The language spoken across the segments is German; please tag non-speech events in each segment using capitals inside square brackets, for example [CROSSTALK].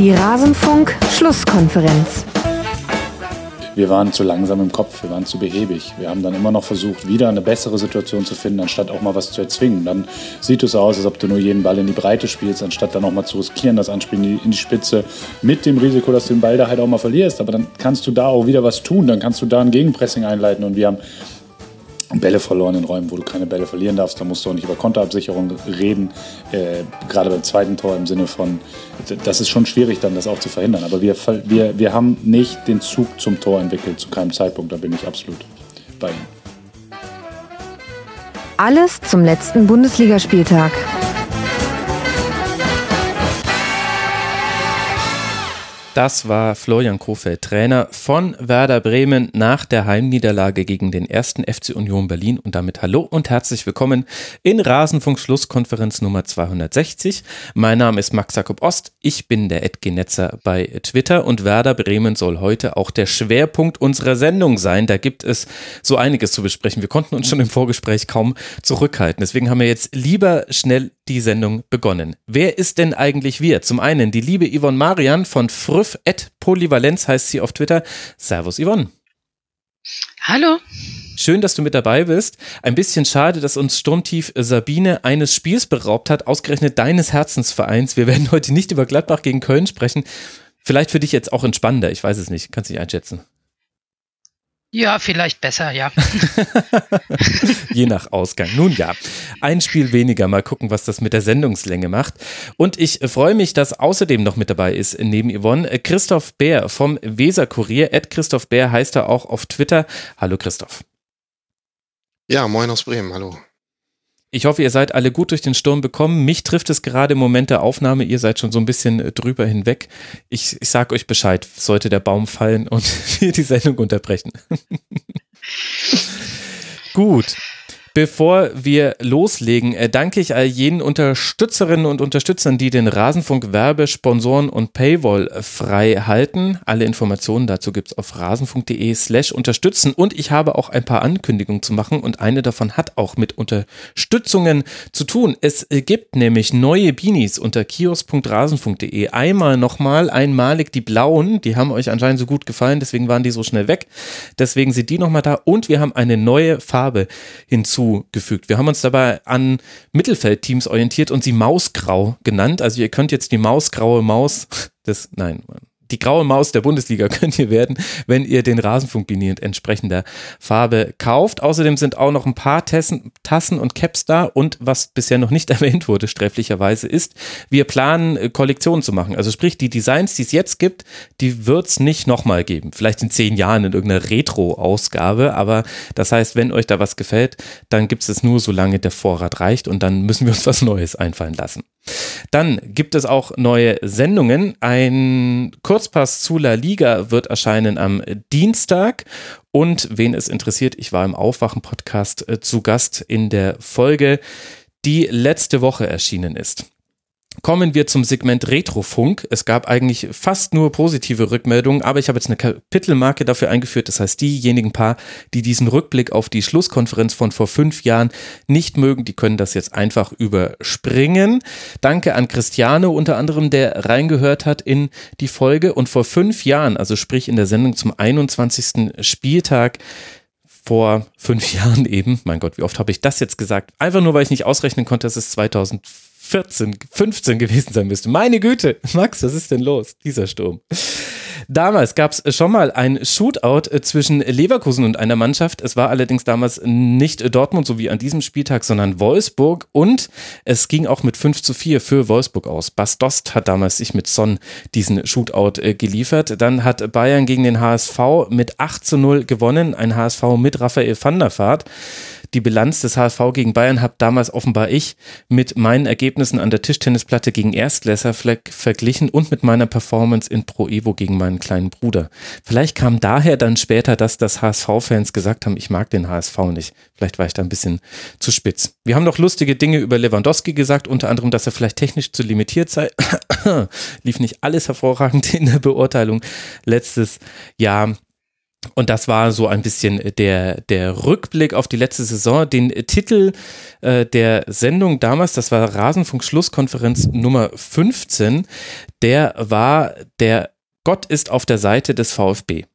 Die Rasenfunk-Schlusskonferenz. Wir waren zu langsam im Kopf, wir waren zu behäbig. Wir haben dann immer noch versucht, wieder eine bessere Situation zu finden, anstatt auch mal was zu erzwingen. Dann sieht es aus, als ob du nur jeden Ball in die Breite spielst, anstatt dann auch mal zu riskieren, das Anspielen in die Spitze, mit dem Risiko, dass du den Ball da halt auch mal verlierst. Aber dann kannst du da auch wieder was tun, dann kannst du da ein Gegenpressing einleiten. Und wir haben Bälle verloren in Räumen, wo du keine Bälle verlieren darfst. Da musst du auch nicht über Konterabsicherung reden. Äh, gerade beim zweiten Tor im Sinne von, das ist schon schwierig dann, das auch zu verhindern. Aber wir, wir, wir haben nicht den Zug zum Tor entwickelt, zu keinem Zeitpunkt. Da bin ich absolut bei Ihnen. Alles zum letzten Bundesligaspieltag. Das war Florian Kofeld, Trainer von Werder Bremen nach der Heimniederlage gegen den ersten FC Union Berlin. Und damit hallo und herzlich willkommen in Rasenfunk Schlusskonferenz Nummer 260. Mein Name ist Max Jakob Ost. Ich bin der Edgenetzer bei Twitter und Werder Bremen soll heute auch der Schwerpunkt unserer Sendung sein. Da gibt es so einiges zu besprechen. Wir konnten uns schon im Vorgespräch kaum zurückhalten. Deswegen haben wir jetzt lieber schnell die Sendung begonnen. Wer ist denn eigentlich wir? Zum einen die liebe Yvonne Marian von Früff at Polyvalenz heißt sie auf Twitter. Servus Yvonne. Hallo. Schön, dass du mit dabei bist. Ein bisschen schade, dass uns Sturmtief Sabine eines Spiels beraubt hat, ausgerechnet deines Herzensvereins. Wir werden heute nicht über Gladbach gegen Köln sprechen. Vielleicht für dich jetzt auch entspannender, ich weiß es nicht, kannst du nicht einschätzen. Ja, vielleicht besser, ja. [LAUGHS] Je nach Ausgang. Nun ja, ein Spiel weniger. Mal gucken, was das mit der Sendungslänge macht. Und ich freue mich, dass außerdem noch mit dabei ist, neben Yvonne, Christoph Bär vom Weser Kurier. Ed Christoph Bär heißt er auch auf Twitter. Hallo Christoph. Ja, moin aus Bremen, hallo. Ich hoffe, ihr seid alle gut durch den Sturm bekommen. Mich trifft es gerade im Moment der Aufnahme. Ihr seid schon so ein bisschen äh, drüber hinweg. Ich, ich sag euch Bescheid, sollte der Baum fallen und [LAUGHS] wir die Sendung unterbrechen. [LAUGHS] gut. Bevor wir loslegen, äh, danke ich all jenen Unterstützerinnen und Unterstützern, die den Rasenfunk Werbe, Sponsoren und Paywall frei halten. Alle Informationen dazu gibt es auf rasenfunk.de slash unterstützen. Und ich habe auch ein paar Ankündigungen zu machen und eine davon hat auch mit Unterstützungen zu tun. Es gibt nämlich neue Beanies unter kios.rasenfunk.de. Einmal nochmal, einmalig die blauen, die haben euch anscheinend so gut gefallen, deswegen waren die so schnell weg. Deswegen sind die nochmal da und wir haben eine neue Farbe hinzu hinzugefügt. Wir haben uns dabei an Mittelfeldteams orientiert und sie Mausgrau genannt. Also ihr könnt jetzt die mausgraue Maus des, nein, die graue Maus der Bundesliga [LAUGHS] könnt ihr werden, wenn ihr den Rasenfunkbini in entsprechender Farbe kauft. Außerdem sind auch noch ein paar Tassen, Tassen und Caps da und was bisher noch nicht [LAUGHS] erwähnt wurde, sträflicherweise, ist, wir planen äh, Kollektionen zu machen. Also sprich, die Designs, die es jetzt gibt, die wird es nicht nochmal geben. Vielleicht in zehn Jahren in irgendeiner Retro-Ausgabe, aber das heißt, wenn euch da was gefällt, dann gibt es es nur, solange der Vorrat reicht und dann müssen wir uns was Neues einfallen lassen. Dann gibt es auch neue Sendungen. Ein Kurzpass zu La Liga wird erscheinen am Dienstag. Und wen es interessiert, ich war im Aufwachen-Podcast äh, zu Gast in der Folge, die letzte Woche erschienen ist. Kommen wir zum Segment Retrofunk. Es gab eigentlich fast nur positive Rückmeldungen, aber ich habe jetzt eine Kapitelmarke dafür eingeführt. Das heißt, diejenigen paar, die diesen Rückblick auf die Schlusskonferenz von vor fünf Jahren nicht mögen, die können das jetzt einfach überspringen. Danke an Cristiano unter anderem, der reingehört hat in die Folge. Und vor fünf Jahren, also sprich in der Sendung zum 21. Spieltag, vor fünf [LAUGHS] Jahren eben, mein Gott, wie oft habe ich das jetzt gesagt? Einfach nur, weil ich nicht ausrechnen konnte, dass es 2004 14, 15 gewesen sein müsste. Meine Güte, [LAUGHS] Max, was ist denn los? Dieser Sturm. Damals gab es schon mal ein Shootout äh, zwischen Leverkusen und einer Mannschaft. Es war allerdings damals nicht Dortmund, so wie an diesem Spieltag, sondern Wolfsburg. Und es ging auch mit 5 zu 4 für Wolfsburg aus. Bas Dost hat damals sich mit Son diesen Shootout äh, geliefert. Dann hat Bayern gegen den HSV mit 8 zu 0 gewonnen. Ein HSV mit Raphael van der Vaart die Bilanz des HSV gegen Bayern habe damals offenbar ich mit meinen Ergebnissen an der Tischtennisplatte gegen Erstklässer verglichen und mit meiner Performance in Pro Evo gegen meinen kleinen Bruder. Vielleicht kam daher dann später, dass das HSV-Fans gesagt haben, ich mag den HSV nicht. Vielleicht war ich da ein bisschen zu spitz. Wir haben noch lustige Dinge über Lewandowski gesagt, unter anderem, dass er vielleicht technisch zu limitiert sei. [COUGHS] Lief nicht alles hervorragend in der Beurteilung letztes Jahr. Und das war so ein bisschen der, der Rückblick auf die letzte Saison. Den Titel äh, der Sendung damals, das war Rasenfunk Schlusskonferenz Nummer 15, der war der Gott ist auf der Seite des VfB.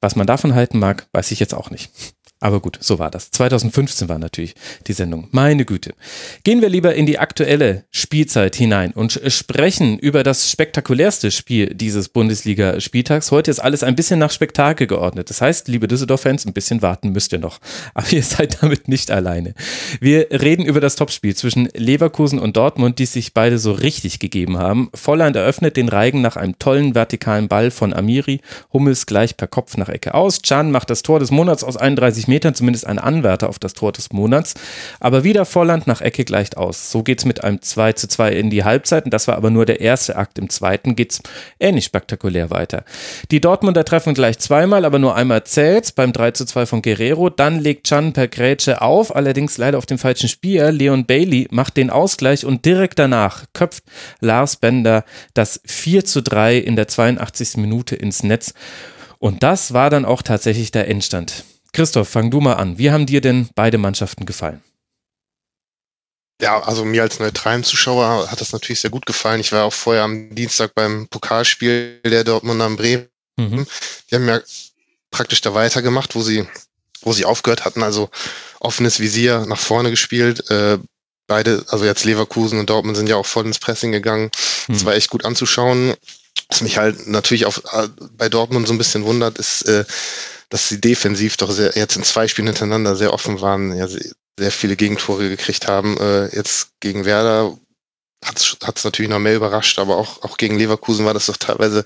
Was man davon halten mag, weiß ich jetzt auch nicht. Aber gut, so war das. 2015 war natürlich die Sendung. Meine Güte. Gehen wir lieber in die aktuelle Spielzeit hinein und sprechen über das spektakulärste Spiel dieses Bundesliga-Spieltags. Heute ist alles ein bisschen nach Spektakel geordnet. Das heißt, liebe Düsseldorf-Fans, ein bisschen warten müsst ihr noch. Aber ihr seid damit nicht alleine. Wir reden über das Topspiel zwischen Leverkusen und Dortmund, die sich beide so richtig gegeben haben. Volland eröffnet den Reigen nach einem tollen vertikalen Ball von Amiri. Hummels gleich per Kopf nach Ecke aus. Can macht das Tor des Monats aus 31 30 Metern zumindest ein Anwärter auf das Tor des Monats. Aber wieder Vorland nach Ecke gleicht aus. So geht es mit einem 2 zu 2 in die Halbzeit. Und das war aber nur der erste Akt. Im zweiten geht es ähnlich spektakulär weiter. Die Dortmunder treffen gleich zweimal, aber nur einmal zählt beim 3 zu 2 von Guerrero. Dann legt Chan per Grätsche auf, allerdings leider auf dem falschen Spieler. Leon Bailey macht den Ausgleich und direkt danach köpft Lars Bender das 4 zu 3 in der 82. Minute ins Netz. Und das war dann auch tatsächlich der Endstand. Christoph, fang du mal an. Wie haben dir denn beide Mannschaften gefallen? Ja, also mir als neutralen Zuschauer hat das natürlich sehr gut gefallen. Ich war auch vorher am Dienstag beim Pokalspiel der Dortmund am Bremen. Mhm. Die haben ja praktisch da weitergemacht, wo sie, wo sie aufgehört hatten. Also offenes Visier nach vorne gespielt. Äh, beide, also jetzt Leverkusen und Dortmund sind ja auch voll ins Pressing gegangen. Mhm. Das war echt gut anzuschauen. Was mich halt natürlich auch äh, bei Dortmund so ein bisschen wundert, ist, äh, dass sie defensiv doch sehr, jetzt in zwei Spielen hintereinander sehr offen waren, ja, sehr viele Gegentore gekriegt haben. Äh, jetzt gegen Werder hat es natürlich noch mehr überrascht, aber auch, auch gegen Leverkusen war das doch teilweise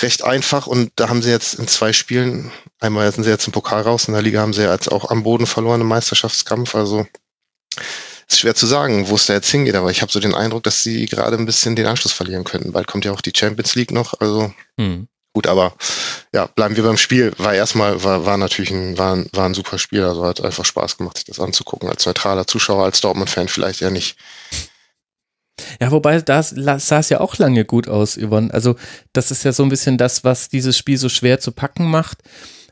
recht einfach und da haben sie jetzt in zwei Spielen, einmal sind sie jetzt im Pokal raus, in der Liga haben sie jetzt auch am Boden verloren im Meisterschaftskampf, also ist schwer zu sagen, wo es da jetzt hingeht, aber ich habe so den Eindruck, dass sie gerade ein bisschen den Anschluss verlieren könnten. Bald kommt ja auch die Champions League noch, also hm. Gut, aber ja, bleiben wir beim Spiel. War erstmal, war, war natürlich ein, war, ein, war ein super Spiel. Also hat einfach Spaß gemacht, sich das anzugucken. Als neutraler Zuschauer, als Dortmund-Fan vielleicht ja nicht. Ja, wobei das sah es ja auch lange gut aus, Yvonne. Also, das ist ja so ein bisschen das, was dieses Spiel so schwer zu packen macht.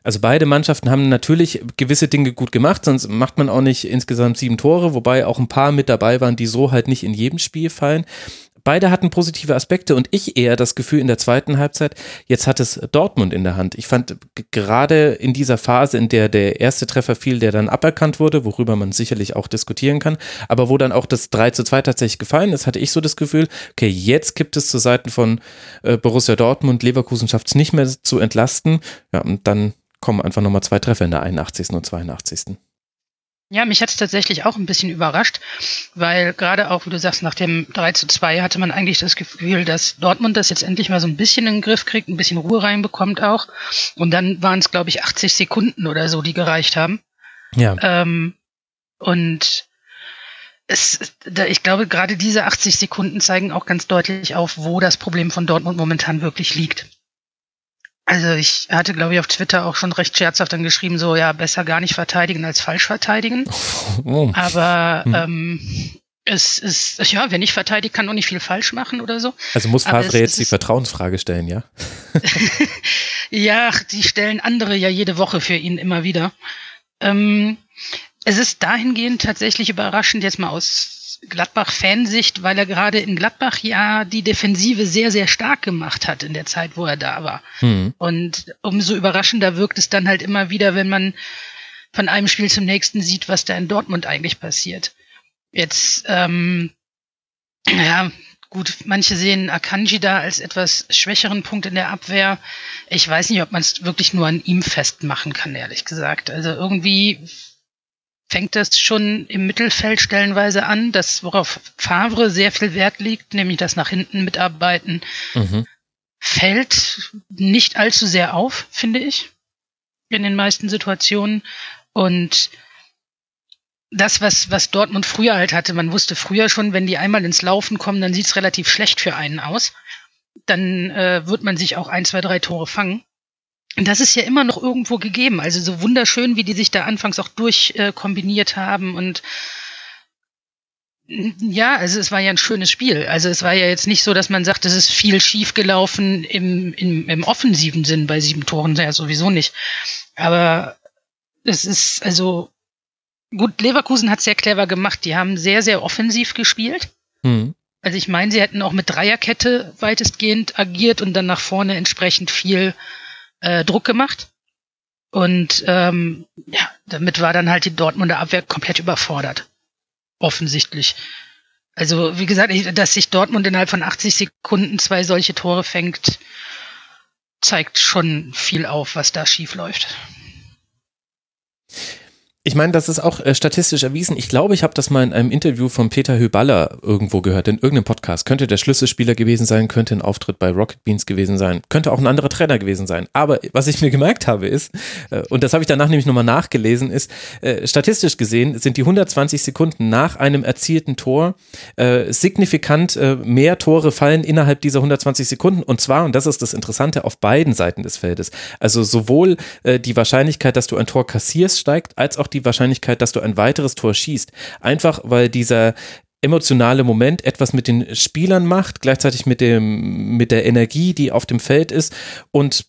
Also beide Mannschaften haben natürlich gewisse Dinge gut gemacht, sonst macht man auch nicht insgesamt sieben Tore, wobei auch ein paar mit dabei waren, die so halt nicht in jedem Spiel fallen beide hatten positive Aspekte und ich eher das Gefühl in der zweiten Halbzeit, jetzt hat es Dortmund in der Hand. Ich fand gerade in dieser Phase, in der der erste Treffer fiel, der dann aberkannt wurde, worüber man sicherlich auch diskutieren kann, aber wo dann auch das 3 zu 2 tatsächlich gefallen ist, hatte ich so das Gefühl, okay, jetzt gibt es zu Seiten von äh, Borussia Dortmund, Leverkusen schafft es nicht mehr zu entlasten. Ja, und dann kommen einfach nochmal zwei Treffer in der 81. und 82. Ja, mich hat es tatsächlich auch ein bisschen überrascht, weil gerade auch, wie du sagst, nach dem 3 zu 2 hatte man eigentlich das Gefühl, dass Dortmund das jetzt endlich mal so ein bisschen in den Griff kriegt, ein bisschen Ruhe reinbekommt auch. Und dann waren es, glaube ich, 80 Sekunden oder so, die gereicht haben. Ja. Ähm, und es, ich glaube, gerade diese 80 Sekunden zeigen auch ganz deutlich auf, wo das Problem von Dortmund momentan wirklich liegt. Also ich hatte, glaube ich, auf Twitter auch schon recht scherzhaft dann geschrieben, so ja, besser gar nicht verteidigen als falsch verteidigen. [LAUGHS] Oh. Aber hm. ähm, es ist, ja, wer nicht verteidigt, kann auch nicht viel falsch machen oder so. Also muss Favre jetzt die Vertrauensfrage stellen, ja? [LAUGHS] ja, die stellen andere ja jede Woche für ihn immer wieder. Ähm, es ist dahingehend tatsächlich überraschend, jetzt mal aus Gladbach-Fansicht, weil er gerade in Gladbach ja die Defensive sehr, sehr stark gemacht hat in der Zeit, wo er da war. Mhm. Und umso überraschender wirkt es dann halt immer wieder, wenn man von einem Spiel zum nächsten sieht, was da in Dortmund eigentlich passiert. Jetzt, ähm, ja, gut, manche sehen Akanji da als etwas schwächeren Punkt in der Abwehr. Ich weiß nicht, ob man es wirklich nur an ihm festmachen kann, ehrlich gesagt. Also irgendwie fängt das schon im Mittelfeld stellenweise an, das worauf Favre sehr viel Wert liegt, nämlich das nach hinten mitarbeiten, mhm. fällt nicht allzu sehr auf, finde ich, in den meisten Situationen. Und das, was, was Dortmund früher halt hatte, man wusste früher schon, wenn die einmal ins Laufen kommen, dann sieht's relativ schlecht für einen aus. Dann äh, wird man sich auch ein, zwei, drei Tore fangen. Und das ist ja immer noch irgendwo gegeben. Also so wunderschön, wie die sich da anfangs auch durchkombiniert äh, haben und Ja, also es war ja ein schönes Spiel. Also es war ja jetzt nicht so, dass man sagt, es ist viel schief gelaufen im, im, im offensiven Sinn bei sieben Toren, ja sowieso nicht. Aber es ist also gut, Leverkusen hat sehr clever gemacht. Die haben sehr, sehr offensiv gespielt. Mhm. Also ich meine, sie hätten auch mit Dreierkette weitestgehend agiert und dann nach vorne entsprechend viel äh, Druck gemacht. Und ähm, ja, damit war dann halt die Dortmunder Abwehr komplett überfordert. Offensichtlich. Also, wie gesagt, dass sich Dortmund innerhalb von 80 Sekunden zwei solche Tore fängt, zeigt schon viel auf, was da schief läuft. Ich meine, das ist auch äh, statistisch erwiesen. Ich glaube, ich habe das mal in einem Interview von Peter Hüballer irgendwo gehört, in irgendeinem Podcast. Könnte der Schlüsselspieler gewesen sein, könnte ein Auftritt bei Rocket Beans gewesen sein, könnte auch ein anderer Trainer gewesen sein. Aber was ich mir gemerkt habe ist, äh, und das habe ich danach nämlich nochmal nachgelesen, ist, äh, statistisch gesehen sind die 120 Sekunden nach einem erzielten Tor äh, signifikant äh, mehr Tore fallen innerhalb dieser 120 Sekunden. Und zwar, und das ist das Interessante, auf beiden Seiten des Feldes. Also sowohl äh, die Wahrscheinlichkeit, dass du ein Tor kassierst, steigt, als auch die die Wahrscheinlichkeit, dass du ein weiteres Tor schießt. Einfach weil dieser emotionale Moment etwas mit den Spielern macht, gleichzeitig mit dem, mit der Energie, die auf dem Feld ist und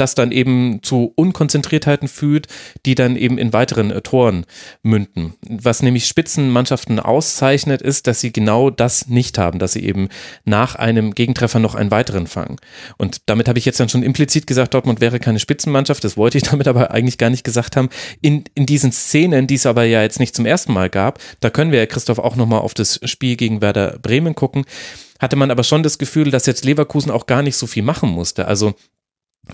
das dann eben zu Unkonzentriertheiten führt, die dann eben in weiteren äh, Toren münden. Was nämlich Spitzenmannschaften auszeichnet, ist, dass sie genau das nicht haben, dass sie eben nach einem Gegentreffer noch einen weiteren fangen. Und damit habe ich jetzt dann schon implizit gesagt, Dortmund wäre keine Spitzenmannschaft, das wollte ich [LAUGHS] damit aber eigentlich gar nicht gesagt haben. In, in diesen Szenen, die es aber ja jetzt nicht zum ersten Mal gab, da können wir ja, Christoph, auch nochmal auf das Spiel gegen Werder Bremen gucken, hatte man aber schon das Gefühl, dass jetzt Leverkusen auch gar nicht so viel machen musste. Also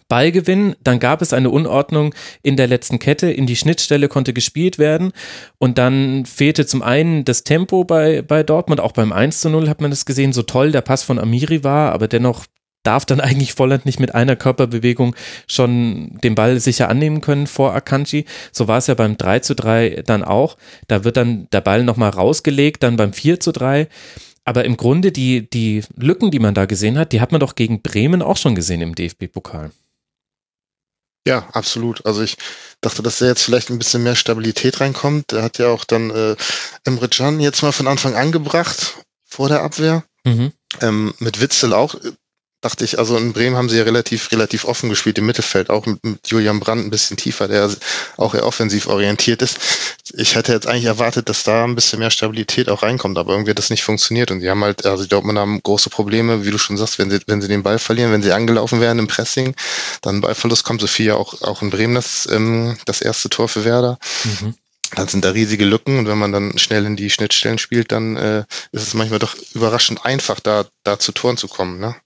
Ballgewinn, dann gab es eine Unordnung in der letzten Kette, in die Schnittstelle konnte gespielt werden und dann fehlte zum einen das Tempo bei, bei Dortmund, auch beim 1 zu 0 hat man das gesehen, so toll der Pass von Amiri war, aber dennoch darf dann [LAUGHS] eigentlich Volland nicht mit einer Körperbewegung schon den Ball sicher annehmen können vor Akanji. So war es ja beim 3 zu 3 dann auch. Da wird dann der Ball nochmal rausgelegt, dann beim 4 zu 3 aber im Grunde die, die Lücken, die man da gesehen hat, die hat man doch gegen Bremen auch schon gesehen im DFB-Pokal. Ja, absolut. Also ich dachte, dass da jetzt vielleicht ein bisschen mehr Stabilität reinkommt. Er hat ja auch dann äh, Emre Can jetzt mal von Anfang an gebracht vor der Abwehr. Mhm. Ähm, mit Witzel auch dachte ich, also in Bremen haben sie ja relativ, relativ offen gespielt im Mittelfeld, auch mit, mit Julian Brandt ein bisschen tiefer, der auch eher offensiv orientiert ist. Ich hätte jetzt eigentlich erwartet, dass da ein bisschen mehr Stabilität auch reinkommt, aber irgendwie hat das nicht funktioniert und die haben halt, also die Dortmund haben große Probleme, wie du schon sagst, wenn sie, wenn sie den Ball verlieren, wenn sie angelaufen werden im Pressing, dann Ballverlust kommt so viel ja auch, auch in Bremen das, ähm, das erste Tor für Werder. Mhm dann sind da riesige Lücken und wenn man dann schnell in die Schnittstellen spielt, dann äh, ist es manchmal doch überraschend einfach, da, da zu Toren zu kommen. Ne?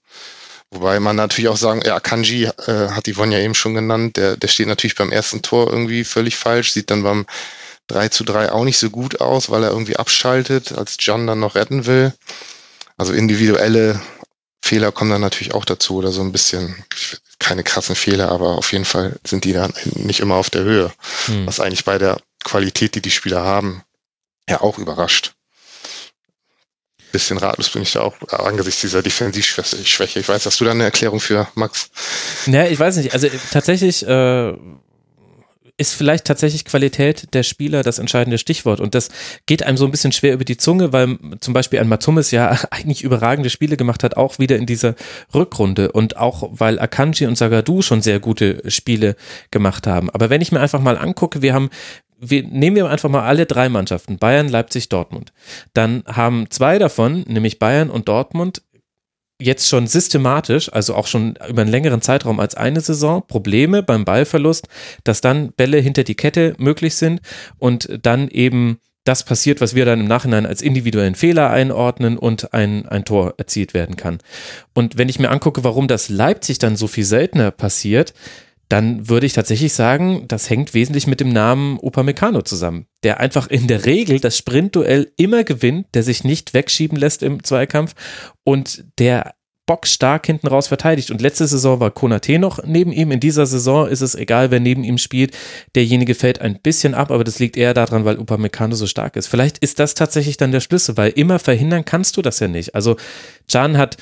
Wobei man natürlich auch sagen, ja, Kanji äh, hat Yvonne ja eben schon genannt, der, der steht natürlich beim ersten Tor irgendwie völlig falsch, sieht dann beim 3 zu 3 auch nicht so gut aus, weil er irgendwie abschaltet, als John dann noch retten will. Also individuelle Fehler kommen dann natürlich auch dazu oder so ein bisschen, keine krassen Fehler, aber auf jeden Fall sind die dann nicht immer auf der Höhe, hm. was eigentlich bei der Qualität, die die Spieler haben, ja auch überrascht bisschen ratlos bin ich da auch angesichts dieser Defensivschwäche. Ich weiß, hast du da eine Erklärung für, Max? Ja, ich weiß nicht. Also tatsächlich äh, ist vielleicht tatsächlich Qualität der Spieler das entscheidende Stichwort. Und das geht einem so ein bisschen schwer über die Zunge, weil zum Beispiel ein Matumis ja [LAUGHS] eigentlich überragende Spiele gemacht hat, auch wieder in dieser Rückrunde. Und auch weil Akanji und Sagadu schon sehr gute Spiele gemacht haben. Aber wenn ich mir einfach mal angucke, wir haben wir nehmen wir einfach mal alle drei Mannschaften, Bayern, Leipzig, Dortmund. Dann haben zwei davon, nämlich Bayern und Dortmund, jetzt schon systematisch, also auch schon über einen längeren Zeitraum als eine Saison, Probleme beim Ballverlust, dass dann Bälle hinter die Kette möglich sind und dann eben das passiert, was wir dann im Nachhinein als individuellen Fehler einordnen und ein, ein Tor erzielt werden kann. Und wenn ich mir angucke, warum das Leipzig dann so viel seltener passiert, dann würde ich tatsächlich sagen, das hängt wesentlich mit dem Namen Upamecano zusammen, der einfach in der Regel das Sprintduell immer gewinnt, der sich nicht wegschieben lässt im Zweikampf und der bockstark hinten raus verteidigt. Und letzte Saison war Konate noch neben ihm. In dieser Saison ist es egal, wer neben ihm spielt. Derjenige fällt ein bisschen ab, aber das liegt eher daran, weil Upamecano so stark ist. Vielleicht ist das tatsächlich dann der Schlüssel, weil immer verhindern kannst du das ja nicht. Also Can hat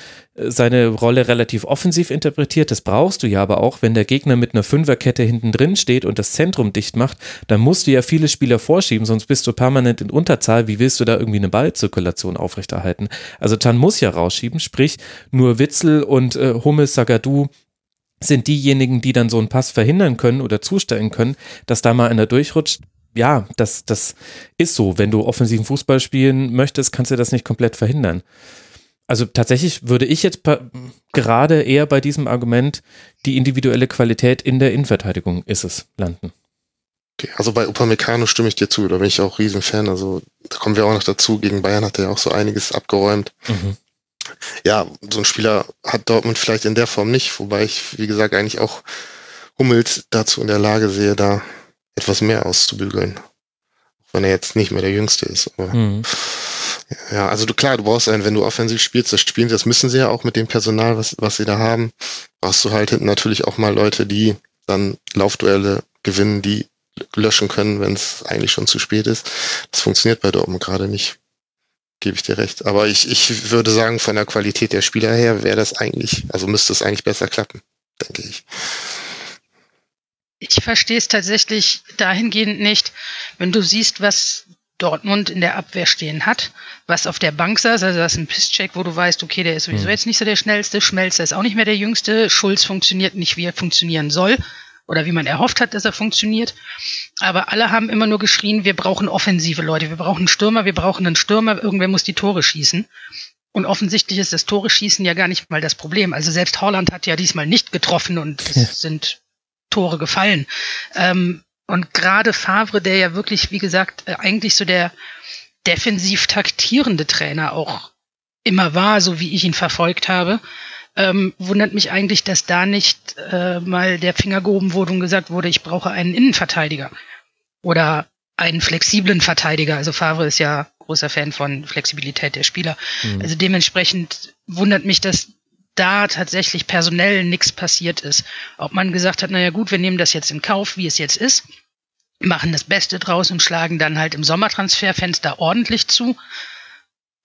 seine Rolle relativ offensiv interpretiert. Das brauchst du ja aber auch, wenn der Gegner mit einer Fünferkette hinten drin steht und das Zentrum dicht macht, dann musst du ja viele Spieler vorschieben, sonst bist du permanent in Unterzahl. Wie willst du da irgendwie eine Ballzirkulation aufrechterhalten? Also Tan muss ja rausschieben, sprich nur Witzel und äh, Hummels, Sagadu sind diejenigen, die dann so einen Pass verhindern können oder zustellen können, dass da mal einer durchrutscht ja, das, das ist so. Wenn du offensiven Fußball spielen möchtest, kannst du das nicht komplett verhindern. Also tatsächlich würde ich jetzt gerade eher bei diesem Argument, die individuelle Qualität in der Innenverteidigung ist es, landen. Okay, also bei Upamecano stimme ich dir zu, da bin ich auch Riesenfan. Also da kommen wir auch noch dazu. Gegen Bayern hat er ja auch so einiges abgeräumt. Mhm. Ja, so ein Spieler hat Dortmund vielleicht in der Form nicht, wobei ich, wie gesagt, eigentlich auch Hummels dazu in der Lage sehe, da etwas mehr auszubügeln. Auch wenn er jetzt nicht mehr der Jüngste ist. Aber mhm. Ja, also du klar, du brauchst einen, wenn du offensiv spielst, das spielen, das müssen sie ja auch mit dem Personal, was, was sie da haben, brauchst du halt natürlich auch mal Leute, die dann Laufduelle gewinnen, die löschen können, wenn es eigentlich schon zu spät ist. Das funktioniert bei Dortmund gerade nicht. Gebe ich dir recht. Aber ich, ich würde sagen, von der Qualität der Spieler her wäre das eigentlich, also müsste es eigentlich besser klappen, denke ich. Ich verstehe es tatsächlich dahingehend nicht, wenn du siehst, was Dortmund in der Abwehr stehen hat, was auf der Bank saß, also das ist ein Pisscheck, wo du weißt, okay, der ist sowieso mhm. jetzt nicht so der schnellste, Schmelzer ist auch nicht mehr der jüngste, Schulz funktioniert nicht, wie er funktionieren soll oder wie man erhofft hat, dass er funktioniert. Aber alle haben immer nur geschrien, wir brauchen offensive Leute, wir brauchen einen Stürmer, wir brauchen einen Stürmer, irgendwer muss die Tore schießen. Und offensichtlich ist das Tore schießen ja gar nicht mal das Problem. Also selbst Holland hat ja diesmal nicht getroffen und es ja. sind Tore gefallen. Ähm, und gerade Favre, der ja wirklich, wie gesagt, äh, eigentlich so der defensiv taktierende Trainer auch immer war, so wie ich ihn verfolgt habe, ähm, wundert mich eigentlich, dass da nicht äh, mal der Finger gehoben wurde und gesagt wurde, ich brauche einen Innenverteidiger oder einen flexiblen Verteidiger. Also Favre ist ja großer Fan von Flexibilität der Spieler. Mhm. Also dementsprechend wundert mich, dass da tatsächlich personell nichts passiert ist. Ob man gesagt hat, naja gut, wir nehmen das jetzt in Kauf, wie es jetzt ist, machen das Beste draus und schlagen dann halt im Sommertransferfenster ordentlich zu.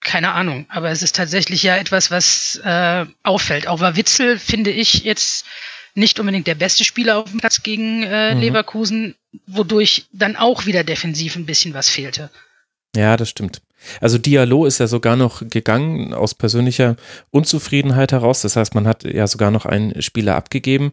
Keine Ahnung, aber es ist tatsächlich ja etwas, was äh, auffällt. Auch war Witzel, finde ich, jetzt nicht unbedingt der beste Spieler auf dem Platz gegen äh, mhm. Leverkusen, wodurch dann auch wieder defensiv ein bisschen was fehlte. Ja, das stimmt. Also Diallo ist ja sogar noch gegangen aus persönlicher Unzufriedenheit heraus. Das heißt, man hat ja sogar noch einen Spieler abgegeben.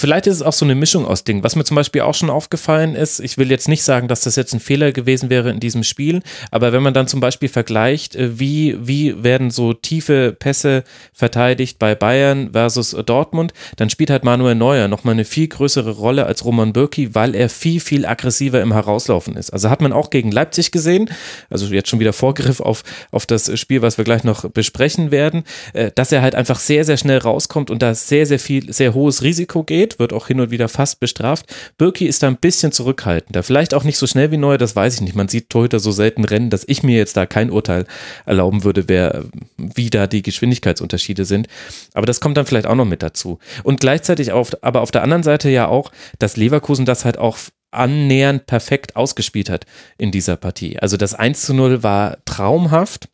Vielleicht ist es auch so eine Mischung aus Dingen. Was mir zum Beispiel auch schon aufgefallen ist, ich will jetzt nicht sagen, dass das jetzt ein Fehler gewesen wäre in diesem Spiel, aber wenn man dann zum Beispiel vergleicht, äh, wie, wie werden so tiefe Pässe verteidigt bei Bayern versus Dortmund, dann spielt halt Manuel Neuer nochmal eine viel größere Rolle als Roman Bürki, weil er viel, viel aggressiver im Herauslaufen ist. Also hat man auch gegen Leipzig gesehen, also jetzt schon wieder Vorgriff auf, auf das Spiel, was wir gleich noch besprechen werden, äh, dass er halt einfach sehr, sehr schnell rauskommt und da sehr, sehr viel, sehr hohes Risiko geht geht, wird auch hin und wieder fast bestraft. Birki ist da ein bisschen zurückhaltender. Vielleicht auch nicht so schnell wie Neuer, das weiß ich nicht. Man sieht Torhüter so selten rennen, dass ich mir jetzt da kein Urteil erlauben würde, wer, wie da die Geschwindigkeitsunterschiede sind. Aber das kommt dann vielleicht auch noch mit dazu. Und gleichzeitig auf, aber auf der anderen Seite ja auch, dass Leverkusen das halt auch annähernd perfekt ausgespielt hat in dieser Partie. Also das 1 zu 0 war traumhaft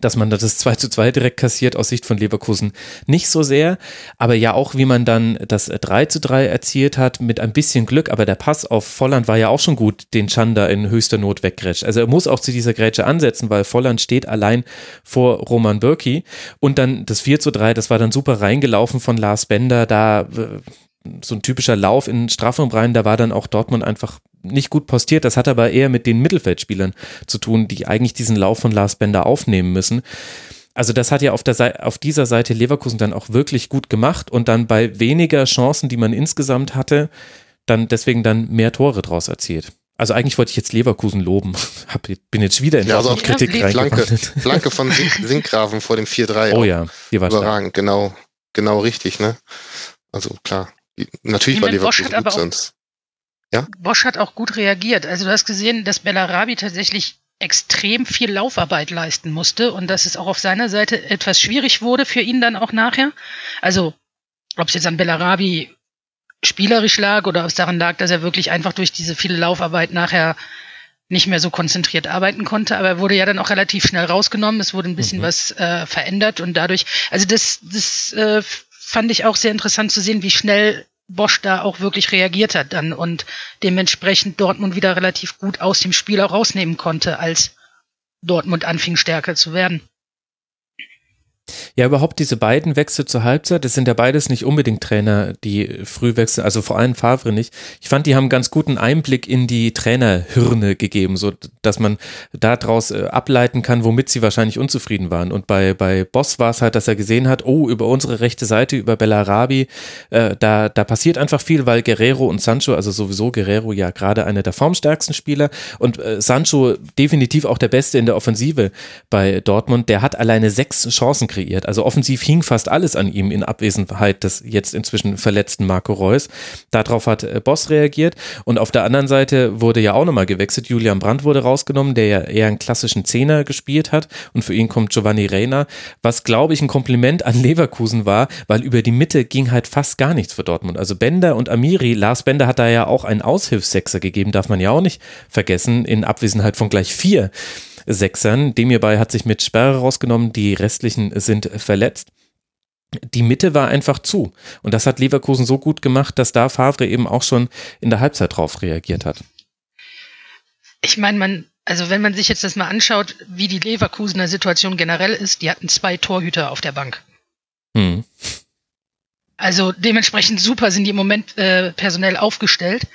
dass man das 2 zu 2 direkt kassiert aus Sicht von Leverkusen. Nicht so sehr, aber ja auch, wie man dann das 3 zu 3 erzielt hat, mit ein bisschen Glück, aber der Pass auf Volland war ja auch schon gut, den Chanda in höchster Not weggrätscht. Also er muss auch zu dieser Grätsche ansetzen, weil Volland steht allein vor Roman Bürki. Und dann das 4 zu 3, das war dann super reingelaufen von Lars Bender, da äh, so ein typischer Lauf in den Strafraum rein, da war dann auch Dortmund einfach nicht gut postiert. Das hat aber eher mit den Mittelfeldspielern zu tun, die eigentlich diesen Lauf von Lars Bender aufnehmen müssen. Also das hat ja auf, der Seite, auf dieser Seite Leverkusen dann auch wirklich gut gemacht und dann bei weniger Chancen, die man insgesamt hatte, dann deswegen dann mehr Tore draus erzielt. Also eigentlich wollte ich jetzt Leverkusen loben. [LAUGHS] Hab, bin jetzt wieder in ja, also Kritik ja, Flanke, Flanke von [LAUGHS] Sinkgraven vor dem 4-3. Oh ja, die war überragend. Stark. Genau, genau richtig, ne? Also klar. Natürlich war Leverkusen gut sonst. Ja? Bosch hat auch gut reagiert. Also du hast gesehen, dass Bellarabi tatsächlich extrem viel Laufarbeit leisten musste und dass es auch auf seiner Seite etwas schwierig wurde für ihn dann auch nachher. Also ob es jetzt an Bellarabi spielerisch lag oder ob es daran lag, dass er wirklich einfach durch diese viele Laufarbeit nachher nicht mehr so konzentriert arbeiten konnte, aber er wurde ja dann auch relativ schnell rausgenommen. Es wurde ein bisschen mhm. was äh, verändert und dadurch, also das, das äh, fand ich auch sehr interessant zu sehen, wie schnell Bosch da auch wirklich reagiert hat dann und dementsprechend Dortmund wieder relativ gut aus dem Spiel auch rausnehmen konnte, als Dortmund anfing stärker zu werden. Ja, überhaupt diese beiden Wechsel zur Halbzeit, das sind ja beides nicht unbedingt Trainer, die früh wechseln, also vor allem Favre nicht. Ich fand, die haben ganz guten Einblick in die Trainerhirne gegeben, so dass man daraus äh, ableiten kann, womit sie wahrscheinlich unzufrieden waren. Und bei, bei Boss war es halt, dass er gesehen hat, oh, über unsere rechte Seite, über Bellarabi, äh, da, da passiert einfach viel, weil Guerrero und Sancho, also sowieso Guerrero ja gerade einer der formstärksten Spieler und äh, Sancho definitiv auch der Beste in der Offensive bei Dortmund, der hat alleine sechs Chancen kreiert. Also offensiv hing fast alles an ihm in Abwesenheit des jetzt inzwischen verletzten Marco Reus. Darauf hat äh, Boss reagiert und auf der anderen Seite wurde ja auch nochmal gewechselt. Julian Brandt wurde rausgenommen, der ja eher einen klassischen Zehner gespielt hat und für ihn kommt Giovanni Reina, was glaube ich ein Kompliment an Leverkusen war, weil über die Mitte ging halt fast gar nichts für Dortmund. Also Bender und Amiri, Lars Bender hat da ja auch einen Aushilfssechser gegeben, darf man ja auch nicht vergessen, in Abwesenheit von gleich vier. Sechsern. Demirbay hat sich mit Sperre rausgenommen, die restlichen sind verletzt. Die Mitte war einfach zu. Und das hat Leverkusen so gut gemacht, dass da Favre eben auch schon in der Halbzeit drauf reagiert hat. Ich meine, man, also wenn man sich jetzt das mal anschaut, wie die Leverkusener Situation generell ist, die hatten zwei Torhüter auf der Bank. Hm. Also dementsprechend super sind die im Moment äh, personell aufgestellt.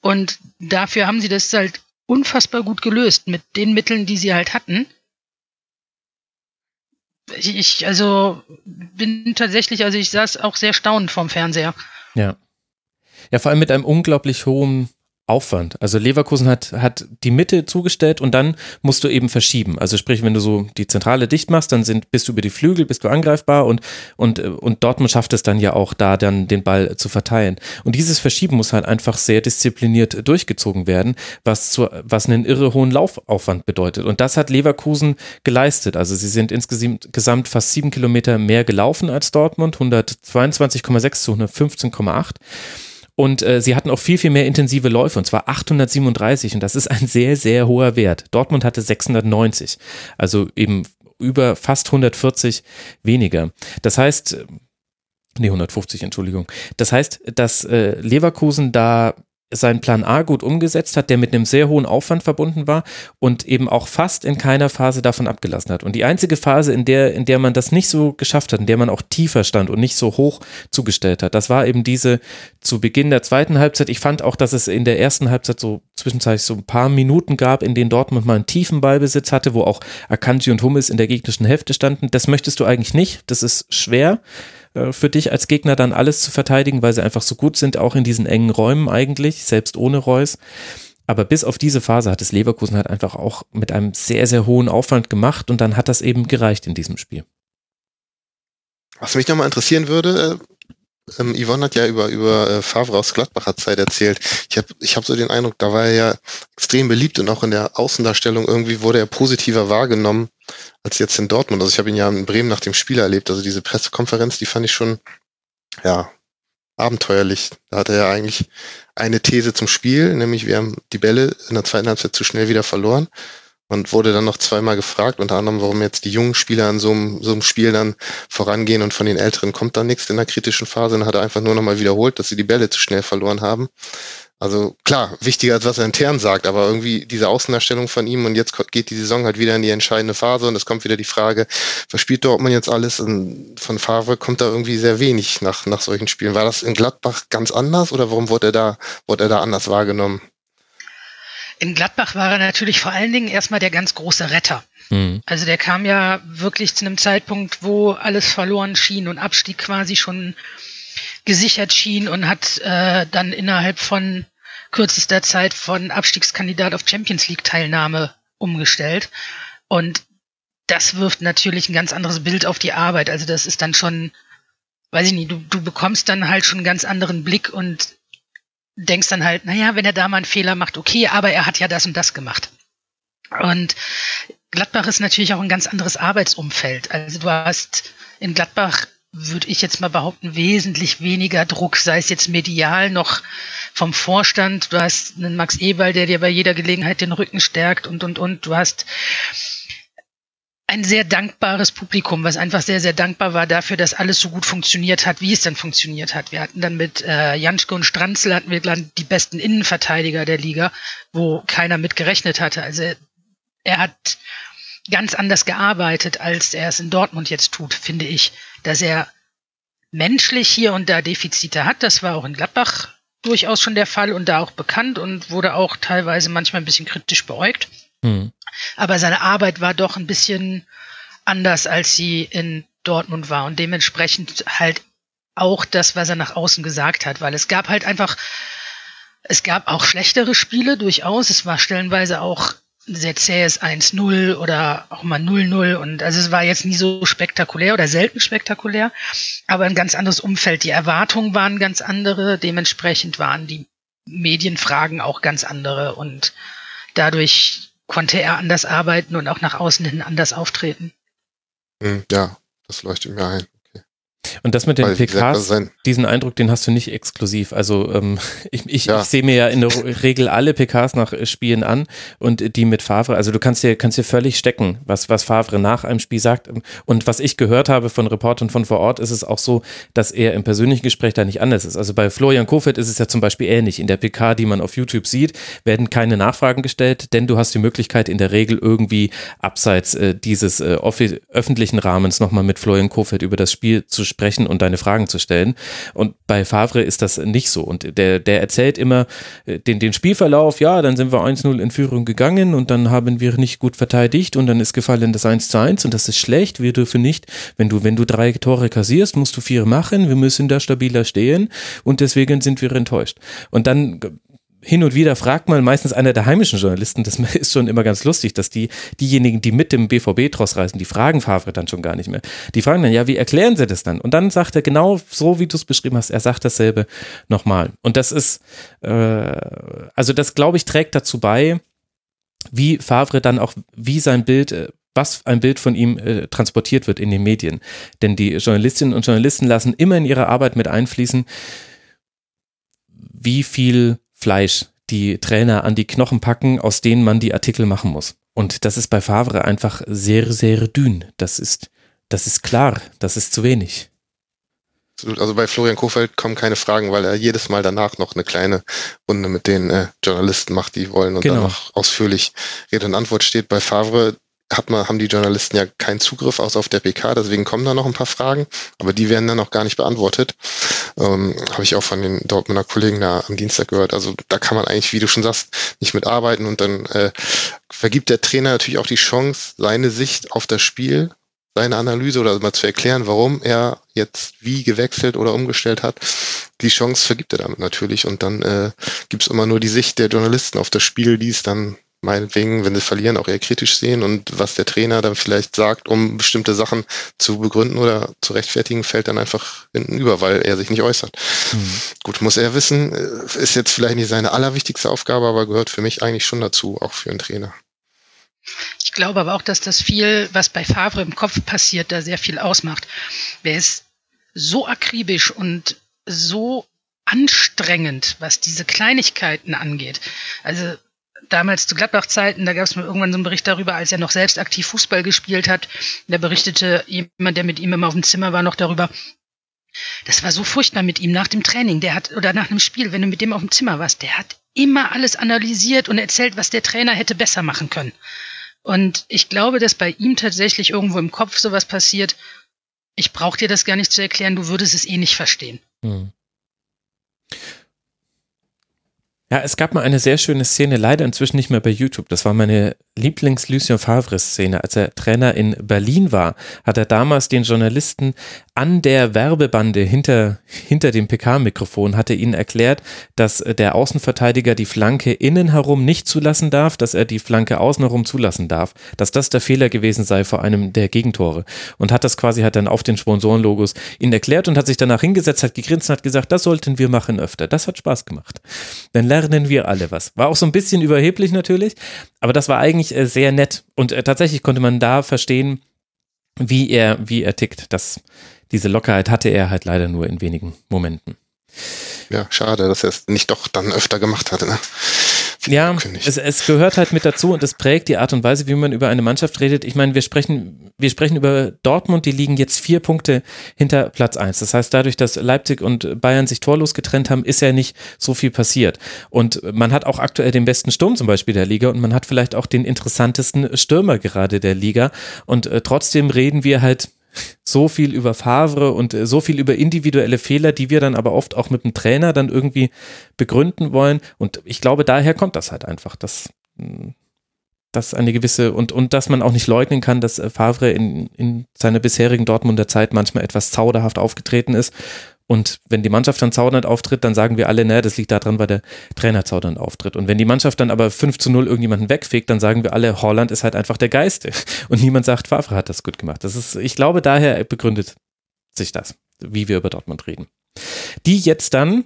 Und dafür haben sie das halt unfassbar gut gelöst mit den Mitteln, die sie halt hatten. Ich, also bin tatsächlich, also ich saß auch sehr staunend vorm Fernseher. Ja. Ja, vor allem mit einem unglaublich hohen Aufwand. Also Leverkusen hat, hat die Mitte zugestellt und dann musst du eben verschieben. Also sprich, wenn du so die Zentrale dicht machst, dann sind, bist du über die Flügel, bist du angreifbar und, und, und Dortmund schafft es dann ja auch da dann den Ball zu verteilen. Und dieses Verschieben muss halt einfach sehr diszipliniert durchgezogen werden, was, zu, was einen irre hohen Laufaufwand bedeutet. Und das hat Leverkusen geleistet. Also sie sind insgesamt fast sieben Kilometer mehr gelaufen als Dortmund, 122,6 zu 115,8. Und äh, sie hatten auch viel, viel mehr intensive Läufe, und zwar 837. Und das ist ein sehr, sehr hoher Wert. Dortmund hatte 690. Also eben über fast 140 weniger. Das heißt, nee, 150, Entschuldigung. Das heißt, dass äh, Leverkusen da seinen Plan A gut umgesetzt hat, der mit einem sehr hohen Aufwand verbunden war und eben auch fast in keiner Phase davon abgelassen hat. Und die einzige Phase, in der, in der man das nicht so geschafft hat, in der man auch tiefer stand und nicht so hoch zugestellt hat, das war eben diese zu Beginn der zweiten Halbzeit. Ich fand auch, dass es in der ersten Halbzeit so zwischenzeitlich so ein paar Minuten gab, in denen Dortmund mal einen tiefen Ballbesitz hatte, wo auch Akanji und Hummels in der gegnerischen Hälfte standen. Das möchtest du eigentlich nicht. Das ist schwer. Äh, für dich als Gegner dann alles zu verteidigen, weil sie einfach so gut sind, auch in diesen engen Räumen eigentlich, selbst ohne Reus. Aber bis auf diese Phase hat es Leverkusen halt einfach auch mit einem sehr, sehr hohen Aufwand gemacht und dann hat das eben gereicht in diesem Spiel. Was mich nochmal interessieren würde, äh, ähm, Yvonne hat ja über, über äh, Favre aus Gladbacher Zeit erzählt. Ich habe ich hab so den Eindruck, da war er ja extrem beliebt und auch in der Außendarstellung irgendwie wurde er positiver wahrgenommen als jetzt in Dortmund. Also ich habe ihn ja in Bremen nach dem Spiel erlebt. Also diese Pressekonferenz, die fand ich schon, ja, abenteuerlich. Da hat er ja eigentlich eine These zum Spiel, nämlich wir haben die Bälle in der zweiten Halbzeit zu schnell wieder verloren und wurde dann noch zweimal gefragt, unter anderem, warum jetzt die jungen Spieler in so einem, so einem Spiel dann vorangehen und von den Älteren kommt dann nichts in der kritischen Phase. Dann hat er einfach nur nochmal wiederholt, dass sie die Bälle zu schnell verloren haben. Also klar, wichtiger als was er intern sagt, aber irgendwie diese Außendarstellung von ihm und jetzt geht die Saison halt wieder in die entscheidende Phase und es kommt wieder die Frage, verspielt Dortmund jetzt alles? Und von Favre kommt da irgendwie sehr wenig nach, nach solchen Spielen. War das in Gladbach ganz anders oder warum wurde er da, wurde er da anders wahrgenommen? In Gladbach war er natürlich vor allen Dingen erstmal der ganz große Retter. Mhm. Also der kam ja wirklich zu einem Zeitpunkt, wo alles verloren schien und Abstieg quasi schon gesichert schien und hat äh, dann innerhalb von kürzester Zeit von Abstiegskandidat auf Champions League Teilnahme umgestellt. Und das wirft natürlich ein ganz anderes Bild auf die Arbeit. Also das ist dann schon, weiß ich nicht, du, du bekommst dann halt schon einen ganz anderen Blick und denkst dann halt, naja, wenn er da mal einen Fehler macht, okay, aber er hat ja das und das gemacht. Und Gladbach ist natürlich auch ein ganz anderes Arbeitsumfeld. Also du hast in Gladbach würde ich jetzt mal behaupten, wesentlich weniger Druck, sei es jetzt medial noch vom Vorstand. Du hast einen Max Eberl, der dir bei jeder Gelegenheit den Rücken stärkt und, und, und. Du hast ein sehr dankbares Publikum, was einfach sehr, sehr dankbar war dafür, dass alles so gut funktioniert hat, wie es dann funktioniert hat. Wir hatten dann mit äh, Janschke und Stranzl hatten wir dann die besten Innenverteidiger der Liga, wo keiner mit gerechnet hatte. Also er hat ganz anders gearbeitet, als er es in Dortmund jetzt tut, finde ich. Dass er menschlich hier und da Defizite hat, das war auch in Gladbach durchaus schon der Fall und da auch bekannt und wurde auch teilweise manchmal ein bisschen kritisch beäugt. Mhm. Aber seine Arbeit war doch ein bisschen anders, als sie in Dortmund war und dementsprechend halt auch das, was er nach außen gesagt hat, weil es gab halt einfach, es gab auch schlechtere Spiele durchaus. Es war stellenweise auch sehr zähes 1-0 oder auch mal 0-0 und also es war jetzt nie so spektakulär oder selten spektakulär, aber ein ganz anderes Umfeld. Die Erwartungen waren ganz andere, dementsprechend waren die Medienfragen auch ganz andere und dadurch konnte er anders arbeiten und auch nach außen hin anders auftreten. Hm, ja, das leuchtet mir ein. Und das mit den Weil PKs, diesen Eindruck, den hast du nicht exklusiv. Also ähm, [LAUGHS] ich, ich, ja. ich sehe mir ja in der Regel alle PKs nach Spielen an und die mit Favre, also du kannst dir, kannst dir völlig stecken, was, was Favre nach einem Spiel sagt. Und was ich gehört habe von Reportern von vor Ort, ist es auch so, dass er im persönlichen Gespräch da nicht anders ist. Also bei Florian Kofeld ist es ja zum Beispiel ähnlich. In der PK, die man auf YouTube sieht, werden keine Nachfragen gestellt, denn du hast die Möglichkeit in der Regel irgendwie abseits äh, dieses äh, öffentlichen Rahmens nochmal mit Florian Kofeld über das Spiel zu sprechen sprechen und deine Fragen zu stellen. Und bei Favre ist das nicht so. Und der, der erzählt immer äh, den, den Spielverlauf, ja, dann sind wir 1-0 in Führung gegangen und dann haben wir nicht gut verteidigt und dann ist gefallen das 1 zu 1 und das ist schlecht. Wir dürfen nicht, wenn du, wenn du drei Tore kassierst, musst du vier machen. Wir müssen da stabiler stehen und deswegen sind wir enttäuscht. Und dann hin und wieder fragt man meistens einer der heimischen Journalisten, das [LAUGHS] ist schon immer ganz lustig, dass die, diejenigen, die mit dem BVB-Tross reisen, die fragen Favre dann schon gar nicht mehr. Die fragen dann, ja, wie erklären sie das dann? Und dann sagt er genau so, wie du es beschrieben hast, er sagt dasselbe nochmal. Und das ist, äh, also das glaube ich trägt dazu bei, wie Favre dann auch, wie sein Bild, äh, was ein Bild von ihm äh, transportiert wird in den Medien. Denn die Journalistinnen und Journalisten lassen immer in ihre Arbeit mit einfließen, wie viel Fleisch die Trainer an die Knochen packen, aus denen man die Artikel machen muss. Und das ist bei Favre einfach sehr, sehr dünn. Das ist, das ist klar, das ist zu wenig. Also bei Florian Kofeld kommen keine Fragen, weil er jedes Mal danach noch eine kleine Runde mit den äh, Journalisten macht, die wollen und genau. dann noch ausführlich Rede und Antwort steht. Bei Favre hat man, haben die Journalisten ja keinen Zugriff aus auf der PK, deswegen kommen da noch ein paar Fragen, aber die werden dann noch gar nicht beantwortet. Ähm, Habe ich auch von den Dortmunder Kollegen da am Dienstag gehört. Also da kann man eigentlich, wie du schon sagst, nicht mitarbeiten und dann äh, vergibt der Trainer natürlich auch die Chance, seine Sicht auf das Spiel, seine Analyse oder mal zu erklären, warum er jetzt wie gewechselt oder umgestellt hat. Die Chance vergibt er damit natürlich und dann äh, gibt immer nur die Sicht der Journalisten auf das Spiel, die es dann meinetwegen, wenn sie verlieren, auch eher kritisch sehen und was der Trainer dann vielleicht sagt, um bestimmte Sachen zu begründen oder zu rechtfertigen, fällt dann einfach hinten über, weil er sich nicht äußert. Mhm. Gut, muss er wissen, äh, ist jetzt vielleicht nicht seine allerwichtigste Aufgabe, aber gehört für mich eigentlich schon dazu, auch für einen Trainer. Ich glaube aber auch, dass das viel, was bei Favre im Kopf passiert, da sehr viel ausmacht. Wer ist so akribisch und so anstrengend, was diese Kleinigkeiten angeht. Also damals zu Gladbach-Zeiten, da gab es mal irgendwann so einen Bericht darüber, als er noch selbst aktiv Fußball gespielt hat. Da berichtete jemand, der mit ihm immer auf dem Zimmer war, noch darüber. Das war so furchtbar mit ihm nach dem Training. Der hat, oder nach einem Spiel, wenn du mit dem auf dem Zimmer warst, der hat immer alles analysiert und erzählt, was der Trainer hätte besser machen können. Und ich glaube, dass bei ihm tatsächlich irgendwo im Kopf sowas passiert. Ich brauche dir das gar nicht zu erklären, du würdest es eh nicht verstehen. Hm. Ja, es gab mal eine sehr schöne Szene, leider inzwischen nicht mehr bei YouTube. Das war meine Lieblings-Lucien Favre-Szene. Als er Trainer in Berlin war, hat er damals den Journalisten an der Werbebande hinter, hinter dem PK-Mikrofon, hatte ihnen erklärt, dass der Außenverteidiger die Flanke innen herum nicht zulassen darf, dass er die Flanke außen herum zulassen darf, dass das der Fehler gewesen sei vor einem der Gegentore. Und hat das quasi, hat dann auf den Sponsorenlogos ihnen erklärt und hat sich danach hingesetzt, hat gegrinst und hat gesagt, das sollten wir machen öfter. Das hat Spaß gemacht. Dann lernen wir alle was. War auch so ein bisschen überheblich natürlich, aber das war eigentlich äh, sehr nett. Und äh, tatsächlich konnte man da verstehen, wie er, wie er tickt. Das, diese Lockerheit hatte er halt leider nur in wenigen Momenten. Ja, schade, dass er es nicht doch dann öfter gemacht hatte. Ne? Ja, es, es gehört halt mit dazu und es prägt die Art und Weise, wie man über eine Mannschaft redet. Ich meine, wir sprechen, wir sprechen über Dortmund, die liegen jetzt vier Punkte hinter Platz eins. Das heißt, dadurch, dass Leipzig und Bayern sich torlos getrennt haben, ist ja nicht so viel passiert. Und man hat auch aktuell den besten Sturm zum Beispiel der Liga und man hat vielleicht auch den interessantesten Stürmer gerade der Liga. Und äh, trotzdem reden wir halt so viel über Favre und äh, so viel über individuelle Fehler, die wir dann aber oft auch mit dem Trainer dann irgendwie begründen wollen. Und ich glaube, daher kommt das halt einfach, dass, hm, dass eine gewisse und, und dass man auch nicht leugnen kann, dass äh, Favre in, in seiner bisherigen Dortmunder Zeit manchmal etwas zauderhaft aufgetreten ist und wenn die Mannschaft dann zaudernd auftritt, dann sagen wir alle, naja, das liegt daran, weil der Trainer zaudernd auftritt. Und wenn die Mannschaft dann aber 5 zu 0 irgendjemanden wegfegt, dann sagen wir alle, Holland ist halt einfach der Geiste. [LAUGHS] Und niemand sagt, Favre hat das gut gemacht. Das ist, ich glaube, daher begründet sich das, wie wir über Dortmund reden. Die jetzt dann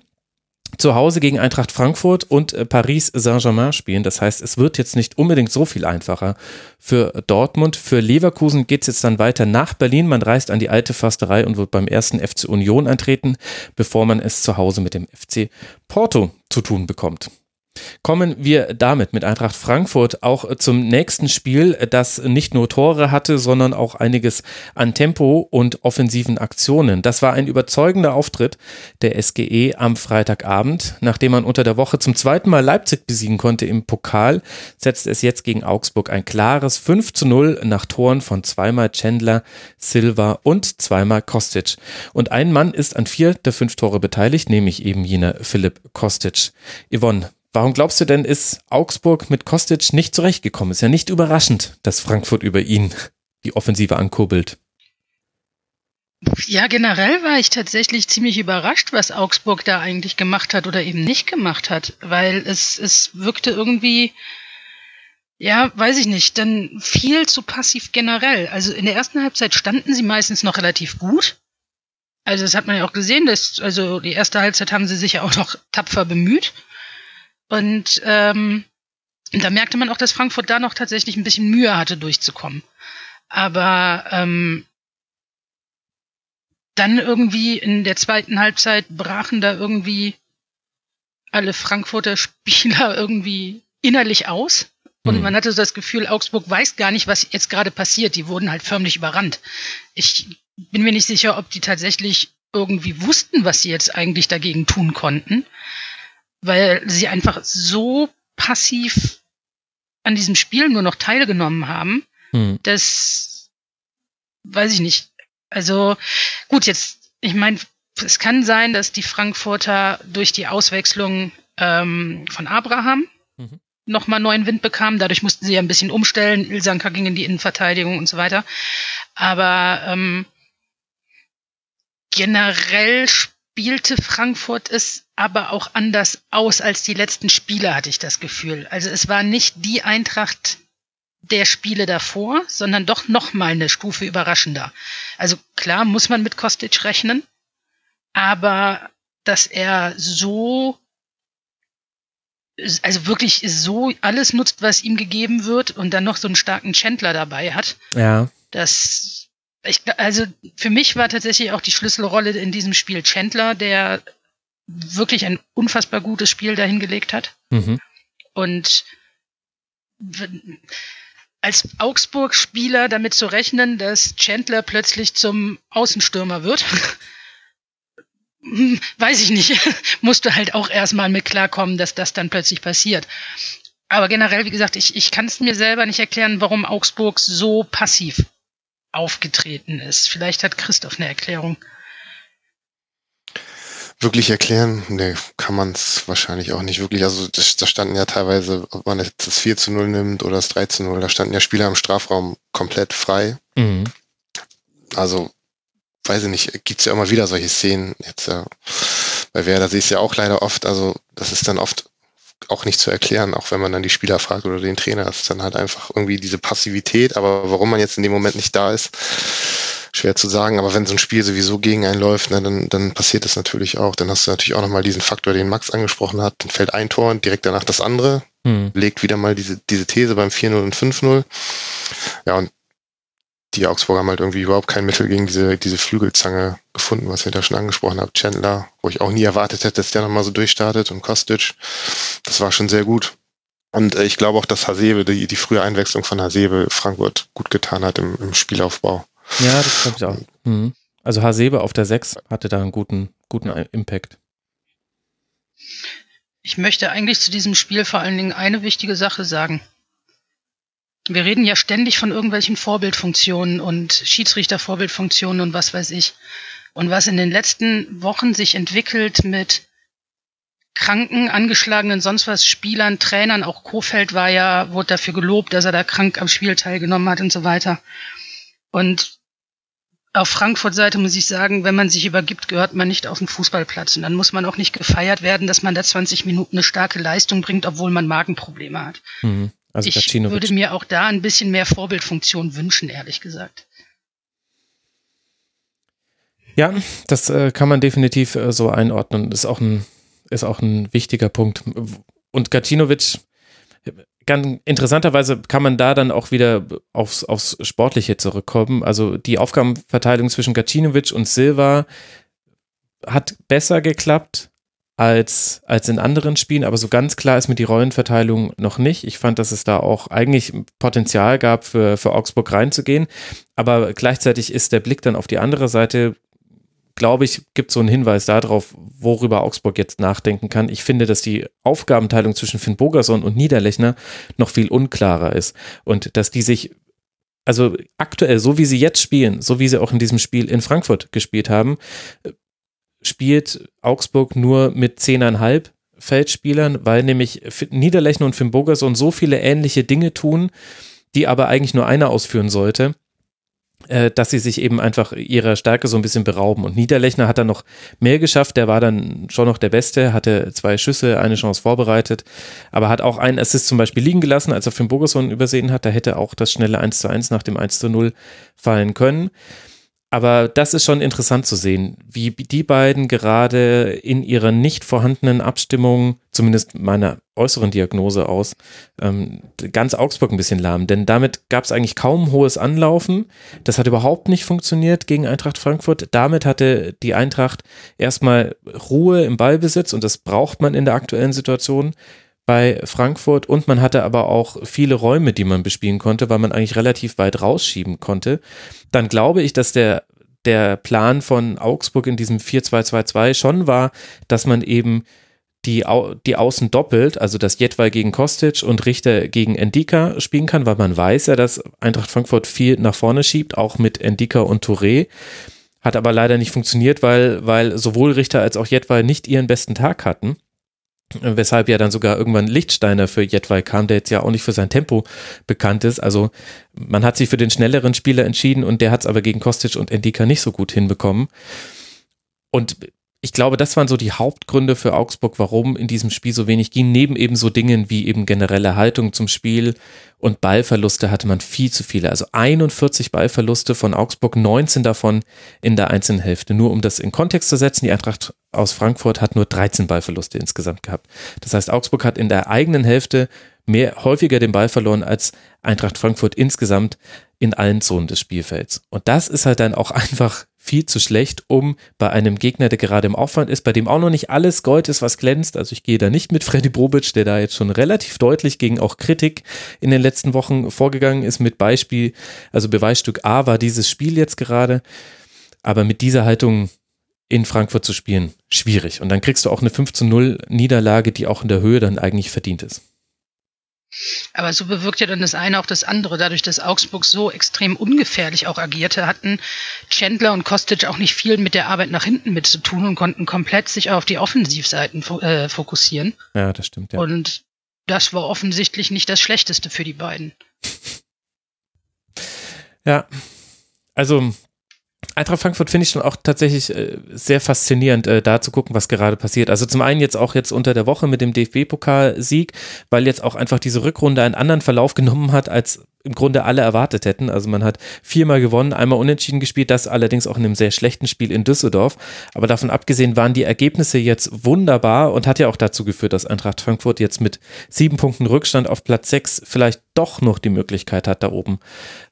zu Hause gegen Eintracht Frankfurt und äh, Paris Saint-Germain spielen. Das heißt, es wird jetzt nicht unbedingt so viel einfacher für Dortmund. Für Leverkusen geht es jetzt dann weiter nach Berlin. Man reist an die alte Försterei und wird beim ersten FC Union eintreten, bevor man es zu Hause mit dem FC Porto zu tun bekommt. Kommen wir damit mit Eintracht Frankfurt auch zum nächsten Spiel, das nicht nur Tore hatte, sondern auch einiges an Tempo und offensiven Aktionen. Das war ein überzeugender Auftritt der SGE am Freitagabend. Nachdem man unter der Woche zum zweiten Mal Leipzig besiegen konnte im Pokal, setzt es jetzt gegen Augsburg ein klares 5 zu 0 nach Toren von zweimal Chandler, Silva und zweimal Kostic. Und ein Mann ist an vier der fünf Tore beteiligt, nämlich eben jener Philipp Kostic. Yvonne, Warum glaubst du denn, ist Augsburg mit Kostic nicht zurechtgekommen? Ist ja nicht überraschend, dass Frankfurt über ihn die Offensive ankurbelt. Ja, generell war ich tatsächlich ziemlich überrascht, was Augsburg da eigentlich gemacht hat oder eben nicht gemacht hat, weil es, es wirkte irgendwie, ja, weiß ich nicht, dann viel zu passiv generell. Also in der ersten Halbzeit standen sie meistens noch relativ gut. Also das hat man ja auch gesehen, dass, also die erste Halbzeit haben sie sich ja auch noch tapfer bemüht. Und ähm, da merkte man auch, dass Frankfurt da noch tatsächlich ein bisschen Mühe hatte, durchzukommen. Aber ähm, dann irgendwie in der zweiten Halbzeit brachen da irgendwie alle Frankfurter Spieler [LAUGHS] irgendwie innerlich aus. Und mhm. man hatte so das Gefühl, Augsburg weiß gar nicht, was jetzt gerade passiert. Die wurden halt förmlich überrannt. Ich bin mir nicht sicher, ob die tatsächlich irgendwie wussten, was sie jetzt eigentlich dagegen tun konnten weil sie einfach so passiv an diesem Spiel nur noch teilgenommen haben, hm. dass, weiß ich nicht. Also gut, jetzt, ich meine, es kann sein, dass die Frankfurter durch die Auswechslung ähm, von Abraham mhm. nochmal neuen Wind bekamen. Dadurch mussten sie ja ein bisschen umstellen. Ilsanka ging in die Innenverteidigung und so weiter. Aber ähm, generell spielte Frankfurt es aber auch anders aus als die letzten Spiele, hatte ich das Gefühl. Also es war nicht die Eintracht der Spiele davor, sondern doch noch mal eine Stufe überraschender. Also klar muss man mit Kostic rechnen, aber dass er so also wirklich so alles nutzt, was ihm gegeben wird und dann noch so einen starken Chandler dabei hat. Ja. Das ich, also für mich war tatsächlich auch die Schlüsselrolle in diesem Spiel Chandler, der wirklich ein unfassbar gutes Spiel dahingelegt hat. Mhm. Und als Augsburg-Spieler damit zu rechnen, dass Chandler plötzlich zum Außenstürmer wird, weiß ich nicht. [LAUGHS] Musst du halt auch erstmal mit klarkommen, dass das dann plötzlich passiert. Aber generell, wie gesagt, ich, ich kann es mir selber nicht erklären, warum Augsburg so passiv aufgetreten ist. Vielleicht hat Christoph eine Erklärung. Wirklich erklären? Nee, kann man es wahrscheinlich auch nicht wirklich. Also da standen ja teilweise, ob man jetzt das 4 zu 0 nimmt oder das 3 zu 0, da standen ja Spieler im Strafraum komplett frei. Mhm. Also, weiß ich nicht, gibt's ja immer wieder solche Szenen. Jetzt ja, bei Werder sehe ich es ja auch leider oft. Also, das ist dann oft auch nicht zu erklären, auch wenn man dann die Spieler fragt oder den Trainer. Das ist dann halt einfach irgendwie diese Passivität, aber warum man jetzt in dem Moment nicht da ist, schwer zu sagen. Aber wenn so ein Spiel sowieso gegen einen läuft, ne, dann, dann passiert das natürlich auch. Dann hast du natürlich auch nochmal diesen Faktor, den Max angesprochen hat. Dann fällt ein Tor und direkt danach das andere. Hm. Legt wieder mal diese, diese These beim 4-0 und 5-0. Ja, und die Augsburger haben halt irgendwie überhaupt kein Mittel gegen diese, diese Flügelzange gefunden, was ihr da schon angesprochen habt. Chandler, wo ich auch nie erwartet hätte, dass der nochmal so durchstartet und Kostic. Das war schon sehr gut. Und äh, ich glaube auch, dass Hasebe, die, die frühe Einwechslung von Hasebe Frankfurt gut getan hat im, im Spielaufbau. Ja, das glaube ich auch. Mhm. Also Hasebe auf der 6 hatte da einen guten, guten Impact. Ich möchte eigentlich zu diesem Spiel vor allen Dingen eine wichtige Sache sagen. Wir reden ja ständig von irgendwelchen Vorbildfunktionen und Schiedsrichtervorbildfunktionen und was weiß ich. Und was in den letzten Wochen sich entwickelt mit kranken, angeschlagenen, sonst was Spielern, Trainern, auch Kofeld war ja, wurde dafür gelobt, dass er da krank am Spiel teilgenommen hat und so weiter. Und auf Frankfurt-Seite muss ich sagen, wenn man sich übergibt, gehört man nicht auf den Fußballplatz. Und dann muss man auch nicht gefeiert werden, dass man da 20 Minuten eine starke Leistung bringt, obwohl man Magenprobleme hat. Mhm. Also ich würde mir auch da ein bisschen mehr Vorbildfunktion wünschen, ehrlich gesagt. Ja, das äh, kann man definitiv äh, so einordnen. Ist auch ein, ist auch ein wichtiger Punkt. Und Gacinovic, ganz interessanterweise kann man da dann auch wieder aufs, aufs Sportliche zurückkommen. Also die Aufgabenverteilung zwischen Gacinovic und Silva hat besser geklappt als, als in anderen Spielen, aber so ganz klar ist mir die Rollenverteilung noch nicht. Ich fand, dass es da auch eigentlich Potenzial gab, für, für Augsburg reinzugehen, aber gleichzeitig ist der Blick dann auf die andere Seite, glaube ich, gibt so einen Hinweis darauf, worüber Augsburg jetzt nachdenken kann. Ich finde, dass die Aufgabenteilung zwischen Finn Bogerson und Niederlechner noch viel unklarer ist und dass die sich also aktuell, so wie sie jetzt spielen, so wie sie auch in diesem Spiel in Frankfurt gespielt haben, spielt Augsburg nur mit zehneinhalb Feldspielern, weil nämlich Niederlechner und Finn Bogerson so viele ähnliche Dinge tun, die aber eigentlich nur einer ausführen sollte, dass sie sich eben einfach ihrer Stärke so ein bisschen berauben. Und Niederlechner hat dann noch mehr geschafft, der war dann schon noch der Beste, hatte zwei Schüsse, eine Chance vorbereitet, aber hat auch einen Assist zum Beispiel liegen gelassen, als er Finn Bogerson übersehen hat, da hätte auch das schnelle 1 zu 1 nach dem 1 zu 0 fallen können. Aber das ist schon interessant zu sehen, wie die beiden gerade in ihrer nicht vorhandenen Abstimmung, zumindest meiner äußeren Diagnose aus, ähm, ganz Augsburg ein bisschen lahm. Denn damit gab es eigentlich kaum hohes Anlaufen. Das hat überhaupt nicht funktioniert gegen Eintracht Frankfurt. Damit hatte die Eintracht erstmal Ruhe im Ballbesitz und das braucht man in der aktuellen Situation bei Frankfurt und man hatte aber auch viele Räume, die man bespielen konnte, weil man eigentlich relativ weit rausschieben konnte. Dann glaube ich, dass der der Plan von Augsburg in diesem 4-2-2-2 schon war, dass man eben die, Au die Außen doppelt, also dass Jetwal gegen Kostic und Richter gegen Endika spielen kann, weil man weiß ja, dass Eintracht Frankfurt viel nach vorne schiebt, auch mit Endika und Touré. Hat aber leider nicht funktioniert, weil, weil sowohl Richter als auch Jetwal nicht ihren besten Tag hatten. Weshalb ja dann sogar irgendwann Lichtsteiner für Jetwei kam, der jetzt ja auch nicht für sein Tempo bekannt ist. Also man hat sich für den schnelleren Spieler entschieden und der hat es aber gegen Kostic und Endika nicht so gut hinbekommen. Und ich glaube, das waren so die Hauptgründe für Augsburg, warum in diesem Spiel so wenig ging. Neben eben so Dingen wie eben generelle Haltung zum Spiel und Ballverluste hatte man viel zu viele. Also 41 Ballverluste von Augsburg, 19 davon in der einzelnen Hälfte. Nur um das in Kontext zu setzen, die Eintracht aus Frankfurt hat nur 13 Ballverluste insgesamt gehabt. Das heißt, Augsburg hat in der eigenen Hälfte mehr häufiger den Ball verloren als Eintracht Frankfurt insgesamt in allen Zonen des Spielfelds. Und das ist halt dann auch [LAUGHS] einfach viel zu schlecht, um bei einem Gegner, der gerade im Aufwand ist, bei dem auch noch nicht alles Gold ist, was glänzt. Also ich gehe da nicht mit Freddy Bobic, der da jetzt schon relativ deutlich gegen auch Kritik in den letzten Wochen vorgegangen ist mit Beispiel, also Beweisstück A war dieses Spiel jetzt gerade. Aber mit dieser Haltung in Frankfurt zu spielen, schwierig. Und dann kriegst du auch eine 5 zu 0 Niederlage, die auch in der Höhe dann eigentlich verdient ist. Aber so bewirkt ja dann das eine auch das andere. Dadurch, dass Augsburg so extrem ungefährlich auch agierte, hatten Chandler und Kostic auch nicht viel mit der Arbeit nach hinten mit zu tun und konnten komplett sich auf die Offensivseiten äh, fokussieren. Ja, das stimmt, ja. Und das war offensichtlich nicht das Schlechteste für die beiden. [LAUGHS] Ja, also Eintracht Frankfurt finde ich schon auch tatsächlich äh, sehr faszinierend, äh, da zu gucken, was gerade passiert. Also zum einen jetzt auch jetzt unter der Woche mit dem DFB-Pokalsieg, weil jetzt auch einfach diese Rückrunde einen anderen Verlauf genommen hat, als im Grunde alle erwartet hätten. Also man hat viermal gewonnen, einmal unentschieden gespielt, das allerdings auch in einem sehr schlechten Spiel in Düsseldorf. Aber davon abgesehen waren die Ergebnisse jetzt wunderbar und hat ja auch dazu geführt, dass Eintracht Frankfurt jetzt mit sieben Punkten Rückstand auf Platz sechs vielleicht doch noch die Möglichkeit hat, da oben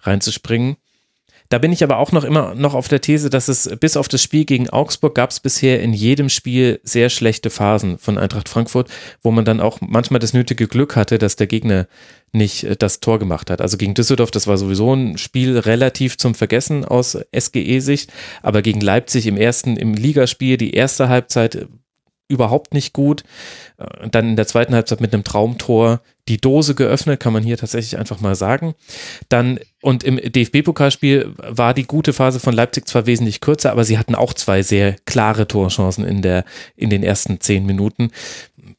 reinzuspringen. Da bin ich aber auch noch immer noch auf der These, dass es bis auf das Spiel gegen Augsburg gab es bisher in jedem Spiel sehr schlechte Phasen von Eintracht Frankfurt, wo man dann auch manchmal das nötige Glück hatte, dass der Gegner nicht äh, das Tor gemacht hat. Also gegen Düsseldorf, das war sowieso ein Spiel relativ zum Vergessen aus SGE-Sicht, aber gegen Leipzig im ersten, im Ligaspiel, die erste Halbzeit überhaupt nicht gut. Äh, dann in der zweiten Halbzeit mit einem Traumtor die Dose geöffnet, kann man hier tatsächlich einfach mal sagen. Dann und im DFB-Pokalspiel war die gute Phase von Leipzig zwar wesentlich kürzer, aber sie hatten auch zwei sehr klare Torchancen in der in den ersten zehn Minuten.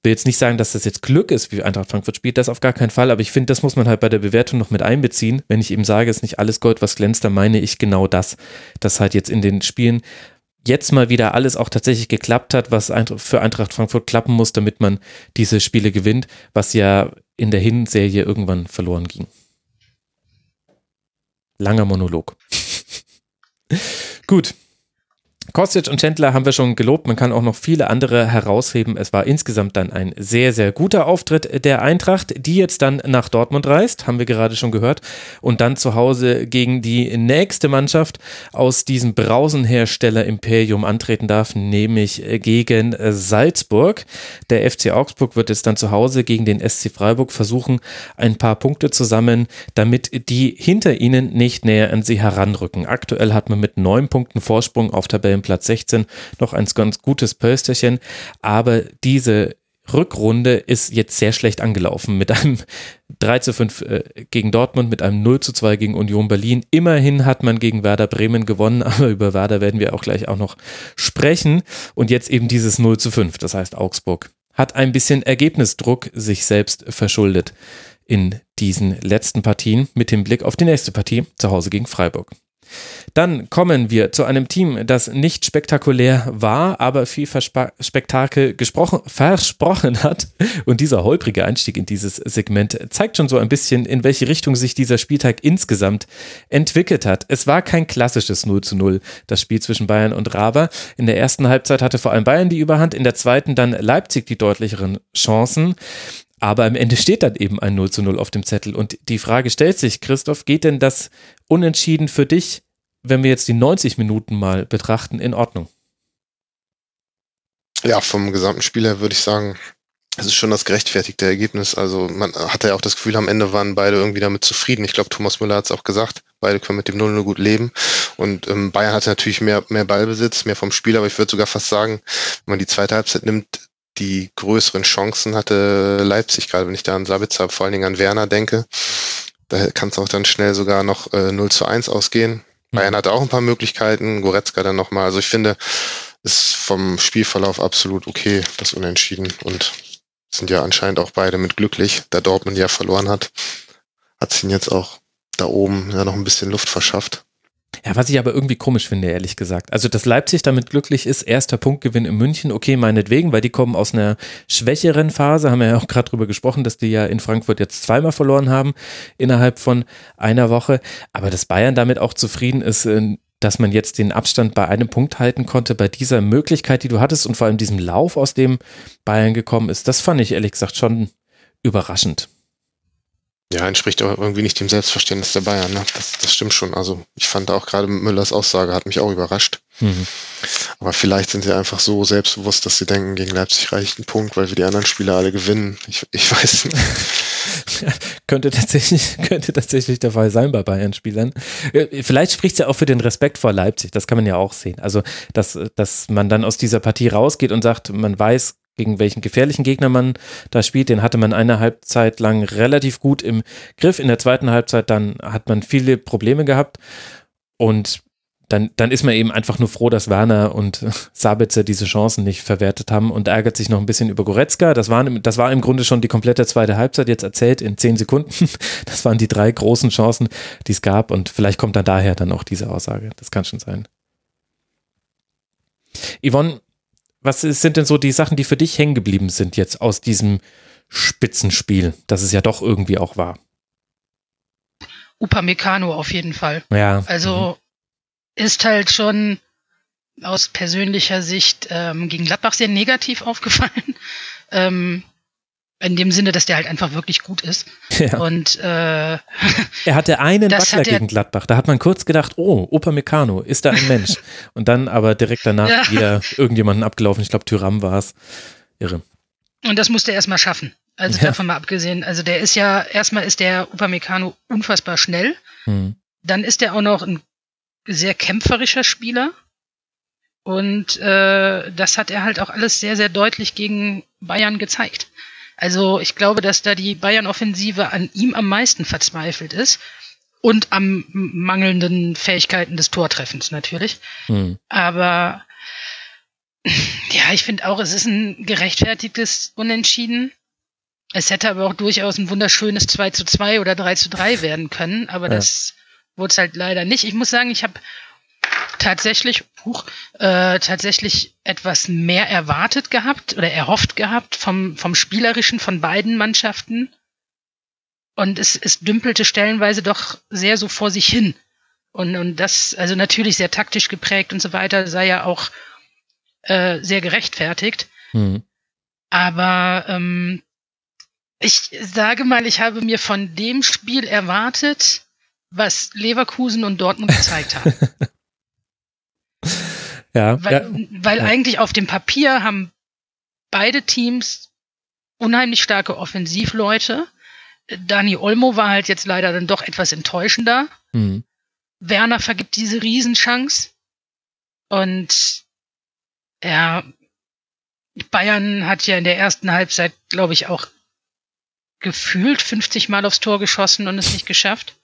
Will jetzt nicht sagen, dass das jetzt Glück ist, wie Eintracht Frankfurt spielt, das auf gar keinen Fall, aber ich finde, das muss man halt bei der Bewertung noch mit einbeziehen. Wenn ich eben sage, es ist nicht alles Gold, was glänzt, dann meine ich genau das, dass halt jetzt in den Spielen jetzt mal wieder alles auch tatsächlich geklappt hat, was für Eintracht Frankfurt klappen muss, damit man diese Spiele gewinnt, was ja in der Hinserie irgendwann verloren ging. Langer Monolog. [LAUGHS] Gut, Kostic und Chandler haben wir schon gelobt. Man kann auch noch viele andere herausheben. Es war insgesamt dann ein sehr, sehr guter Auftritt der Eintracht, die jetzt dann nach Dortmund reist, haben wir gerade schon gehört, und dann zu Hause gegen die nächste Mannschaft aus diesem Brausenhersteller Imperium antreten darf, nämlich gegen Salzburg. Der FC Augsburg wird jetzt dann zu Hause gegen den SC Freiburg versuchen, ein paar Punkte zu sammeln, damit die hinter ihnen nicht näher an sie heranrücken. Aktuell hat man mit neun Punkten Vorsprung auf Tabellen Platz 16 noch ein ganz gutes Pölsterchen, aber diese Rückrunde ist jetzt sehr schlecht angelaufen mit einem [LAUGHS] 3 zu 5 äh, gegen Dortmund, mit einem 0 zu 2 gegen Union Berlin. Immerhin hat man gegen Werder Bremen gewonnen, [LAUGHS] aber über Werder werden wir auch gleich auch noch sprechen. Und jetzt eben dieses 0 zu 5, das heißt Augsburg hat ein bisschen Ergebnisdruck sich selbst verschuldet in diesen letzten Partien mit dem Blick auf die nächste Partie zu Hause gegen Freiburg. Dann kommen wir zu einem Team, das nicht spektakulär war, aber viel Verspa Spektakel versprochen hat. Und dieser holprige Einstieg in dieses Segment zeigt schon so ein bisschen, in welche Richtung sich dieser Spieltag insgesamt entwickelt hat. Es war kein klassisches 0 zu 0, das Spiel zwischen Bayern und Raba. In der ersten Halbzeit hatte vor allem Bayern die Überhand, in der zweiten dann Leipzig die deutlicheren Chancen. Aber am Ende steht dann eben ein 0 zu 0 auf dem Zettel. Und die Frage stellt sich, Christoph, geht denn das Unentschieden für dich, wenn wir jetzt die 90 Minuten mal betrachten, in Ordnung? Ja, vom gesamten Spiel her würde ich sagen, es ist schon das gerechtfertigte Ergebnis. Also man hatte ja auch das Gefühl, am Ende waren beide irgendwie damit zufrieden. Ich glaube, Thomas Müller hat es auch gesagt, beide können mit dem 0-0 gut leben. Und ähm, Bayern hatte natürlich mehr, mehr Ballbesitz, mehr vom Spiel, aber ich würde sogar fast sagen, wenn man die zweite Halbzeit nimmt, die größeren Chancen hatte Leipzig, gerade wenn ich da an Sabitzer, vor allen Dingen an Werner denke. Da kann es auch dann schnell sogar noch äh, 0 zu 1 ausgehen. Mhm. Bayern hatte auch ein paar Möglichkeiten, Goretzka dann nochmal. Also ich finde, ist vom Spielverlauf absolut okay, das Unentschieden. Und sind ja anscheinend auch beide mit glücklich, da Dortmund ja verloren hat. Hat sich jetzt auch da oben ja noch ein bisschen Luft verschafft. Ja, was ich aber irgendwie komisch finde, ehrlich gesagt. Also, dass Leipzig damit glücklich ist, erster Punktgewinn in München, okay, meinetwegen, weil die kommen aus einer schwächeren Phase, haben wir ja auch gerade drüber gesprochen, dass die ja in Frankfurt jetzt zweimal verloren haben innerhalb von einer Woche. Aber dass Bayern damit auch zufrieden ist, äh, dass man jetzt den Abstand bei einem Punkt halten konnte, bei dieser Möglichkeit, die du hattest und vor allem diesem Lauf, aus dem Bayern gekommen ist, das fand ich ehrlich gesagt schon überraschend. Ja, entspricht aber irgendwie nicht dem Selbstverständnis der Bayern. Ne? Das, das stimmt schon. Also ich fand auch gerade Müllers Aussage hat mich auch überrascht. Mhm. Aber vielleicht sind sie einfach so selbstbewusst, dass sie denken, gegen Leipzig reicht ein Punkt, weil wir die anderen Spiele alle gewinnen. Ich, ich [LAUGHS] weiß nicht. [LAUGHS] könnte tatsächlich, [LAUGHS] könnte tatsächlich der Fall sein bei Bayern-Spielern. Vielleicht spricht es ja auch für den Respekt vor Leipzig. Das kann man ja auch sehen. Also, dass, dass man dann aus dieser Partie rausgeht und sagt, man weiß, gegen welchen gefährlichen Gegner man da spielt. Den hatte man eine Halbzeit lang relativ gut im Griff. In der zweiten Halbzeit dann hat man viele Probleme gehabt und dann, dann ist man eben einfach nur froh, dass Werner und [LAUGHS] Sabitzer diese Chancen nicht verwertet haben und ärgert sich noch ein bisschen über Goretzka. Das, waren, das war im Grunde schon die komplette zweite Halbzeit jetzt erzählt in zehn Sekunden. [LAUGHS] Das waren die drei großen Chancen, die es gab und vielleicht kommt dann daher dann auch diese Aussage. Das kann schon sein. Yvonne, was sind denn so die Sachen, die für dich hängen geblieben sind jetzt aus diesem Spitzenspiel, das es ja doch irgendwie auch war? Upamecano auf jeden Fall. Ja. Also mhm. ist halt schon aus persönlicher Sicht ähm, gegen Gladbach sehr negativ aufgefallen. [LAUGHS] Ähm, In dem Sinne, dass der halt einfach wirklich gut ist. [LAUGHS] Ja. Und äh, er hatte einen [LAUGHS] Butler gegen Gladbach. Da hat man kurz gedacht, oh, Opa Meccano, ist da ein Mensch? [LAUGHS] Und dann aber direkt danach ja. wieder irgendjemanden abgelaufen. Ich glaube, Tyram war es. Irre. Und das musste er erstmal schaffen. Also ja. davon mal abgesehen. Also der ist ja, erstmal ist der Upamecano unfassbar schnell. Hm. Dann ist er auch noch ein sehr kämpferischer Spieler. Und äh, das hat er halt auch alles sehr, sehr deutlich gegen Bayern gezeigt. Also ich glaube, dass da die Bayern-Offensive an ihm am meisten verzweifelt ist. Und am mangelnden Fähigkeiten des Tortreffens natürlich. Hm. Aber ja, ich finde auch, es ist ein gerechtfertigtes Unentschieden. Es hätte aber auch durchaus ein wunderschönes 2 zu 2 oder 3 zu 3 werden können, aber ja. das wurde es halt leider nicht. Ich muss sagen, ich habe tatsächlich, huch, äh, tatsächlich etwas mehr erwartet gehabt oder erhofft gehabt vom, vom Spielerischen von beiden Mannschaften. Und es, es dümpelte stellenweise doch sehr so vor sich hin. Und, und das, also natürlich sehr taktisch geprägt und so weiter, sei ja auch äh, sehr gerechtfertigt. Mhm. Aber ähm, ich sage mal, ich habe mir von dem Spiel erwartet, was Leverkusen und Dortmund gezeigt haben. [LAUGHS] ja. Weil, ja. weil eigentlich auf dem Papier haben beide Teams unheimlich starke Offensivleute. Dani Olmo war halt jetzt leider dann doch etwas enttäuschender. Mhm. Werner vergibt diese Riesenchance. Und ja, Bayern hat ja in der ersten Halbzeit, glaube ich, auch gefühlt 50 Mal aufs Tor geschossen und es nicht geschafft.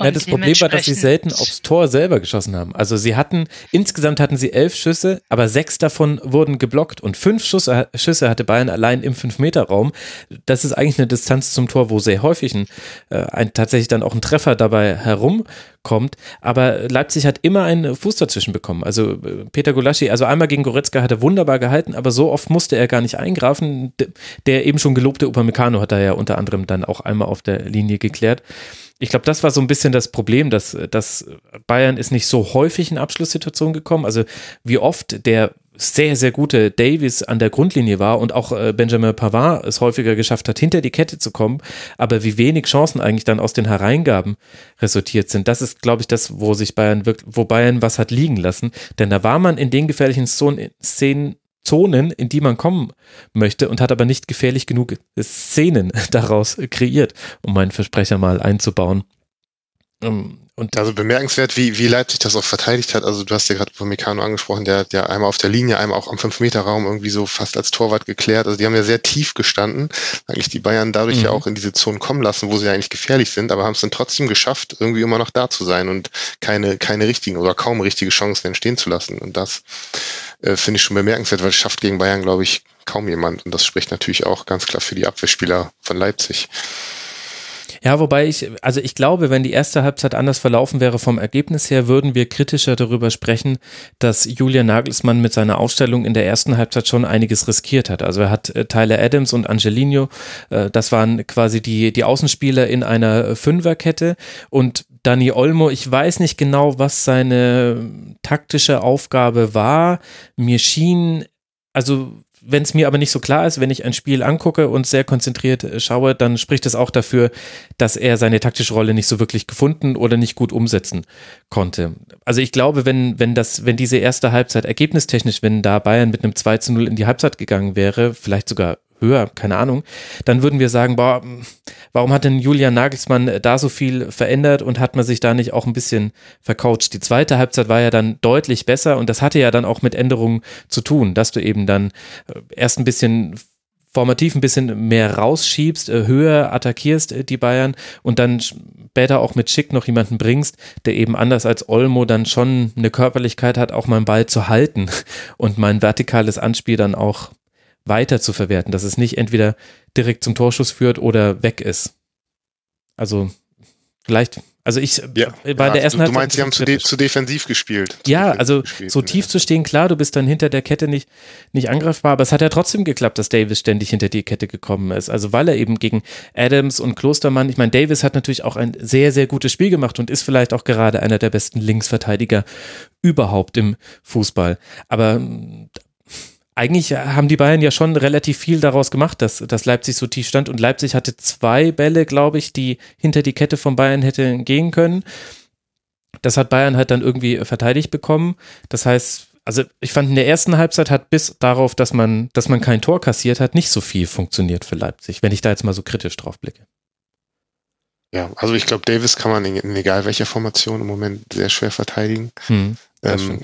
Ja, das Problem war, dass sie selten aufs Tor selber geschossen haben. Also sie hatten, insgesamt hatten sie elf Schüsse, aber sechs davon wurden geblockt und fünf Schüsse, Schüsse hatte Bayern allein im Fünf-Meter-Raum. Das ist eigentlich eine Distanz zum Tor, wo sehr häufig ein, äh, ein, tatsächlich dann auch ein Treffer dabei herumkommt. Aber Leipzig hat immer einen Fuß dazwischen bekommen. Also äh, Peter Gulaschi, also einmal gegen Goretzka hat er wunderbar gehalten, aber so oft musste er gar nicht eingreifen. Der eben schon gelobte Upamecano hat er ja unter anderem dann auch einmal auf der Linie geklärt ich glaube, das war so ein bisschen das Problem, dass, dass Bayern ist nicht so häufig in Abschlusssituationen gekommen. Also wie oft der sehr, sehr gute Davis an der Grundlinie war und auch äh, Benjamin Pavard es häufiger geschafft hat, hinter die Kette zu kommen, aber wie wenig Chancen eigentlich dann aus den Hereingaben resultiert sind. Das ist, glaube ich, das, wo sich Bayern wirklich, wo Bayern was hat liegen lassen. Denn da war man in den gefährlichen Szenen Zonen, in die man kommen möchte und hat aber nicht gefährlich genug Szenen [LAUGHS] daraus kreiert, um meinen Versprecher mal einzubauen. Ähm, und also bemerkenswert, wie, wie Leipzig das auch verteidigt hat. Also du hast ja gerade von Meccano angesprochen, der, der einmal auf der Linie, einmal auch am 5-Meter-Raum irgendwie so fast als Torwart geklärt. Also die haben ja sehr tief gestanden. Eigentlich die Bayern dadurch mhm. ja auch in diese Zonen kommen lassen, wo sie ja eigentlich gefährlich sind, aber haben es dann trotzdem geschafft, irgendwie immer noch da zu sein und keine, keine richtigen oder kaum richtige Chancen entstehen zu lassen. Und das äh, finde ich schon bemerkenswert, weil es schafft gegen Bayern, glaube ich, kaum jemand. Und das spricht natürlich auch ganz klar für die Abwehrspieler von Leipzig. Ja, wobei ich, also ich glaube, wenn die erste Halbzeit anders verlaufen wäre vom Ergebnis her, würden wir kritischer darüber sprechen, dass Julian Nagelsmann mit seiner Aufstellung in der ersten Halbzeit schon einiges riskiert hat. Also er hat äh, Tyler Adams und Angelino, äh, das waren quasi die, die Außenspieler in einer Fünferkette und Dani Olmo, ich weiß nicht genau, was seine taktische Aufgabe war. Mir schien, also wenn es mir aber nicht so klar ist, wenn ich ein Spiel angucke und sehr konzentriert äh, schaue, dann spricht es auch dafür, dass er seine taktische Rolle nicht so wirklich gefunden oder nicht gut umsetzen konnte. Also ich glaube, wenn, wenn das, wenn diese erste Halbzeit ergebnistechnisch, wenn da Bayern mit einem 2 zu 0 in die Halbzeit gegangen wäre, vielleicht sogar höher, keine Ahnung, dann würden wir sagen, boah, warum hat denn Julian Nagelsmann da so viel verändert und hat man sich da nicht auch ein bisschen vercoacht? Die zweite Halbzeit war ja dann deutlich besser und das hatte ja dann auch mit Änderungen zu tun, dass du eben dann äh, erst ein bisschen formativ ein bisschen mehr rausschiebst, äh, höher attackierst äh, die Bayern und dann später auch mit Schick noch jemanden bringst, der eben anders als Olmo dann schon eine Körperlichkeit hat, auch mal einen Ball zu halten [LAUGHS] und mein vertikales Anspiel dann auch weiter zu verwerten, dass es nicht entweder direkt zum Torschuss führt oder weg ist. Also vielleicht, also ich ja, bei ja, der also ersten du, du meinst, sie haben zu, de zu, defensiv gespielt. Ja, also gespielt, so tief ja. zu stehen, klar, du bist dann hinter der Kette nicht, nicht angreifbar, aber es hat ja trotzdem geklappt, dass Davis ständig hinter die Kette gekommen ist. Also weil er eben gegen Adams und Klostermann, ich meine, Davis hat natürlich auch ein sehr, sehr gutes Spiel gemacht und ist vielleicht auch gerade einer der besten Linksverteidiger überhaupt im Fußball. Aber eigentlich haben die Bayern ja schon relativ viel daraus gemacht, dass, dass Leipzig so tief stand und Leipzig hatte zwei Bälle, glaube ich, die hinter die Kette von Bayern hätte gehen können. Das hat Bayern halt dann irgendwie verteidigt bekommen. Das heißt, also ich fand in der ersten Halbzeit hat bis darauf, dass man, dass man kein Tor kassiert hat, nicht so viel funktioniert für Leipzig, wenn ich da jetzt mal so kritisch drauf blicke. Ja, also ich glaube, Davis kann man in, in, egal welcher Formation im Moment sehr schwer verteidigen. Hm, ähm,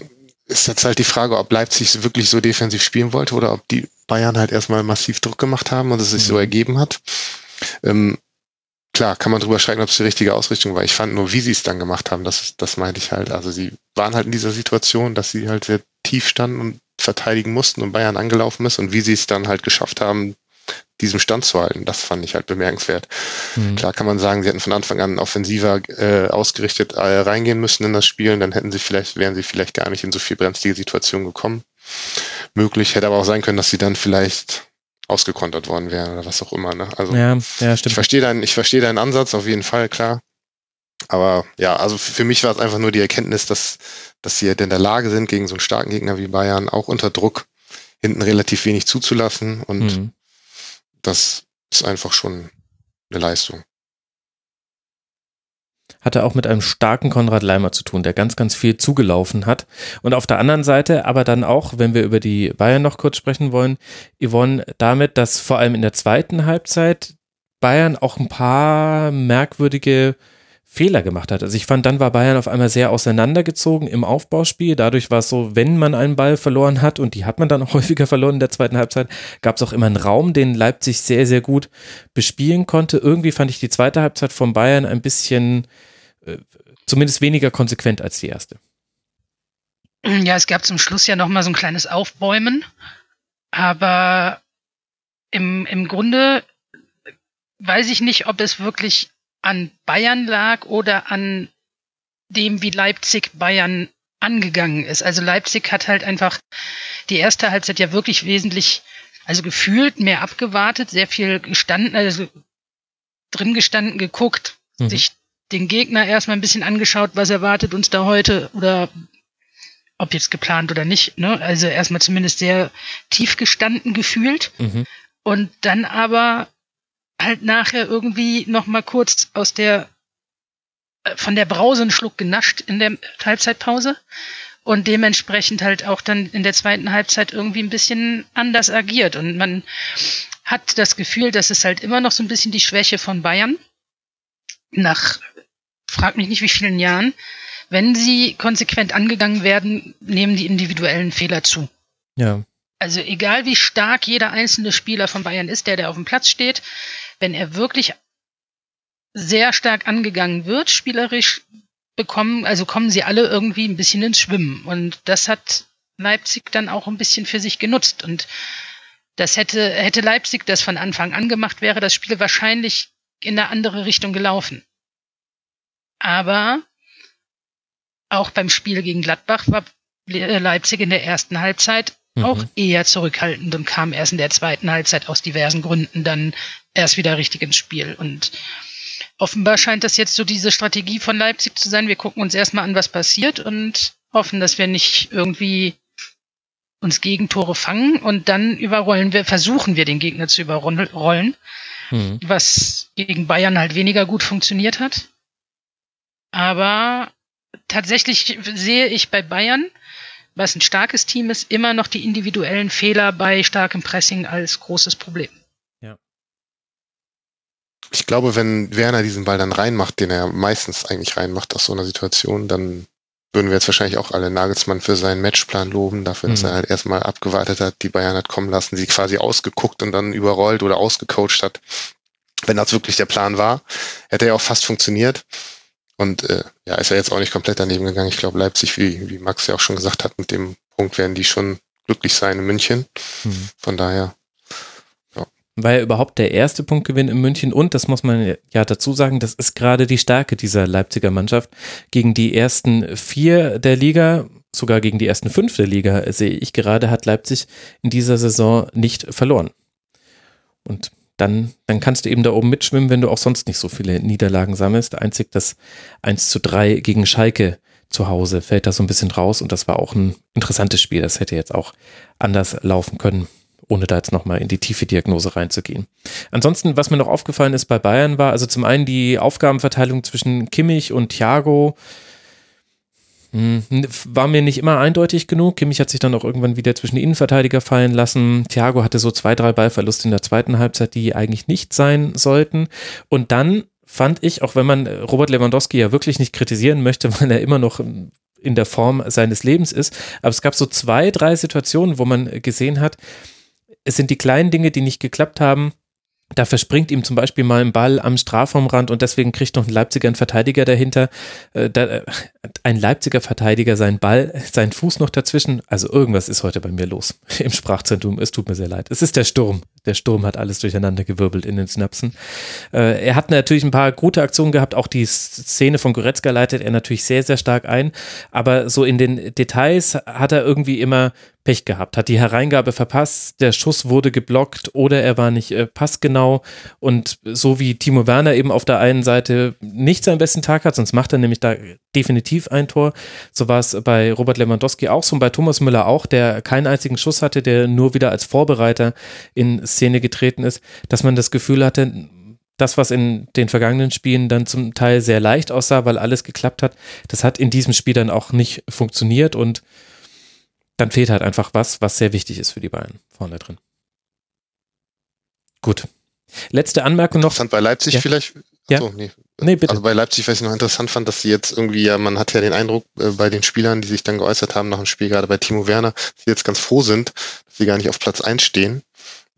ist jetzt halt die Frage, ob Leipzig wirklich so defensiv spielen wollte oder ob die Bayern halt erstmal massiv Druck gemacht haben und es sich mhm. so ergeben hat. Ähm, klar, kann man drüber streiten, ob es die richtige Ausrichtung war. Ich fand nur, wie sie es dann gemacht haben, das, das meinte ich halt. Also sie waren halt in dieser Situation, dass sie halt sehr tief standen und verteidigen mussten und Bayern angelaufen ist und wie sie es dann halt geschafft haben, diesem Stand zu halten. Das fand ich halt bemerkenswert. Mhm. Klar kann man sagen, sie hätten von Anfang an offensiver äh, ausgerichtet äh, reingehen müssen in das Spiel, dann hätten sie vielleicht, wären sie vielleicht gar nicht in so viel brenzlige Situationen gekommen. Möglich hätte aber auch sein können, dass sie dann vielleicht ausgekontert worden wären oder was auch immer. Ne? Also ja, ja, stimmt. ich verstehe deinen, ich verstehe deinen Ansatz auf jeden Fall, klar. Aber ja, also für mich war es einfach nur die Erkenntnis, dass, dass sie halt in der Lage sind, gegen so einen starken Gegner wie Bayern auch unter Druck hinten relativ wenig zuzulassen und mhm das ist einfach schon eine Leistung. Hatte auch mit einem starken Konrad Leimer zu tun, der ganz, ganz viel zugelaufen hat. Und auf der anderen Seite aber dann auch, wenn wir über die Bayern noch kurz sprechen wollen, Yvonne, damit, dass vor allem in der zweiten Halbzeit Bayern auch ein paar merkwürdige Fehler gemacht hat. Also ich fand, dann war Bayern auf einmal sehr auseinandergezogen im Aufbauspiel. Dadurch war es so, wenn man einen Ball verloren hat, und die hat man dann auch [LAUGHS] häufiger verloren in der zweiten Halbzeit, gab es auch immer einen Raum, den Leipzig sehr, sehr gut bespielen konnte. Irgendwie fand ich die zweite Halbzeit von Bayern ein bisschen, äh, zumindest weniger konsequent als die erste. Ja, es gab zum Schluss ja nochmal so ein kleines Aufbäumen, aber im, im Grunde weiß ich nicht, ob es wirklich an Bayern lag oder an dem, wie Leipzig Bayern angegangen ist. Also Leipzig hat halt einfach die erste Halbzeit ja wirklich wesentlich, also gefühlt mehr abgewartet, sehr viel gestanden, also drin gestanden, geguckt, mhm. sich den Gegner erstmal ein bisschen angeschaut, was erwartet uns da heute oder ob jetzt geplant oder nicht, ne? Also erstmal zumindest sehr tief gestanden gefühlt. Mhm. Und dann aber halt nachher irgendwie noch mal kurz aus der äh, von der Brause einen Schluck genascht in der Halbzeitpause und dementsprechend halt auch dann in der zweiten Halbzeit irgendwie ein bisschen anders agiert und man hat das Gefühl, dass es halt immer noch so ein bisschen die Schwäche von Bayern nach frag mich nicht wie vielen Jahren, wenn sie konsequent angegangen werden, nehmen die individuellen Fehler zu. Ja. Also egal wie stark jeder einzelne Spieler von Bayern ist, der der auf dem Platz steht, wenn er wirklich sehr stark angegangen wird, spielerisch bekommen, also kommen sie alle irgendwie ein bisschen ins Schwimmen. Und das hat Leipzig dann auch ein bisschen für sich genutzt. Und das hätte, hätte Leipzig das von Anfang an gemacht, wäre das Spiel wahrscheinlich in eine andere Richtung gelaufen. Aber auch beim Spiel gegen Gladbach war Leipzig in der ersten Halbzeit mhm. auch eher zurückhaltend und kam erst in der zweiten Halbzeit aus diversen Gründen dann erst wieder richtig ins Spiel. Und offenbar scheint das jetzt so diese Strategie von Leipzig zu sein. Wir gucken uns erstmal an, was passiert und hoffen, dass wir nicht irgendwie uns Gegentore fangen und dann überrollen wir, versuchen wir den Gegner zu überrollen, mhm. was gegen Bayern halt weniger gut funktioniert hat. Aber tatsächlich sehe ich bei Bayern was ein starkes Team ist, immer noch die individuellen Fehler bei starkem Pressing als großes Problem. Ja. Ich glaube, wenn Werner diesen Ball dann reinmacht, den er meistens eigentlich reinmacht aus so einer Situation, dann würden wir jetzt wahrscheinlich auch alle Nagelsmann für seinen Matchplan loben, dafür, dass mhm. er halt erstmal abgewartet hat, die Bayern hat kommen lassen, sie quasi ausgeguckt und dann überrollt oder ausgecoacht hat. Wenn das wirklich der Plan war, hätte er auch fast funktioniert. Und äh, ja, ist ja jetzt auch nicht komplett daneben gegangen. Ich glaube, Leipzig, wie, wie Max ja auch schon gesagt hat, mit dem Punkt werden die schon glücklich sein in München. Mhm. Von daher. Ja. War ja überhaupt der erste Punktgewinn in München und das muss man ja dazu sagen, das ist gerade die Stärke dieser Leipziger Mannschaft. Gegen die ersten vier der Liga, sogar gegen die ersten fünf der Liga, sehe ich gerade, hat Leipzig in dieser Saison nicht verloren. Und dann, dann kannst du eben da oben mitschwimmen, wenn du auch sonst nicht so viele Niederlagen sammelst. Einzig das 1 zu 3 gegen Schalke zu Hause fällt das so ein bisschen raus und das war auch ein interessantes Spiel. Das hätte jetzt auch anders laufen können, ohne da jetzt nochmal in die tiefe Diagnose reinzugehen. Ansonsten, was mir noch aufgefallen ist bei Bayern war, also zum einen die Aufgabenverteilung zwischen Kimmich und Thiago, war mir nicht immer eindeutig genug. Kimmich hat sich dann auch irgendwann wieder zwischen die Innenverteidiger fallen lassen. Thiago hatte so zwei, drei Ballverluste in der zweiten Halbzeit, die eigentlich nicht sein sollten. Und dann fand ich, auch wenn man Robert Lewandowski ja wirklich nicht kritisieren möchte, [LAUGHS] weil er immer noch in der Form seines Lebens ist, aber es gab so zwei, drei Situationen, wo man gesehen hat, es sind die kleinen Dinge, die nicht geklappt haben da verspringt ihm zum Beispiel mal ein Ball am Strafraumrand und deswegen kriegt noch ein Leipziger einen Verteidiger dahinter. Äh, da, äh, ein Leipziger Verteidiger seinen Ball, seinen Fuß noch dazwischen. Also irgendwas ist heute bei mir los [LAUGHS] im Sprachzentrum. Es tut mir sehr leid. Es ist der Sturm. Der Sturm hat alles durcheinander gewirbelt in den Synapsen. Äh, er hat natürlich ein paar gute Aktionen gehabt. Auch die Szene von Goretzka leitet er natürlich sehr, sehr stark ein. Aber so in den Details hat er irgendwie immer Pech gehabt, hat die Hereingabe verpasst, der Schuss wurde geblockt oder er war nicht äh, passgenau und so wie Timo Werner eben auf der einen Seite nicht seinen besten Tag hat, sonst macht er nämlich da definitiv ein Tor, so war es bei Robert Lewandowski auch so und bei Thomas Müller auch, der keinen einzigen Schuss hatte, der nur wieder als Vorbereiter in Szene getreten ist, dass man das Gefühl hatte, das, was in den vergangenen Spielen dann zum Teil sehr leicht aussah, weil alles geklappt hat, das hat in diesem Spiel dann auch nicht funktioniert und dann fehlt halt einfach was, was sehr wichtig ist für die Bayern vorne drin. Gut. Letzte Anmerkung noch. Interessant bei Leipzig ja. vielleicht. Ja. So, nee. nee, bitte. Also bei Leipzig, was ich noch interessant fand, dass sie jetzt irgendwie, ja, man hat ja den Eindruck äh, bei den Spielern, die sich dann geäußert haben nach dem Spiel, gerade bei Timo Werner, dass sie jetzt ganz froh sind, dass sie gar nicht auf Platz 1 stehen.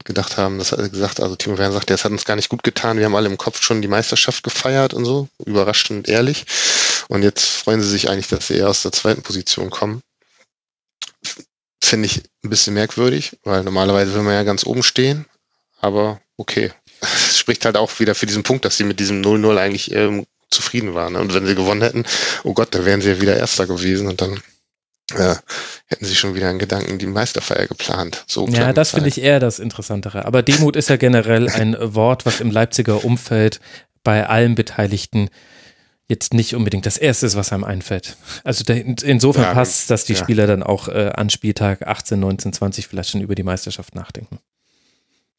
Gedacht haben, das hat er gesagt, also Timo Werner sagt, das hat uns gar nicht gut getan. Wir haben alle im Kopf schon die Meisterschaft gefeiert und so, überraschend ehrlich. Und jetzt freuen sie sich eigentlich, dass sie eher aus der zweiten Position kommen finde ich ein bisschen merkwürdig, weil normalerweise will man ja ganz oben stehen. Aber okay. Es spricht halt auch wieder für diesen Punkt, dass sie mit diesem 0-0 eigentlich ähm, zufrieden waren. Und wenn sie gewonnen hätten, oh Gott, dann wären sie ja wieder Erster gewesen und dann äh, hätten sie schon wieder einen Gedanken die Meisterfeier geplant. So ja, das finde ich eher das Interessantere. Aber Demut ist ja generell [LAUGHS] ein Wort, was im Leipziger Umfeld bei allen Beteiligten jetzt nicht unbedingt das Erste ist, was einem einfällt. Also insofern ja, passt, dass die ja. Spieler dann auch äh, an Spieltag 18, 19, 20 vielleicht schon über die Meisterschaft nachdenken.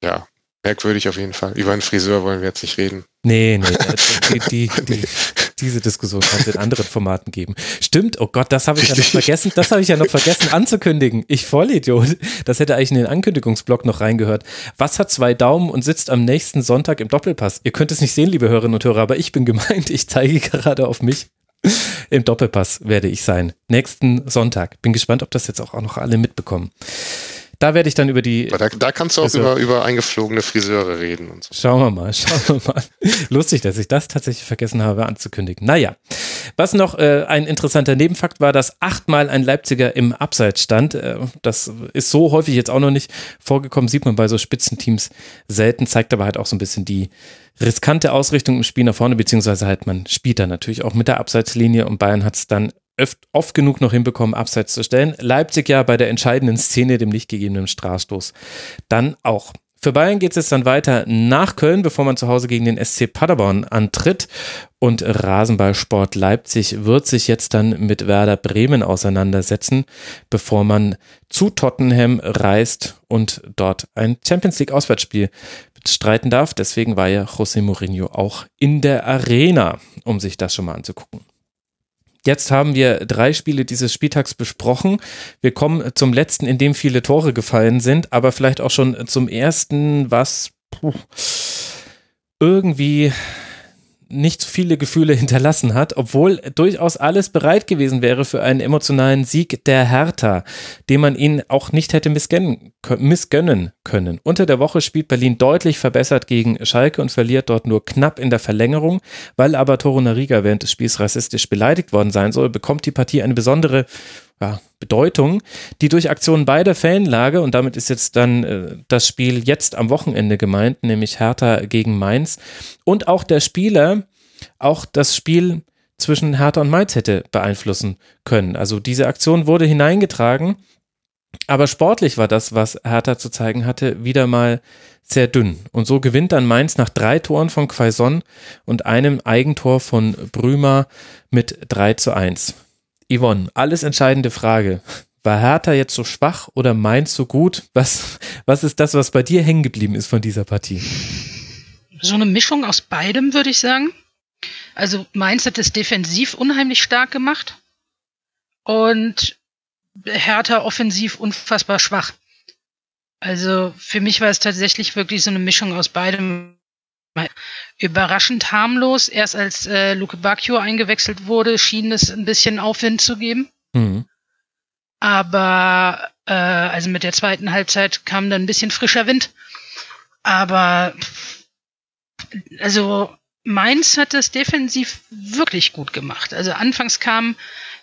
Ja, merkwürdig auf jeden Fall. Über einen Friseur wollen wir jetzt nicht reden. Nee, nee, [LAUGHS] die, die, die, diese Diskussion kann es in anderen Formaten geben. Stimmt, oh Gott, das habe ich ja noch vergessen, das habe ich ja noch vergessen anzukündigen. Ich Vollidiot. Das hätte eigentlich in den Ankündigungsblock noch reingehört. Was hat zwei Daumen und sitzt am nächsten Sonntag im Doppelpass? Ihr könnt es nicht sehen, liebe Hörerinnen und Hörer, aber ich bin gemeint, ich zeige gerade auf mich. Im Doppelpass werde ich sein. Nächsten Sonntag. Bin gespannt, ob das jetzt auch noch alle mitbekommen da werde ich dann über die. Da, da kannst du auch also, über, über eingeflogene Friseure reden und so. Schauen wir mal, [LAUGHS] schauen wir mal. Lustig, dass ich das tatsächlich vergessen habe anzukündigen. Naja, was noch äh, ein interessanter Nebenfakt war, dass achtmal ein Leipziger im Abseits stand. Äh, das ist so häufig jetzt auch noch nicht vorgekommen, sieht man bei so Spitzenteams selten, zeigt aber halt auch so ein bisschen die riskante Ausrichtung im Spiel nach vorne, beziehungsweise halt man spielt da natürlich auch mit der Abseitslinie und Bayern hat es dann oft, genug noch hinbekommen, abseits zu stellen. Leipzig ja bei der entscheidenden Szene, dem nicht gegebenen Strafstoß, dann auch. Für Bayern geht es jetzt dann weiter nach Köln, bevor man zu Hause gegen den SC Paderborn antritt. Und Rasenballsport Leipzig wird sich jetzt dann mit Werder Bremen auseinandersetzen, bevor man zu Tottenham reist und dort ein Champions League Auswärtsspiel streiten darf. Deswegen war ja José Mourinho auch in der Arena, um sich das schon mal anzugucken. Jetzt haben wir drei Spiele dieses Spieltags besprochen. Wir kommen zum letzten, in dem viele Tore gefallen sind, aber vielleicht auch schon zum ersten, was puh, irgendwie nicht viele Gefühle [LAUGHS] hinterlassen hat, obwohl durchaus alles bereit gewesen wäre für einen emotionalen Sieg der Hertha, den man ihnen auch nicht hätte missgönnen, missgönnen können. Unter der Woche spielt Berlin deutlich verbessert gegen Schalke und verliert dort nur knapp in der Verlängerung, weil aber Toro Nariga während des Spiels rassistisch beleidigt worden sein soll, bekommt die Partie eine besondere ja, Bedeutung, die durch Aktionen beider Fanlage, und damit ist jetzt dann äh, das Spiel jetzt am Wochenende gemeint, nämlich Hertha gegen Mainz, und auch der Spieler auch das Spiel zwischen Hertha und Mainz hätte beeinflussen können. Also diese Aktion wurde hineingetragen, aber sportlich war das, was Hertha zu zeigen hatte, wieder mal sehr dünn. Und so gewinnt dann Mainz nach drei Toren von Quaison und einem Eigentor von Brümer mit 3 zu 1. Yvonne, alles entscheidende Frage. War Hertha jetzt so schwach oder Mainz so gut? Was, was ist das, was bei dir hängen geblieben ist von dieser Partie? So eine Mischung aus beidem, würde ich sagen. Also Mainz hat es defensiv unheimlich stark gemacht und Hertha offensiv unfassbar schwach. Also für mich war es tatsächlich wirklich so eine Mischung aus beidem. Überraschend harmlos. Erst als äh, Luke Bacchio eingewechselt wurde, schien es ein bisschen Aufwind zu geben. Mhm. Aber äh, also mit der zweiten Halbzeit kam dann ein bisschen frischer Wind. Aber also Mainz hat es defensiv wirklich gut gemacht. Also anfangs kam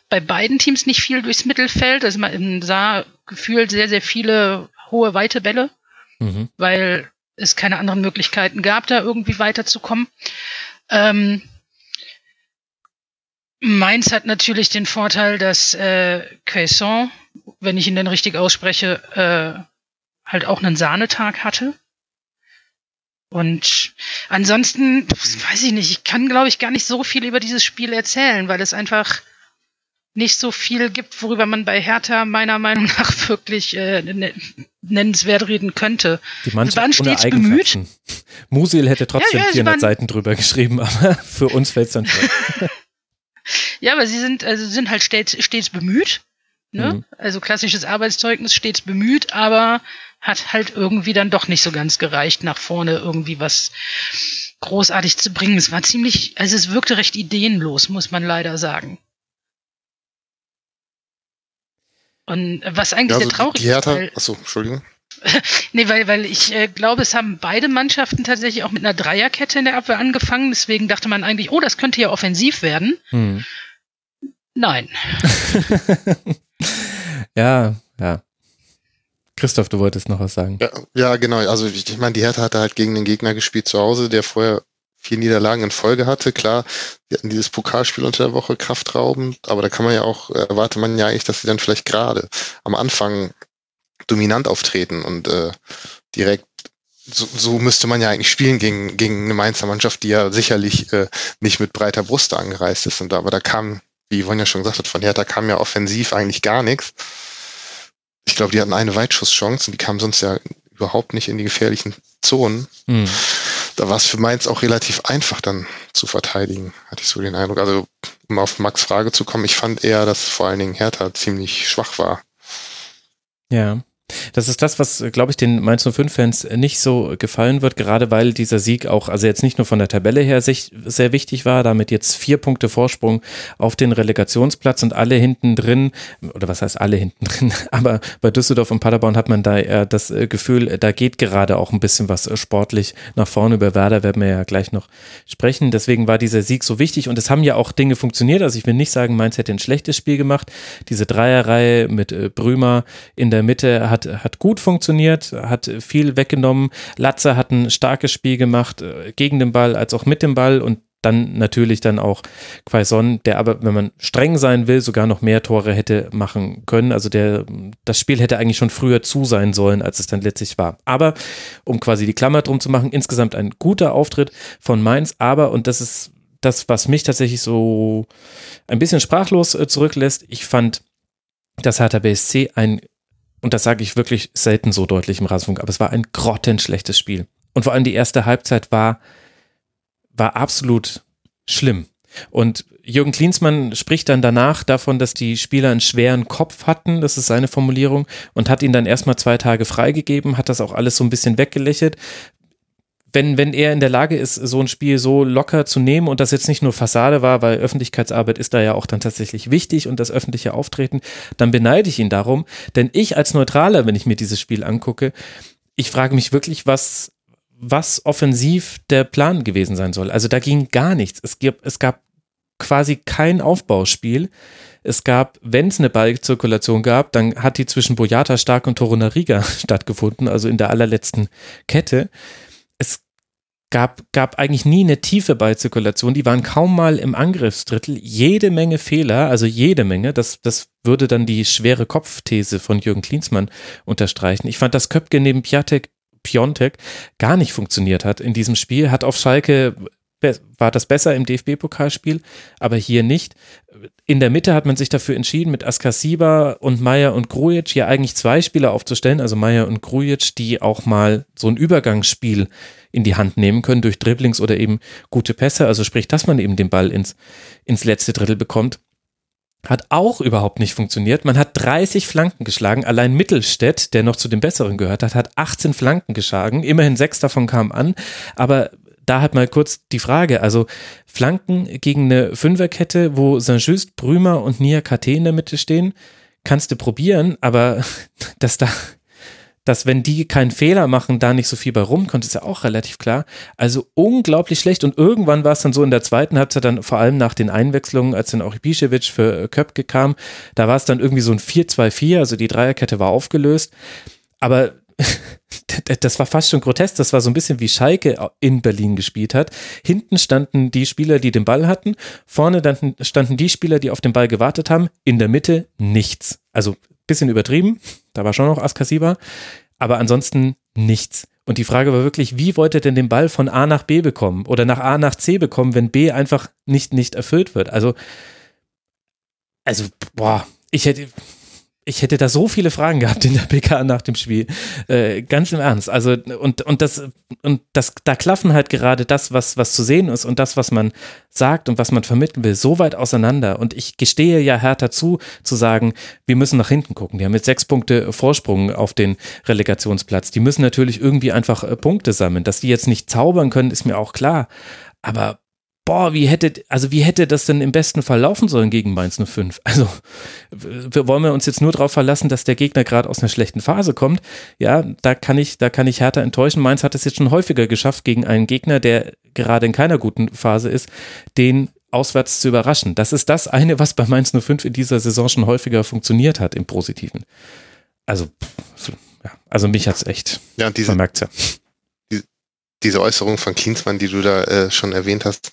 bei beiden Teams nicht viel durchs Mittelfeld. Also man sah gefühlt sehr, sehr viele hohe, weite Bälle, mhm. weil es keine anderen Möglichkeiten gab, da irgendwie weiterzukommen. Ähm, Mainz hat natürlich den Vorteil, dass äh, Quaison, wenn ich ihn denn richtig ausspreche, äh, halt auch einen Sahnetag hatte. Und ansonsten, weiß ich nicht, ich kann, glaube ich, gar nicht so viel über dieses Spiel erzählen, weil es einfach nicht so viel gibt, worüber man bei Hertha meiner Meinung nach wirklich äh, nennenswert reden könnte. Die Mannschaft waren stets bemüht. Musil hätte trotzdem ja, ja, 400 Seiten drüber geschrieben, [LAUGHS] aber für uns fällt es dann schwer. [LAUGHS] ja, aber sie sind, also sind halt stets, stets bemüht. Ne? Mhm. Also klassisches Arbeitszeugnis stets bemüht, aber hat halt irgendwie dann doch nicht so ganz gereicht, nach vorne irgendwie was großartig zu bringen. Es war ziemlich, also es wirkte recht ideenlos, muss man leider sagen. Und was eigentlich ja, also sehr traurig die Hertha, ist. Achso, Entschuldigung. [LAUGHS] nee, weil, weil ich äh, glaube, es haben beide Mannschaften tatsächlich auch mit einer Dreierkette in der Abwehr angefangen. Deswegen dachte man eigentlich, oh, das könnte ja offensiv werden. Hm. Nein. [LAUGHS] ja, ja. Christoph, du wolltest noch was sagen. Ja, ja genau. Also ich, ich meine, die Hertha hatte halt gegen den Gegner gespielt zu Hause, der vorher vier Niederlagen in Folge hatte. Klar, wir hatten dieses Pokalspiel unter der Woche kraftraubend, aber da kann man ja auch, erwartet man ja eigentlich, dass sie dann vielleicht gerade am Anfang dominant auftreten und äh, direkt so, so müsste man ja eigentlich spielen gegen, gegen eine Mainzer Mannschaft, die ja sicherlich äh, nicht mit breiter Brust angereist ist. Und aber da kam, wie Yvonne ja schon gesagt hat, von Hertha kam ja offensiv eigentlich gar nichts. Ich glaube, die hatten eine Weitschusschance und die kamen sonst ja überhaupt nicht in die gefährlichen Zonen. Mhm da war es für Mainz auch relativ einfach dann zu verteidigen, hatte ich so den Eindruck. Also um auf Max Frage zu kommen, ich fand eher, dass vor allen Dingen Hertha ziemlich schwach war. Ja. Das ist das, was, glaube ich, den Mainz 05-Fans nicht so gefallen wird, gerade weil dieser Sieg auch, also jetzt nicht nur von der Tabelle her sich sehr wichtig war, damit jetzt vier Punkte Vorsprung auf den Relegationsplatz und alle hinten drin, oder was heißt alle hinten [LAUGHS] drin, aber bei Düsseldorf und Paderborn hat man da eher das äh, Gefühl, da geht gerade auch ein bisschen was äh, sportlich nach vorne. Über Werder werden wir ja gleich noch sprechen. Deswegen war dieser Sieg so wichtig und es haben ja auch Dinge funktioniert. Also ich will nicht sagen, Mainz hätte ein schlechtes Spiel gemacht. Diese Dreierreihe mit äh, Brümer in der Mitte hat hat, hat gut funktioniert, hat viel weggenommen. Latze hat ein starkes Spiel gemacht, äh, gegen den Ball als auch mit dem Ball und dann natürlich dann auch Quaison, der aber, wenn man streng sein will, sogar noch mehr Tore hätte machen können. Also der, das Spiel hätte eigentlich schon früher zu sein sollen, als es dann letztlich war. Aber um quasi die Klammer drum zu machen, insgesamt ein guter Auftritt von Mainz, aber, und das ist das, was mich tatsächlich so ein bisschen sprachlos äh, zurücklässt, ich fand, dass Hertha BSC ein und das sage ich wirklich selten so deutlich im Rasenfunk, aber es war ein grottenschlechtes Spiel. Und vor allem die erste Halbzeit war, war absolut schlimm. Und Jürgen Klinsmann spricht dann danach davon, dass die Spieler einen schweren Kopf hatten, das ist seine Formulierung, und hat ihn dann erstmal zwei Tage freigegeben, hat das auch alles so ein bisschen weggelächelt, wenn, wenn er in der Lage ist, so ein Spiel so locker zu nehmen und das jetzt nicht nur Fassade war, weil Öffentlichkeitsarbeit ist da ja auch dann tatsächlich wichtig und das öffentliche Auftreten, dann beneide ich ihn darum. Denn ich als Neutraler, wenn ich mir dieses Spiel angucke, ich frage mich wirklich, was, was offensiv der Plan gewesen sein soll. Also da ging gar nichts. Es, gab, es gab quasi kein Aufbauspiel. Es gab, wenn es eine Ballzirkulation gab, dann hat die zwischen Boyata Stark und Torunariga [LAUGHS] stattgefunden, also in der allerletzten Kette gab, gab eigentlich nie eine tiefe Ballzirkulation. Die waren kaum mal im Angriffsdrittel. Jede Menge Fehler, also jede Menge. Das, das würde dann die schwere Kopfthese von Jürgen Klinsmann unterstreichen. Ich fand, dass Köpke neben Piatek Piontek gar nicht funktioniert hat in diesem Spiel, hat auf Schalke war das besser im DFB-Pokalspiel, aber hier nicht. In der Mitte hat man sich dafür entschieden, mit Askasiba und Meier und Grujic hier eigentlich zwei Spieler aufzustellen, also Meier und Grujic, die auch mal so ein Übergangsspiel in die Hand nehmen können durch Dribblings oder eben gute Pässe, also sprich, dass man eben den Ball ins, ins letzte Drittel bekommt. Hat auch überhaupt nicht funktioniert. Man hat 30 Flanken geschlagen. Allein Mittelstädt, der noch zu den Besseren gehört hat, hat 18 Flanken geschlagen. Immerhin sechs davon kamen an. Aber da hat mal kurz die Frage, also Flanken gegen eine Fünferkette, wo Saint-Just, Brümer und Nia KT in der Mitte stehen, kannst du probieren, aber [LAUGHS] dass da, dass wenn die keinen Fehler machen, da nicht so viel bei rumkommt, ist ja auch relativ klar. Also unglaublich schlecht und irgendwann war es dann so in der zweiten Halbzeit dann vor allem nach den Einwechslungen, als dann auch Ibišević für Köpke kam, da war es dann irgendwie so ein 4-2-4, also die Dreierkette war aufgelöst, aber [LAUGHS] das war fast schon grotesk. Das war so ein bisschen wie Schalke in Berlin gespielt hat. Hinten standen die Spieler, die den Ball hatten. Vorne standen die Spieler, die auf den Ball gewartet haben. In der Mitte nichts. Also bisschen übertrieben. Da war schon noch Askasiba. Aber ansonsten nichts. Und die Frage war wirklich, wie wollte denn den Ball von A nach B bekommen oder nach A nach C bekommen, wenn B einfach nicht, nicht erfüllt wird? Also, also, boah, ich hätte, ich hätte da so viele Fragen gehabt in der PK nach dem Spiel. Äh, ganz im Ernst. Also, und, und das, und das, da klaffen halt gerade das, was, was zu sehen ist und das, was man sagt und was man vermitteln will, so weit auseinander. Und ich gestehe ja härter zu, zu sagen, wir müssen nach hinten gucken. Die haben jetzt sechs Punkte Vorsprung auf den Relegationsplatz. Die müssen natürlich irgendwie einfach äh, Punkte sammeln. Dass die jetzt nicht zaubern können, ist mir auch klar. Aber boah, wie hätte, also wie hätte das denn im besten Fall laufen sollen gegen Mainz 05? Also wollen wir uns jetzt nur darauf verlassen, dass der Gegner gerade aus einer schlechten Phase kommt? Ja, da kann ich, da kann ich härter enttäuschen. Mainz hat es jetzt schon häufiger geschafft, gegen einen Gegner, der gerade in keiner guten Phase ist, den auswärts zu überraschen. Das ist das eine, was bei Mainz 05 in dieser Saison schon häufiger funktioniert hat im Positiven. Also, ja, also mich hat's echt, ja, diese, man merkt's ja diese Äußerung von Klinsmann, die du da äh, schon erwähnt hast,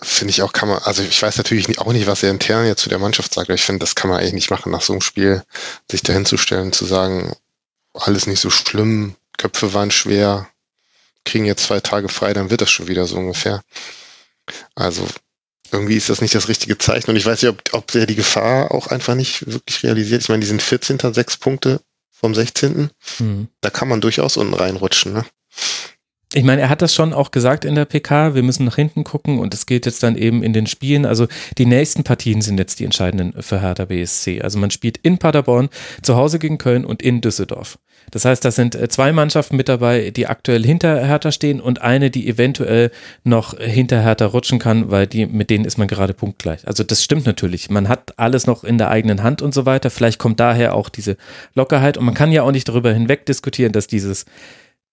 finde ich auch, kann man, also ich weiß natürlich auch nicht, was er intern jetzt zu der Mannschaft sagt, aber ich finde, das kann man eigentlich nicht machen, nach so einem Spiel sich dahinzustellen, zu sagen, alles nicht so schlimm, Köpfe waren schwer, kriegen jetzt zwei Tage frei, dann wird das schon wieder so ungefähr. Also irgendwie ist das nicht das richtige Zeichen und ich weiß nicht, ob, ob der die Gefahr auch einfach nicht wirklich realisiert. Ich meine, die sind 14. sechs Punkte vom 16. Mhm. Da kann man durchaus unten reinrutschen. Ne? Ich meine, er hat das schon auch gesagt in der PK, wir müssen nach hinten gucken und es geht jetzt dann eben in den Spielen. Also die nächsten Partien sind jetzt die entscheidenden für Hertha BSC. Also man spielt in Paderborn, zu Hause gegen Köln und in Düsseldorf. Das heißt, da sind äh, zwei Mannschaften mit dabei, die aktuell hinter Hertha stehen und eine, die eventuell noch hinter Hertha rutschen kann, weil die, mit denen ist man gerade punktgleich. Also das stimmt natürlich. Man hat alles noch in der eigenen Hand und so weiter. Vielleicht kommt daher auch diese Lockerheit und man kann ja auch nicht darüber hinweg diskutieren, dass dieses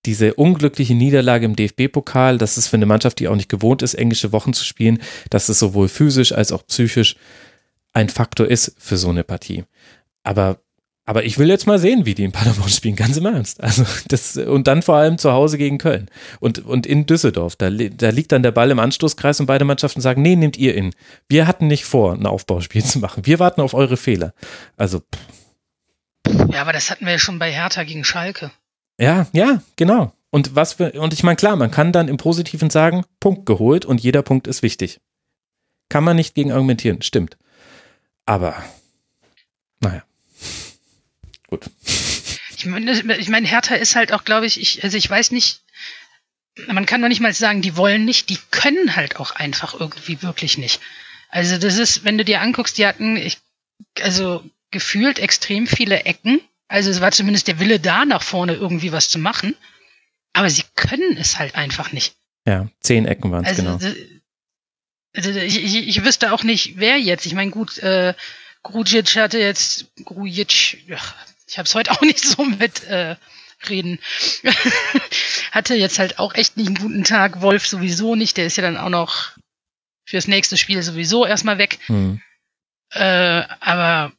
diese unglückliche Niederlage im DFB-Pokal, das ist für eine Mannschaft, die auch nicht gewohnt ist, englische Wochen zu spielen, dass es sowohl physisch als auch psychisch ein Faktor ist für so eine Partie. Aber, aber ich will jetzt mal sehen, wie die in Paderborn [LAUGHS] spielen, ganz im Ernst. Also das, und dann vor allem zu Hause gegen Köln und, und in Düsseldorf. Da, da liegt dann der Ball im Anstoßkreis und beide Mannschaften sagen, nee, nehmt ihr ihn. Wir hatten nicht vor, ein Aufbauspiel [LAUGHS] zu machen. Wir warten auf eure Fehler. Also. Pff. Ja, aber das hatten wir ja schon bei Hertha gegen Schalke. Ja, ja, genau. Und was für, und ich meine, klar, man kann dann im Positiven sagen, Punkt geholt und jeder Punkt ist wichtig. Kann man nicht gegen argumentieren, stimmt. Aber, naja. Gut. Ich meine, ich mein, Hertha ist halt auch, glaube ich, ich, also ich weiß nicht, man kann noch nicht mal sagen, die wollen nicht, die können halt auch einfach irgendwie wirklich nicht. Also das ist, wenn du dir anguckst, die hatten, ich, also gefühlt extrem viele Ecken also es war zumindest der Wille da, nach vorne irgendwie was zu machen. Aber sie können es halt einfach nicht. Ja, zehn Ecken waren es, also, genau. Also ich, ich, ich wüsste auch nicht, wer jetzt. Ich meine, gut, äh, Grujic hatte jetzt, Grujic, ich habe es heute [LAUGHS] auch nicht so mit äh, reden. [LAUGHS] hatte jetzt halt auch echt nicht einen guten Tag. Wolf sowieso nicht. Der ist ja dann auch noch fürs nächste Spiel sowieso erstmal weg. Hm. Äh, aber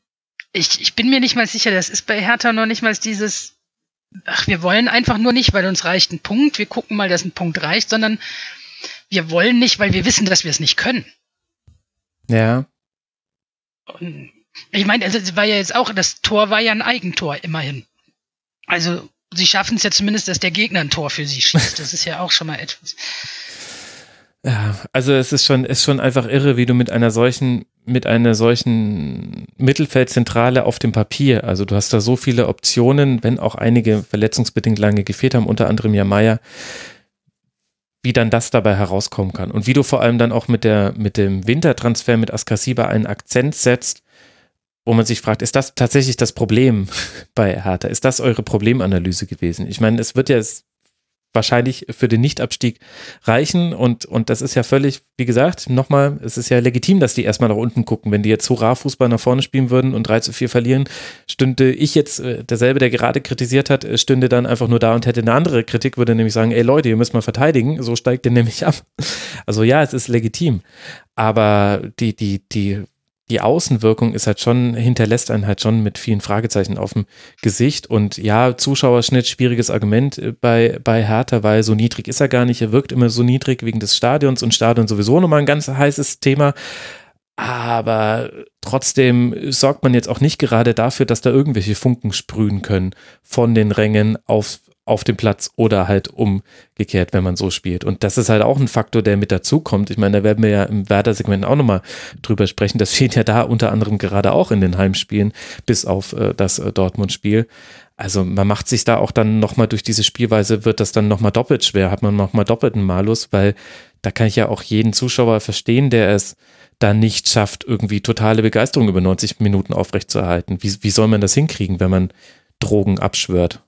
ich, ich bin mir nicht mal sicher, das ist bei Hertha noch nicht mal dieses, ach, wir wollen einfach nur nicht, weil uns reicht ein Punkt, wir gucken mal, dass ein Punkt reicht, sondern wir wollen nicht, weil wir wissen, dass wir es nicht können. Ja. Und ich meine, also es war ja jetzt auch, das Tor war ja ein Eigentor, immerhin. Also, sie schaffen es ja zumindest, dass der Gegner ein Tor für sie schießt. Das ist ja auch schon mal etwas. Ja, also es ist schon, ist schon einfach irre, wie du mit einer solchen, mit einer solchen Mittelfeldzentrale auf dem Papier, also du hast da so viele Optionen, wenn auch einige verletzungsbedingt lange gefehlt haben, unter anderem ja Meier, wie dann das dabei herauskommen kann und wie du vor allem dann auch mit der, mit dem Wintertransfer mit Askasiba einen Akzent setzt, wo man sich fragt, ist das tatsächlich das Problem [LAUGHS] bei Hertha? Ist das eure Problemanalyse gewesen? Ich meine, es wird ja wahrscheinlich für den Nichtabstieg reichen und, und das ist ja völlig, wie gesagt, nochmal, es ist ja legitim, dass die erstmal nach unten gucken. Wenn die jetzt Hurra-Fußball nach vorne spielen würden und 3 zu 4 verlieren, stünde ich jetzt, äh, derselbe, der gerade kritisiert hat, äh, stünde dann einfach nur da und hätte eine andere Kritik, würde nämlich sagen, ey Leute, ihr müsst mal verteidigen, so steigt ihr nämlich [LAUGHS] ab. Also ja, es ist legitim. Aber die, die, die die Außenwirkung ist halt schon, hinterlässt einen halt schon mit vielen Fragezeichen auf dem Gesicht. Und ja, Zuschauerschnitt, schwieriges Argument äh, bei, bei Hertha, weil so niedrig ist er gar nicht. Er wirkt immer so niedrig wegen des Stadions und Stadion sowieso nochmal ein ganz heißes Thema. Aber trotzdem sorgt man jetzt auch nicht gerade dafür, dass da irgendwelche Funken sprühen können von den Rängen auf, auf dem Platz oder halt umgekehrt, wenn man so spielt. Und das ist halt auch ein Faktor, der mit dazukommt. Ich meine, da werden wir ja im Werder-Segment auch nochmal drüber sprechen. Das fehlt ja da unter anderem gerade auch in den Heimspielen, bis auf äh, das äh, Dortmund-Spiel. Also man macht sich da auch dann nochmal durch diese Spielweise, wird das dann nochmal doppelt schwer, hat man nochmal doppelten Malus, weil da kann ich ja auch jeden Zuschauer verstehen, der es da nicht schafft, irgendwie totale Begeisterung über 90 Minuten aufrechtzuerhalten. Wie, wie soll man das hinkriegen, wenn man Drogen abschwört?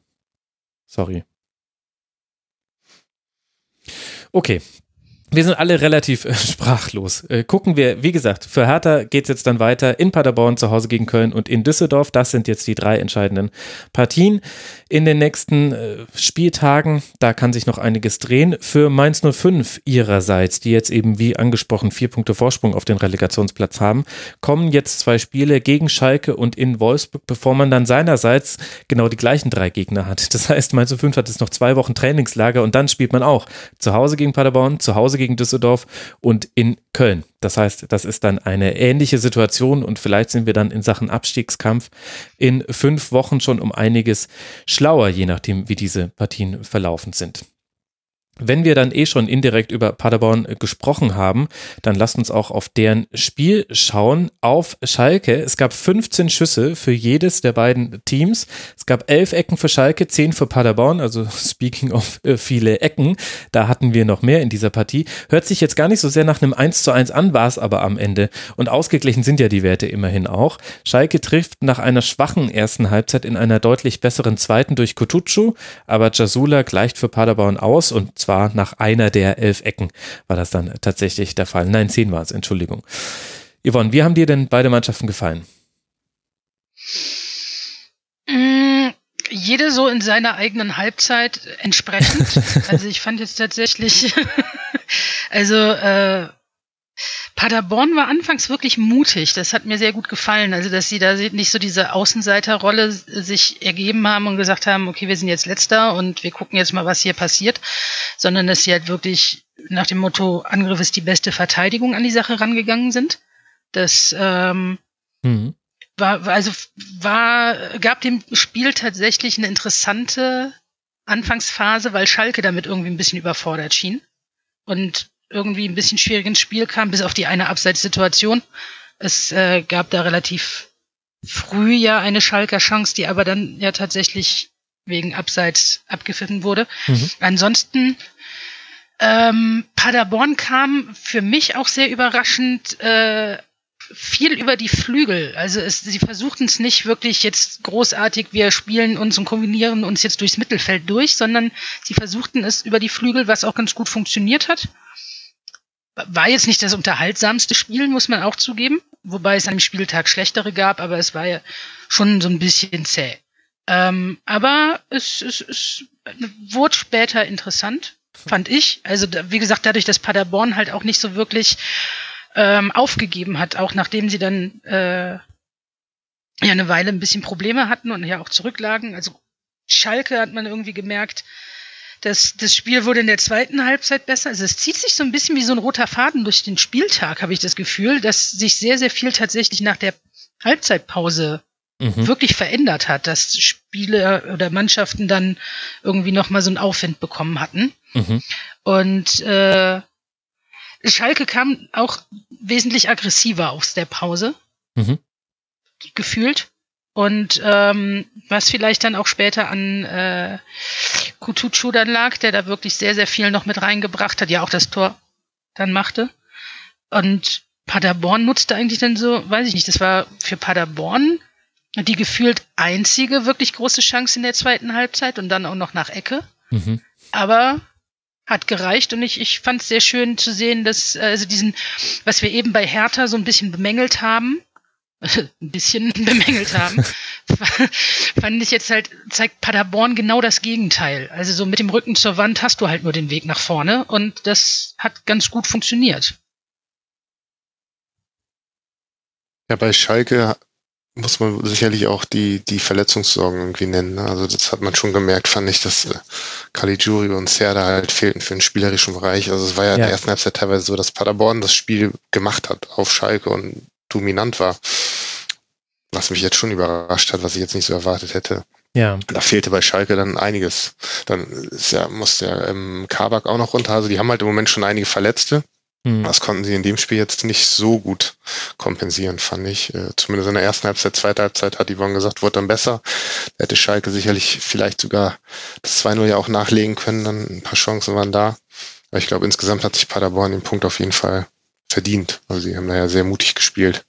Sorry. Okay, wir sind alle relativ äh, [LAUGHS] sprachlos. Äh, gucken wir, wie gesagt, für Hertha geht es jetzt dann weiter in Paderborn zu Hause gegen Köln und in Düsseldorf. Das sind jetzt die drei entscheidenden Partien in den nächsten äh, Spieltagen. Da kann sich noch einiges drehen. Für Mainz 05 ihrerseits, die jetzt eben wie angesprochen vier Punkte Vorsprung auf den Relegationsplatz haben, kommen jetzt zwei Spiele gegen Schalke und in Wolfsburg, bevor man dann seinerseits genau die gleichen drei Gegner hat. Das heißt, Mainz 05 hat jetzt noch zwei Wochen Trainingslager und dann spielt man auch zu Hause gegen Paderborn, zu Hause gegen Düsseldorf und in Köln. Das heißt, das ist dann eine ähnliche Situation und vielleicht sind wir dann in Sachen Abstiegskampf in fünf Wochen schon um einiges schlauer, je nachdem, wie diese Partien verlaufen sind. Wenn wir dann eh schon indirekt über Paderborn gesprochen haben, dann lasst uns auch auf deren Spiel schauen. Auf Schalke. Es gab 15 Schüsse für jedes der beiden Teams. Es gab elf Ecken für Schalke, zehn für Paderborn. Also [LAUGHS] speaking of äh, viele Ecken, da hatten wir noch mehr in dieser Partie. Hört sich jetzt gar nicht so sehr nach einem 1 zu 1 an, war es aber am Ende. Und ausgeglichen sind ja die Werte immerhin auch. Schalke trifft nach einer schwachen ersten Halbzeit in einer deutlich besseren zweiten durch Kutucu, aber Jasula gleicht für Paderborn aus und zwar nach einer der elf Ecken war das dann tatsächlich der Fall. Nein, zehn war es, Entschuldigung. Yvonne, wie haben dir denn beide Mannschaften gefallen? Mm, jede so in seiner eigenen Halbzeit entsprechend. [LAUGHS] also ich fand jetzt tatsächlich, [LAUGHS] also äh, Paderborn war anfangs wirklich mutig. Das hat mir sehr gut gefallen. Also, dass sie da nicht so diese Außenseiterrolle sich ergeben haben und gesagt haben, okay, wir sind jetzt letzter und wir gucken jetzt mal, was hier passiert, sondern dass sie halt wirklich nach dem Motto Angriff ist die beste Verteidigung an die Sache rangegangen sind. Das ähm, mhm. war, also war, gab dem Spiel tatsächlich eine interessante Anfangsphase, weil Schalke damit irgendwie ein bisschen überfordert schien. Und irgendwie ein bisschen schwierig ins Spiel kam, bis auf die eine Abseitssituation. Es äh, gab da relativ früh ja eine Schalker Chance, die aber dann ja tatsächlich wegen Abseits abgepfiffen wurde. Mhm. Ansonsten ähm, Paderborn kam für mich auch sehr überraschend äh, viel über die Flügel. Also es, sie versuchten es nicht wirklich jetzt großartig, wir spielen uns und kombinieren uns jetzt durchs Mittelfeld durch, sondern sie versuchten es über die Flügel, was auch ganz gut funktioniert hat. War jetzt nicht das unterhaltsamste Spiel, muss man auch zugeben. Wobei es an dem Spieltag schlechtere gab, aber es war ja schon so ein bisschen zäh. Ähm, aber es, es, es wurde später interessant, fand ich. Also wie gesagt, dadurch, dass Paderborn halt auch nicht so wirklich ähm, aufgegeben hat, auch nachdem sie dann äh, ja eine Weile ein bisschen Probleme hatten und ja auch zurücklagen. Also Schalke hat man irgendwie gemerkt, das, das Spiel wurde in der zweiten Halbzeit besser. Also es zieht sich so ein bisschen wie so ein roter Faden durch den Spieltag, habe ich das Gefühl, dass sich sehr, sehr viel tatsächlich nach der Halbzeitpause mhm. wirklich verändert hat, dass Spiele oder Mannschaften dann irgendwie nochmal so einen Aufwind bekommen hatten. Mhm. Und äh, Schalke kam auch wesentlich aggressiver aus der Pause. Mhm. Gefühlt. Und ähm, was vielleicht dann auch später an äh, Kutucu dann lag, der da wirklich sehr, sehr viel noch mit reingebracht hat, ja auch das Tor dann machte. Und Paderborn nutzte eigentlich dann so, weiß ich nicht, das war für Paderborn die gefühlt einzige wirklich große Chance in der zweiten Halbzeit und dann auch noch nach Ecke. Mhm. Aber hat gereicht und ich, ich fand es sehr schön zu sehen, dass also diesen, was wir eben bei Hertha so ein bisschen bemängelt haben, [LAUGHS] ein bisschen bemängelt haben, [LAUGHS] fand ich jetzt halt, zeigt Paderborn genau das Gegenteil. Also so mit dem Rücken zur Wand hast du halt nur den Weg nach vorne und das hat ganz gut funktioniert. Ja, bei Schalke muss man sicherlich auch die, die Verletzungssorgen irgendwie nennen. Ne? Also das hat man schon gemerkt, fand ich, dass äh, Caligiuri und Serda halt fehlten für den spielerischen Bereich. Also es war ja, ja. in der ersten Halbzeit teilweise so, dass Paderborn das Spiel gemacht hat auf Schalke und dominant war. Was mich jetzt schon überrascht hat, was ich jetzt nicht so erwartet hätte. Ja. Da fehlte bei Schalke dann einiges. Dann ist ja, muss der ähm, Kabak auch noch runter. Also die haben halt im Moment schon einige Verletzte. Mhm. Das konnten sie in dem Spiel jetzt nicht so gut kompensieren, fand ich. Äh, zumindest in der ersten Halbzeit, zweite Halbzeit hat Yvonne gesagt, wurde dann besser. Da hätte Schalke sicherlich vielleicht sogar das 2-0 ja auch nachlegen können, dann ein paar Chancen waren da. Aber ich glaube, insgesamt hat sich Paderborn den Punkt auf jeden Fall verdient. Also sie haben da ja sehr mutig gespielt.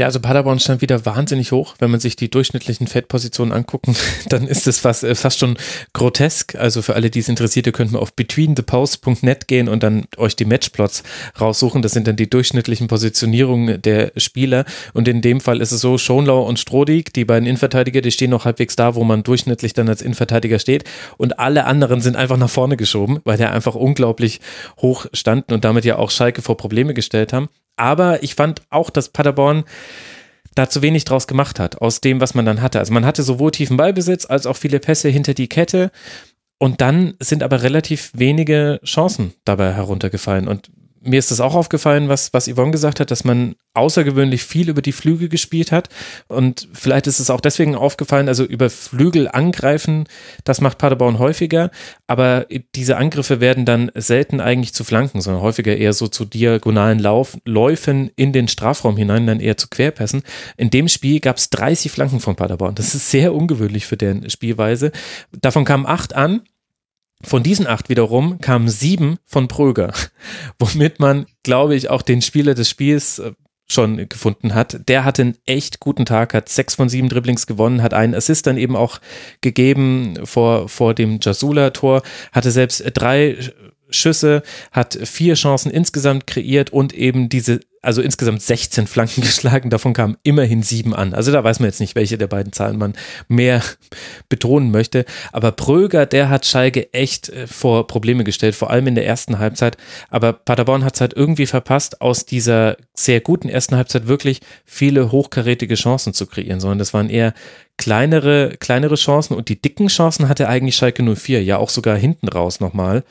Ja, also Paderborn stand wieder wahnsinnig hoch. Wenn man sich die durchschnittlichen Fettpositionen angucken, [LAUGHS] dann ist es fast, äh, fast schon grotesk. Also für alle, die es interessiert, könnt mal auf betweenthepost.net gehen und dann euch die Matchplots raussuchen. Das sind dann die durchschnittlichen Positionierungen der Spieler. Und in dem Fall ist es so, Schonlau und Strodig, die beiden Innenverteidiger, die stehen noch halbwegs da, wo man durchschnittlich dann als Innenverteidiger steht. Und alle anderen sind einfach nach vorne geschoben, weil der einfach unglaublich hoch standen und damit ja auch Schalke vor Probleme gestellt haben. Aber ich fand auch, dass Paderborn da zu wenig draus gemacht hat, aus dem, was man dann hatte. Also man hatte sowohl tiefen Ballbesitz als auch viele Pässe hinter die Kette. Und dann sind aber relativ wenige Chancen dabei heruntergefallen. Und mir ist das auch aufgefallen, was, was Yvonne gesagt hat, dass man außergewöhnlich viel über die Flügel gespielt hat. Und vielleicht ist es auch deswegen aufgefallen, also über Flügel angreifen, das macht Paderborn häufiger. Aber diese Angriffe werden dann selten eigentlich zu Flanken, sondern häufiger eher so zu diagonalen Lauf, Läufen in den Strafraum hinein, dann eher zu Querpässen. In dem Spiel gab es 30 Flanken von Paderborn. Das ist sehr ungewöhnlich für deren Spielweise. Davon kamen acht an von diesen acht wiederum kamen sieben von Pröger, [LAUGHS] womit man, glaube ich, auch den Spieler des Spiels äh, schon gefunden hat. Der hatte einen echt guten Tag, hat sechs von sieben Dribblings gewonnen, hat einen Assist dann eben auch gegeben vor, vor dem Jasula-Tor, hatte selbst drei Schüsse, hat vier Chancen insgesamt kreiert und eben diese also insgesamt 16 Flanken [LAUGHS] geschlagen, davon kamen immerhin sieben an. Also da weiß man jetzt nicht, welche der beiden Zahlen man mehr [LAUGHS] betonen möchte. Aber Pröger, der hat Schalke echt äh, vor Probleme gestellt, vor allem in der ersten Halbzeit. Aber Paderborn hat es halt irgendwie verpasst, aus dieser sehr guten ersten Halbzeit wirklich viele hochkarätige Chancen zu kreieren, sondern das waren eher kleinere, kleinere Chancen und die dicken Chancen hatte eigentlich Schalke 04, ja auch sogar hinten raus nochmal.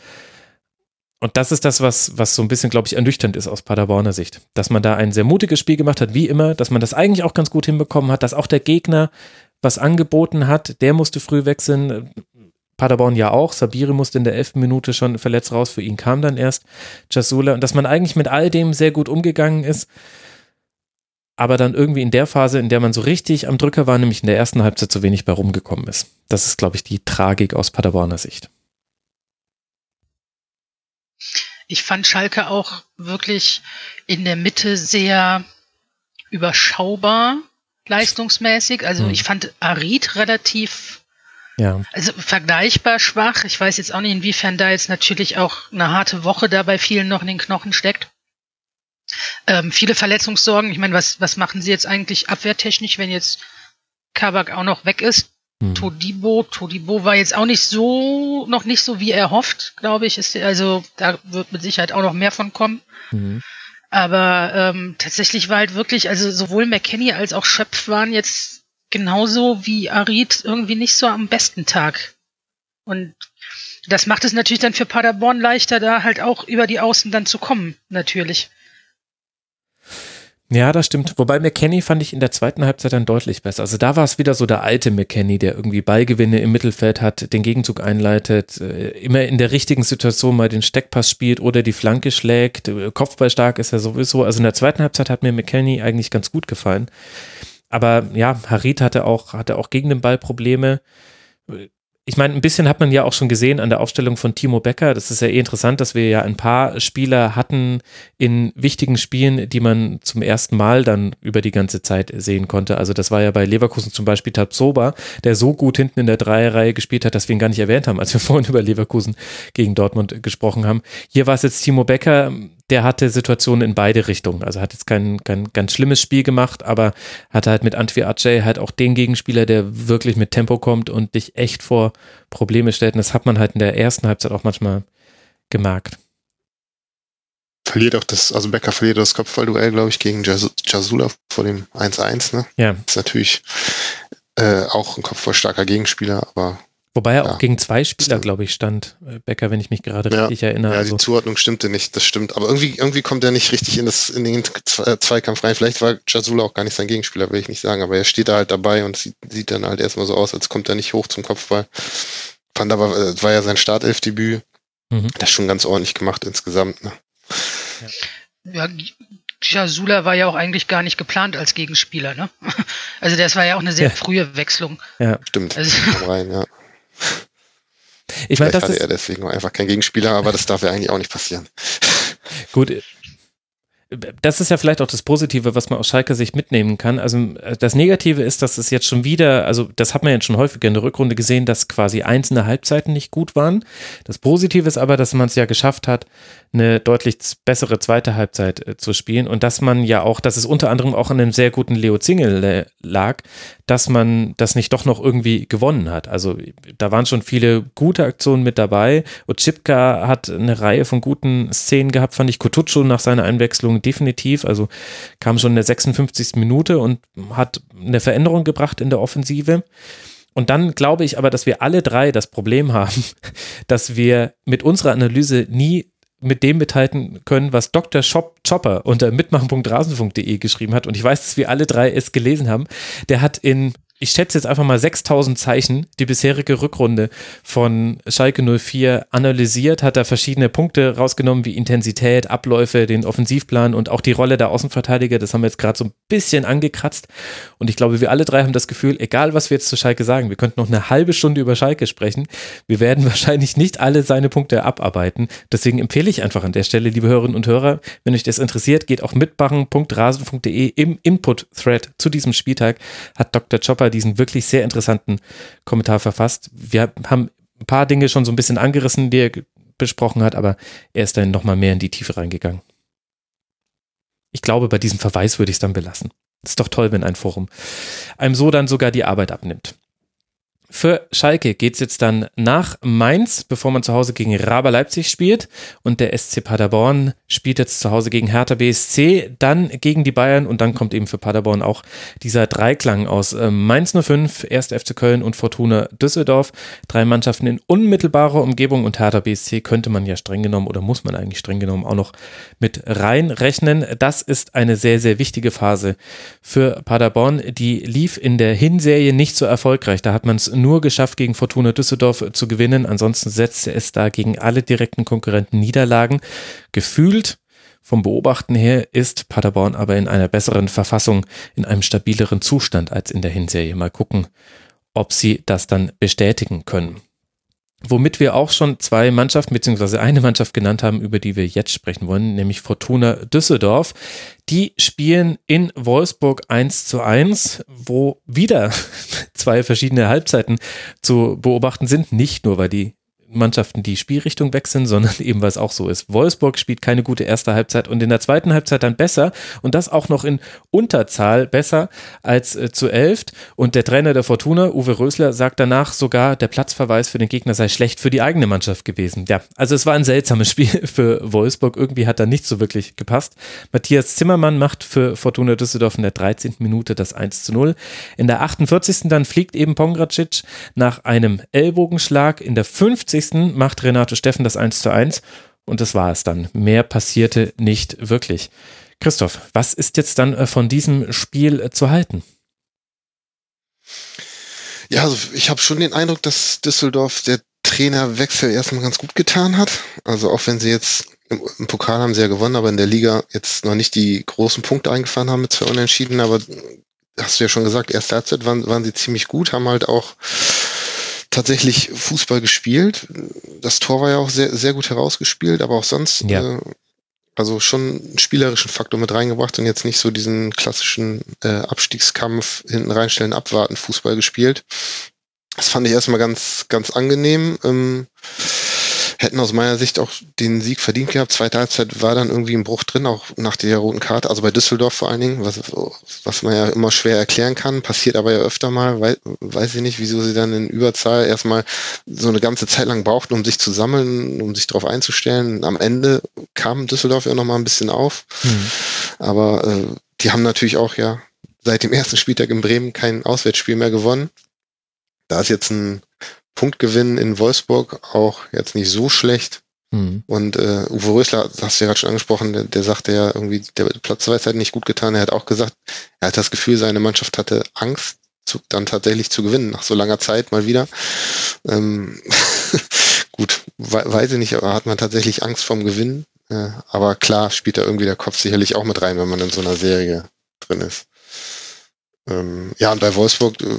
Und das ist das, was, was so ein bisschen, glaube ich, ernüchternd ist aus Paderborner Sicht. Dass man da ein sehr mutiges Spiel gemacht hat, wie immer, dass man das eigentlich auch ganz gut hinbekommen hat, dass auch der Gegner was angeboten hat, der musste früh wechseln. Paderborn ja auch. Sabiri musste in der elften Minute schon verletzt raus. Für ihn kam dann erst Jasula. Und dass man eigentlich mit all dem sehr gut umgegangen ist. Aber dann irgendwie in der Phase, in der man so richtig am Drücker war, nämlich in der ersten Halbzeit zu wenig bei rumgekommen ist. Das ist, glaube ich, die Tragik aus Paderborner Sicht. Ich fand Schalke auch wirklich in der Mitte sehr überschaubar leistungsmäßig. Also mhm. ich fand Arid relativ ja. Also vergleichbar schwach. Ich weiß jetzt auch nicht, inwiefern da jetzt natürlich auch eine harte Woche da bei vielen noch in den Knochen steckt. Ähm, viele Verletzungssorgen. Ich meine, was, was machen sie jetzt eigentlich abwehrtechnisch, wenn jetzt Kabak auch noch weg ist? Hm. Todibo, Todibo war jetzt auch nicht so, noch nicht so wie er hofft, glaube ich. Ist, also da wird mit Sicherheit auch noch mehr von kommen. Mhm. Aber ähm, tatsächlich war halt wirklich, also sowohl McKenny als auch Schöpf waren jetzt genauso wie Arid irgendwie nicht so am besten Tag. Und das macht es natürlich dann für Paderborn leichter, da halt auch über die Außen dann zu kommen, natürlich. Ja, das stimmt. Wobei McKenny fand ich in der zweiten Halbzeit dann deutlich besser. Also da war es wieder so der alte McKenny, der irgendwie Ballgewinne im Mittelfeld hat, den Gegenzug einleitet, äh, immer in der richtigen Situation mal den Steckpass spielt oder die Flanke schlägt. Äh, Kopfballstark ist er sowieso. Also in der zweiten Halbzeit hat mir McKenny eigentlich ganz gut gefallen. Aber ja, Harit hatte auch, hatte auch gegen den Ball Probleme ich meine, ein bisschen hat man ja auch schon gesehen an der Aufstellung von Timo Becker. Das ist ja eh interessant, dass wir ja ein paar Spieler hatten in wichtigen Spielen, die man zum ersten Mal dann über die ganze Zeit sehen konnte. Also das war ja bei Leverkusen zum Beispiel Tabsoba, der so gut hinten in der Dreierreihe gespielt hat, dass wir ihn gar nicht erwähnt haben, als wir [LAUGHS] vorhin über Leverkusen gegen Dortmund gesprochen haben. Hier war es jetzt Timo Becker, der hatte Situationen in beide Richtungen. Also hat jetzt kein, kein ganz schlimmes Spiel gemacht, aber hatte halt mit Antwi Ajay halt auch den Gegenspieler, der wirklich mit Tempo kommt und dich echt vor Probleme stellt. Und das hat man halt in der ersten Halbzeit auch manchmal gemerkt. Verliert auch das, also Becker verliert das Kopfballduell, glaube ich, gegen Jasula vor dem 1-1, ne? Ja. Ist natürlich äh, auch ein kopfballstarker Gegenspieler, aber Wobei er ja. auch gegen zwei Spieler, glaube ich, stand, äh, Becker, wenn ich mich gerade ja. richtig erinnere. Ja, die also. Zuordnung stimmte nicht, das stimmt. Aber irgendwie, irgendwie kommt er nicht richtig in, das, in den Zweikampf rein. Vielleicht war Jasula auch gar nicht sein Gegenspieler, will ich nicht sagen. Aber er steht da halt dabei und sieht, sieht dann halt erstmal so aus, als kommt er nicht hoch zum Kopfball. Fand aber, äh, war ja sein Startelfdebüt. Mhm. Das schon ganz ordentlich gemacht insgesamt. Ne? Ja. ja, Jasula war ja auch eigentlich gar nicht geplant als Gegenspieler, ne? [LAUGHS] Also das war ja auch eine sehr ja. frühe Wechslung. Ja, stimmt. Also, rein, ja. Ich meine, das hatte ist er deswegen einfach kein Gegenspieler, aber das darf ja eigentlich auch nicht passieren. [LAUGHS] Gut, das ist ja vielleicht auch das Positive, was man aus Schalke Sicht mitnehmen kann. Also äh, das Negative ist, dass es jetzt schon wieder, also das hat man jetzt schon häufiger in der Rückrunde gesehen, dass quasi einzelne Halbzeiten nicht gut waren. Das Positive ist aber, dass man es ja geschafft hat, eine deutlich bessere zweite Halbzeit äh, zu spielen und dass man ja auch, dass es unter anderem auch an einem sehr guten Leo Zingel äh, lag, dass man das nicht doch noch irgendwie gewonnen hat. Also da waren schon viele gute Aktionen mit dabei. Ochipka hat eine Reihe von guten Szenen gehabt, fand ich Kutucu nach seiner Einwechslung definitiv. Also kam schon in der 56. Minute und hat eine Veränderung gebracht in der Offensive. Und dann glaube ich aber, dass wir alle drei das Problem [LAUGHS] haben, dass wir mit unserer Analyse nie mit dem mithalten können, was Dr. Shop Chopper unter mitmachen.rasen.de geschrieben hat. Und ich weiß, dass wir alle drei es gelesen haben. Der hat in ich schätze jetzt einfach mal 6000 Zeichen, die bisherige Rückrunde von Schalke 04 analysiert, hat da verschiedene Punkte rausgenommen, wie Intensität, Abläufe, den Offensivplan und auch die Rolle der Außenverteidiger. Das haben wir jetzt gerade so ein bisschen angekratzt. Und ich glaube, wir alle drei haben das Gefühl, egal was wir jetzt zu Schalke sagen, wir könnten noch eine halbe Stunde über Schalke sprechen. Wir werden [LAUGHS] wahrscheinlich nicht alle seine Punkte abarbeiten. Deswegen empfehle ich einfach an der Stelle, liebe Hörerinnen und Hörer, wenn euch das interessiert, geht auch mitmachen.rasen.de im Input-Thread zu diesem Spieltag hat Dr. Chopper diesen wirklich sehr interessanten Kommentar verfasst. Wir haben ein paar Dinge schon so ein bisschen angerissen, die er besprochen hat, aber er ist dann nochmal mehr in die Tiefe reingegangen. Ich glaube, bei diesem Verweis würde ich es dann belassen. ist doch toll, wenn ein Forum einem so dann sogar die Arbeit abnimmt. Für Schalke geht es jetzt dann nach Mainz, bevor man zu Hause gegen Raber Leipzig spielt. Und der SC Paderborn spielt jetzt zu Hause gegen Hertha BSC, dann gegen die Bayern und dann kommt eben für Paderborn auch dieser Dreiklang aus äh, Mainz 05, 1. FC Köln und Fortuna Düsseldorf. Drei Mannschaften in unmittelbarer Umgebung und Hertha BSC könnte man ja streng genommen oder muss man eigentlich streng genommen auch noch mit reinrechnen. Das ist eine sehr, sehr wichtige Phase für Paderborn. Die lief in der Hinserie nicht so erfolgreich. Da hat man es nur geschafft, gegen Fortuna Düsseldorf zu gewinnen. Ansonsten setzte es da gegen alle direkten Konkurrenten Niederlagen. Gefühlt vom Beobachten her ist Paderborn aber in einer besseren Verfassung, in einem stabileren Zustand als in der Hinserie. Mal gucken, ob sie das dann bestätigen können. Womit wir auch schon zwei Mannschaften beziehungsweise eine Mannschaft genannt haben, über die wir jetzt sprechen wollen, nämlich Fortuna Düsseldorf. Die spielen in Wolfsburg 1 zu 1, wo wieder [LAUGHS] zwei verschiedene Halbzeiten zu beobachten sind. Nicht nur, weil die Mannschaften die Spielrichtung wechseln, sondern [LAUGHS] eben weil es auch so ist. Wolfsburg spielt keine gute erste Halbzeit und in der zweiten Halbzeit dann besser und das auch noch in Unterzahl besser als äh, zu elft. Und der Trainer der Fortuna, Uwe Rösler, sagt danach sogar, der Platzverweis für den Gegner sei schlecht für die eigene Mannschaft gewesen. Ja, also es war ein seltsames [LAUGHS] Spiel für Wolfsburg. Irgendwie hat da nicht so wirklich gepasst. Matthias Zimmermann macht für Fortuna Düsseldorf in der 13. Minute das 1 zu 0. In der 48. dann fliegt eben Pongracic nach einem Ellbogenschlag. In der 50 macht Renato Steffen das 1 zu 1 und das war es dann. Mehr passierte nicht wirklich. Christoph, was ist jetzt dann äh, von diesem Spiel äh, zu halten? Ja, also ich habe schon den Eindruck, dass Düsseldorf der Trainerwechsel erstmal ganz gut getan hat. Also auch wenn sie jetzt im, im, Pokal haben sie ja gewonnen, aber in der Liga jetzt noch nicht die großen Punkte eingefahren haben mit zwei Unentschieden, aber hast du ja schon gesagt, erste Halbzeit waren, waren sie ziemlich gut, haben halt auch tatsächlich Fußball gespielt. Das Tor war ja auch sehr, sehr gut herausgespielt, aber auch sonst, ja. äh, also schon einen spielerischen Faktor mit reingebracht und jetzt nicht so diesen klassischen äh, Abstiegskampf hinten reinstellen, abwarten Fußball gespielt. Das fand ich erstmal ganz, ganz angenehm. Ähm, hätten aus meiner Sicht auch den Sieg verdient gehabt. Zweite Halbzeit war dann irgendwie ein Bruch drin, auch nach der roten Karte, also bei Düsseldorf vor allen Dingen, was, was man ja immer schwer erklären kann, passiert aber ja öfter mal, weil, weiß ich nicht, wieso sie dann in Überzahl erstmal so eine ganze Zeit lang brauchten, um sich zu sammeln, um sich darauf einzustellen. Am Ende kam Düsseldorf ja noch mal ein bisschen auf, mhm. aber äh, die haben natürlich auch ja seit dem ersten Spieltag in Bremen kein Auswärtsspiel mehr gewonnen. Da ist jetzt ein Punktgewinn in Wolfsburg auch jetzt nicht so schlecht. Mhm. Und äh, Uwe Rösler, hast du ja gerade schon angesprochen, der, der sagte ja irgendwie, der Platzweis hat nicht gut getan. Er hat auch gesagt, er hat das Gefühl, seine Mannschaft hatte Angst, zu, dann tatsächlich zu gewinnen, nach so langer Zeit mal wieder. Ähm, [LAUGHS] gut, weiß ich nicht, aber hat man tatsächlich Angst vorm Gewinnen. Äh, aber klar spielt da irgendwie der Kopf sicherlich auch mit rein, wenn man in so einer Serie drin ist. Ähm, ja, und bei Wolfsburg äh,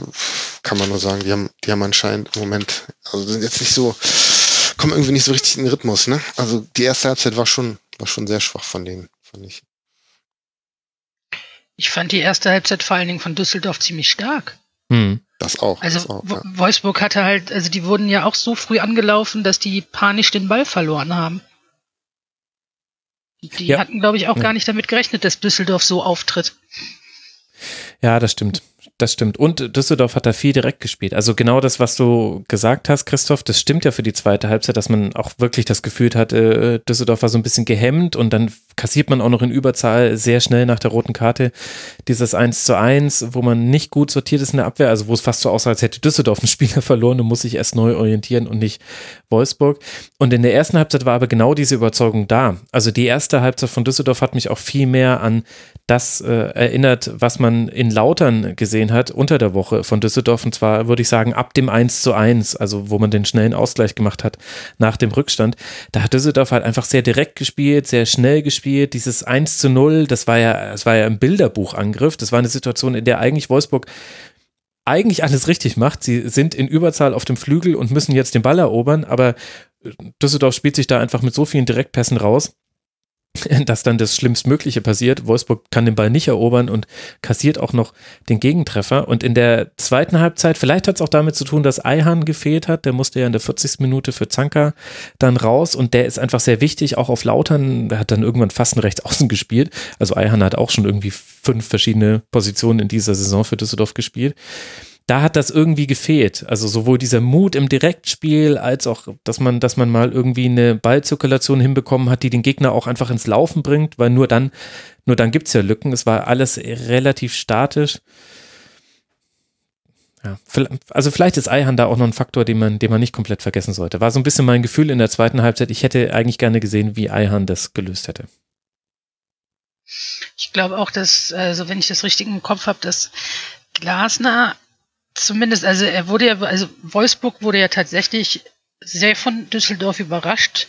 kann man nur sagen, die haben, die haben anscheinend im Moment, also sind jetzt nicht so, kommen irgendwie nicht so richtig in den Rhythmus, ne? Also die erste Halbzeit war schon, war schon sehr schwach von denen, fand ich. Ich fand die erste Halbzeit vor allen Dingen von Düsseldorf ziemlich stark. Hm. Das auch. Also das auch, ja. Wolfsburg hatte halt, also die wurden ja auch so früh angelaufen, dass die panisch den Ball verloren haben. Die ja. hatten, glaube ich, auch ja. gar nicht damit gerechnet, dass Düsseldorf so auftritt. Ja, das stimmt. Das stimmt. Und Düsseldorf hat da viel direkt gespielt. Also genau das, was du gesagt hast, Christoph, das stimmt ja für die zweite Halbzeit, dass man auch wirklich das Gefühl hat, äh, Düsseldorf war so ein bisschen gehemmt und dann kassiert man auch noch in Überzahl sehr schnell nach der roten Karte dieses 1 zu 1, wo man nicht gut sortiert ist in der Abwehr, also wo es fast so aussah, als hätte Düsseldorf einen Spieler [LAUGHS] verloren und muss sich erst neu orientieren und nicht Wolfsburg. Und in der ersten Halbzeit war aber genau diese Überzeugung da. Also die erste Halbzeit von Düsseldorf hat mich auch viel mehr an das äh, erinnert, was man in Lautern gesehen hat unter der Woche von Düsseldorf. Und zwar würde ich sagen, ab dem 1 zu 1, also wo man den schnellen Ausgleich gemacht hat nach dem Rückstand. Da hat Düsseldorf halt einfach sehr direkt gespielt, sehr schnell gespielt. Dieses 1 zu 0, das war ja, das war ja ein Bilderbuchangriff. Das war eine Situation, in der eigentlich Wolfsburg eigentlich alles richtig macht. Sie sind in Überzahl auf dem Flügel und müssen jetzt den Ball erobern, aber Düsseldorf spielt sich da einfach mit so vielen Direktpässen raus, [LAUGHS] dass dann das Schlimmstmögliche passiert. Wolfsburg kann den Ball nicht erobern und kassiert auch noch den Gegentreffer. Und in der zweiten Halbzeit, vielleicht hat es auch damit zu tun, dass Eihan gefehlt hat. Der musste ja in der 40. Minute für Zanka dann raus und der ist einfach sehr wichtig, auch auf Lautern. Der hat dann irgendwann fast ein Rechtsaußen gespielt. Also Eihan hat auch schon irgendwie fünf verschiedene Positionen in dieser Saison für Düsseldorf gespielt da hat das irgendwie gefehlt. Also sowohl dieser Mut im Direktspiel als auch, dass man, dass man mal irgendwie eine Ballzirkulation hinbekommen hat, die den Gegner auch einfach ins Laufen bringt, weil nur dann, nur dann gibt es ja Lücken. Es war alles relativ statisch. Ja, also vielleicht ist Eihan da auch noch ein Faktor, den man, den man nicht komplett vergessen sollte. War so ein bisschen mein Gefühl in der zweiten Halbzeit. Ich hätte eigentlich gerne gesehen, wie Eihan das gelöst hätte. Ich glaube auch, dass, also wenn ich das richtig im Kopf habe, dass Glasner zumindest, also er wurde ja, also Wolfsburg wurde ja tatsächlich sehr von Düsseldorf überrascht,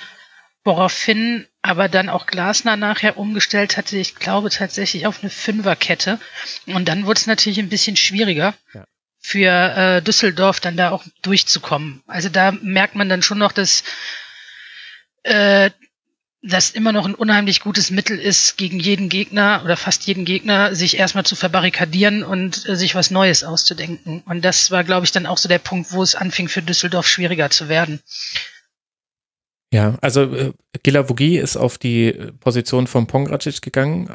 woraufhin aber dann auch Glasner nachher umgestellt hatte, ich glaube tatsächlich auf eine Fünferkette. Und dann wurde es natürlich ein bisschen schwieriger. Ja. für äh, Düsseldorf dann da auch durchzukommen. Also da merkt man dann schon noch, dass äh, das immer noch ein unheimlich gutes Mittel ist, gegen jeden Gegner oder fast jeden Gegner sich erstmal zu verbarrikadieren und äh, sich was Neues auszudenken. Und das war, glaube ich, dann auch so der Punkt, wo es anfing für Düsseldorf schwieriger zu werden. Ja, also äh, Gila Vogie ist auf die Position von Pongracic gegangen,